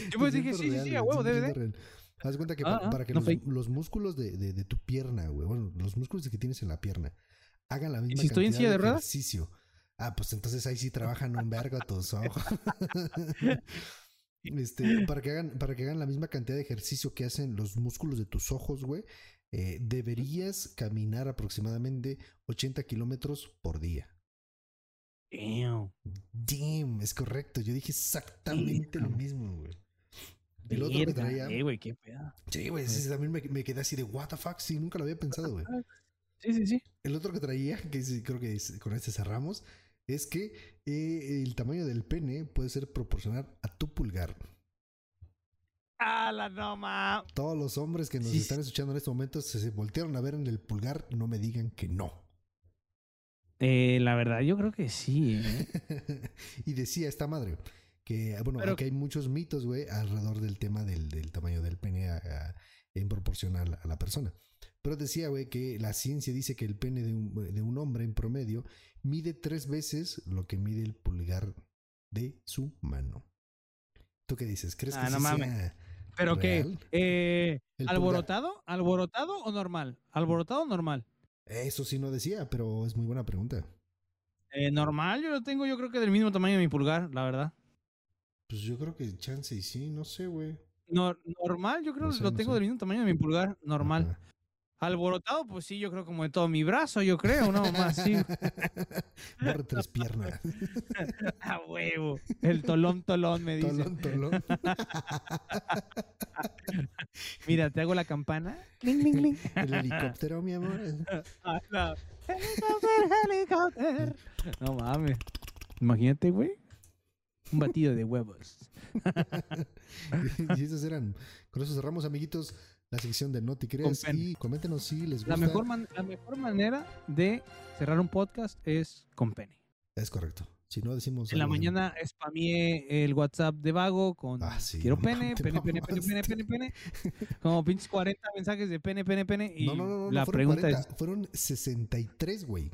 Yo pues dije, 100% sí, sí, sí, a huevo, debe 100% de. Haz cuenta que Ah, pa- para que no los, músculos de, de- de tu pierna, güey, bueno, los músculos que tienes en la pierna, hagan la misma si estoy en cantidad silla de ejercicio. Ah, pues entonces ahí sí trabajan un vergo tus ojos. este, para que hagan, para que hagan la misma cantidad de ejercicio que hacen los músculos de tus ojos, güey, eh, deberías caminar aproximadamente 80 kilómetros por día. Damn. Damn, es correcto. Yo dije exactamente lo mismo, güey. El otro que traía. Eh, güey, qué pedo. Sí, güey, sí, también me, me quedé así de what the fuck, sí, nunca lo había pensado, güey. Sí, sí, sí. El otro que traía, que creo que es- con este cerramos, es que eh, el tamaño del pene puede ser proporcional a tu pulgar. ¡Ah, la no, ma! Todos los hombres que nos Sí, están escuchando en este momento se, se voltearon a ver en el pulgar, no me digan que no. Eh, la verdad, yo creo que sí, ¿eh? y decía esta madre que, bueno, Pero- aquí hay muchos mitos, güey, alrededor del tema del, del tamaño del pene a- a- en proporción a la, a la persona. Pero decía, güey, que la ciencia dice que el pene de un, de un hombre en promedio mide tres veces lo que mide el pulgar de su mano. ¿Tú qué dices? ¿Crees que Ah, no sí mames. sea ¿Pero qué? real? Eh, El ¿Alborotado? ¿Alborotado o normal? ¿Alborotado o normal? Eso sí no decía, pero es muy buena pregunta. Eh, normal, yo lo tengo, yo creo que del mismo tamaño de mi pulgar, la verdad. Pues yo creo que chance y sí, no sé, güey. Nor- normal, yo creo No que lo no tengo sé. del mismo tamaño de mi pulgar, normal. Ajá. Alborotado, pues sí, yo creo como de todo mi brazo, yo creo, ¿no? Más sí. Borre tres piernas. A huevo. El tolón, tolón, me dice. Tolón, tolón. Mira, te hago la campana. Cling, cling, cling. El helicóptero, mi amor. Ah, no. Helicóptero, helicóptero. No mames. Imagínate, güey. Un batido de huevos. y esos eran. Con eso cerramos, amiguitos, la sección de No te creas. Y coméntenos si les gusta. La mejor, man- la mejor manera de cerrar un podcast es con pene. Es correcto. Si no decimos. En la mañana spameé el WhatsApp de Vago con Ah, sí, quiero pene, pene, pene, pene, pene, pene, pene. Como pinches 40 mensajes de pene, pene, pene. Y No, no, no, no, la fueron pregunta 40, fueron 63 güey.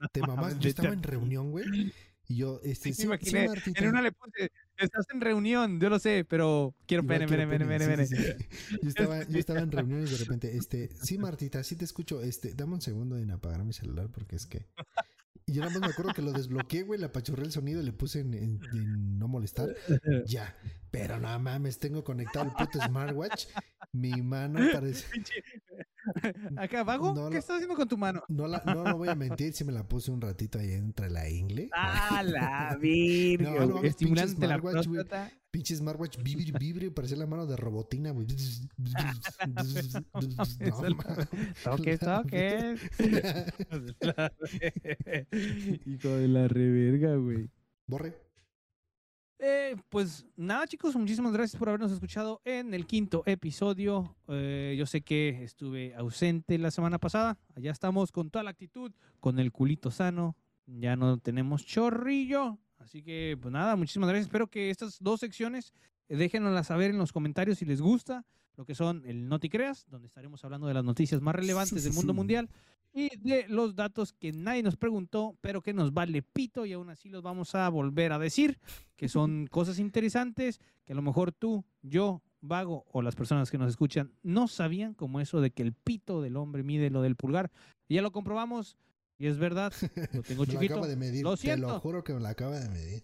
Te mamás, yo estaba en reunión, güey. Y yo, este, es. sí, Sí, sí. Martita. en una le puse, estás en reunión, yo lo sé, pero quiero pene, pene, pene, pene. Yo estaba, yo estaba en reunión y de repente, este, sí, Martita, sí te escucho, este, dame un segundo en apagar mi celular porque es que. Y yo nada más me acuerdo que lo desbloqueé, güey, le apachurré el sonido y le puse en, en- en no molestar. Ya. Pero no mames, tengo conectado el puto smartwatch. Mi mano parece. Pinche- Acá, Vago, No ¿qué lo- estás haciendo con tu mano? No, la, no, no voy a mentir si me la puse un ratito ahí entre la ingle. ¡Ah, la virga! No, Estimulante pinche la smartwatch, próstata. Pinche smartwatch vibre, vibre, parecía la mano de robotina, güey. No. Toques, toques. Hijo de la reverga, güey. Borre. Eh, pues nada, chicos, muchísimas gracias por habernos escuchado en el quinto episodio. Eh, yo sé que estuve ausente la semana pasada. Allá estamos con toda la actitud, con el culito sano. Ya no tenemos chorrillo. Así que, pues nada, muchísimas gracias. Espero que estas dos secciones eh, déjenoslas saber en los comentarios si les gusta. Lo que son el No Te Creas, donde estaremos hablando de las noticias más relevantes Sí, del sí, mundo sí. mundial y de los datos que nadie nos preguntó, pero que nos vale pito y aún así los vamos a volver a decir, que son cosas interesantes que a lo mejor tú, yo, Vago o las personas que nos escuchan no sabían, como eso de que el pito del hombre mide lo del pulgar. Y ya lo comprobamos y es verdad, lo tengo Me chiquito. acaba de medir. Lo Te siento. lo juro que me la acaba de medir.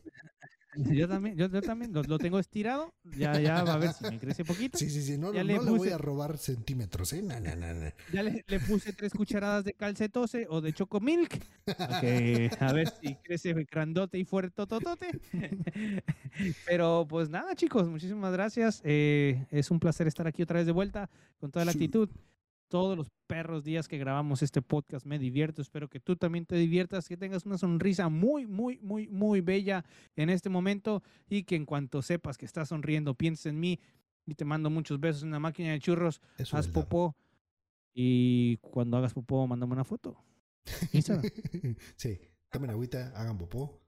Yo también, yo, yo también lo, lo tengo estirado, ya, ya va a ver si me crece poquito. Sí, sí, sí. No, Ya no, le le voy puse- a robar centímetros, ¿eh? No, no, no. Ya le, le puse tres cucharadas de calcetose o de chocomilk. Ok, a ver si crece grandote y fuerte tototote. Pero pues nada, chicos, muchísimas gracias. Eh, es un placer estar aquí otra vez de vuelta con toda la Sí. actitud. Todos los perros días que grabamos este podcast me divierto. Espero que tú también te diviertas, que tengas una sonrisa muy, muy, muy, muy bella en este momento y que en cuanto sepas que estás sonriendo, pienses en mí y te mando muchos besos en la máquina de churros Eso haz popó y cuando hagas popó, mándame una foto. Sí. Tomen agüita, hagan popó.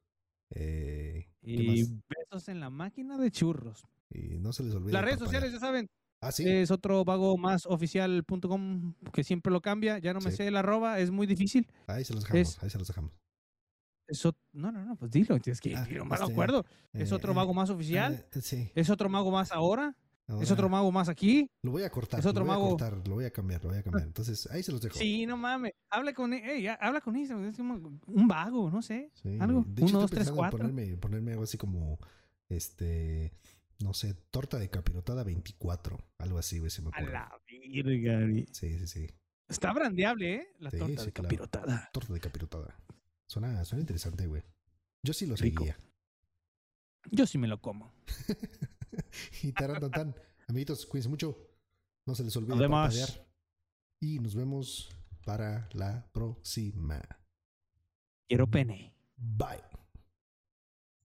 Eh, ¿qué y más? besos en la máquina de churros. Y no se les olvide. Las redes sociales, ya saben, Ah, sí. es otro vago más oficial.com que siempre lo cambia. Ya no me Sí. sé el arroba, es muy difícil. ahí se los dejamos. es- Ahí se los dejamos. Es ot- no, no, no, pues dilo. Es que Ah, no me este, acuerdo. Es Eh, otro eh, mago más oficial. eh, sí. Es otro mago más ahora. Es otro mago más aquí. Lo voy a cortar. es otro lo voy mago. a cortar, lo voy a cambiar, lo voy a cambiar. Entonces, ahí se los dejo. Sí, no mames. Habla con él. ey, habla con él. Es como un vago, no sé. Sí, Algo. De hecho, Uno, dos, tres, cuatro. Ponerme, ponerme algo así como, este, no sé, torta de capirotada 24. Algo así, güey, se me A ocurre. la virga, güey. Sí, sí, sí. Está brandeable, ¿eh? La Sí, torta sí, de claro. capirotada. Torta de capirotada. Suena, suena interesante, güey. Yo sí lo Rico. seguía. Yo sí me lo como. y taran, tan, tan. Amiguitos, cuídense mucho. No se les olvide parpadear. Y nos vemos para la próxima. Quiero pene. Bye.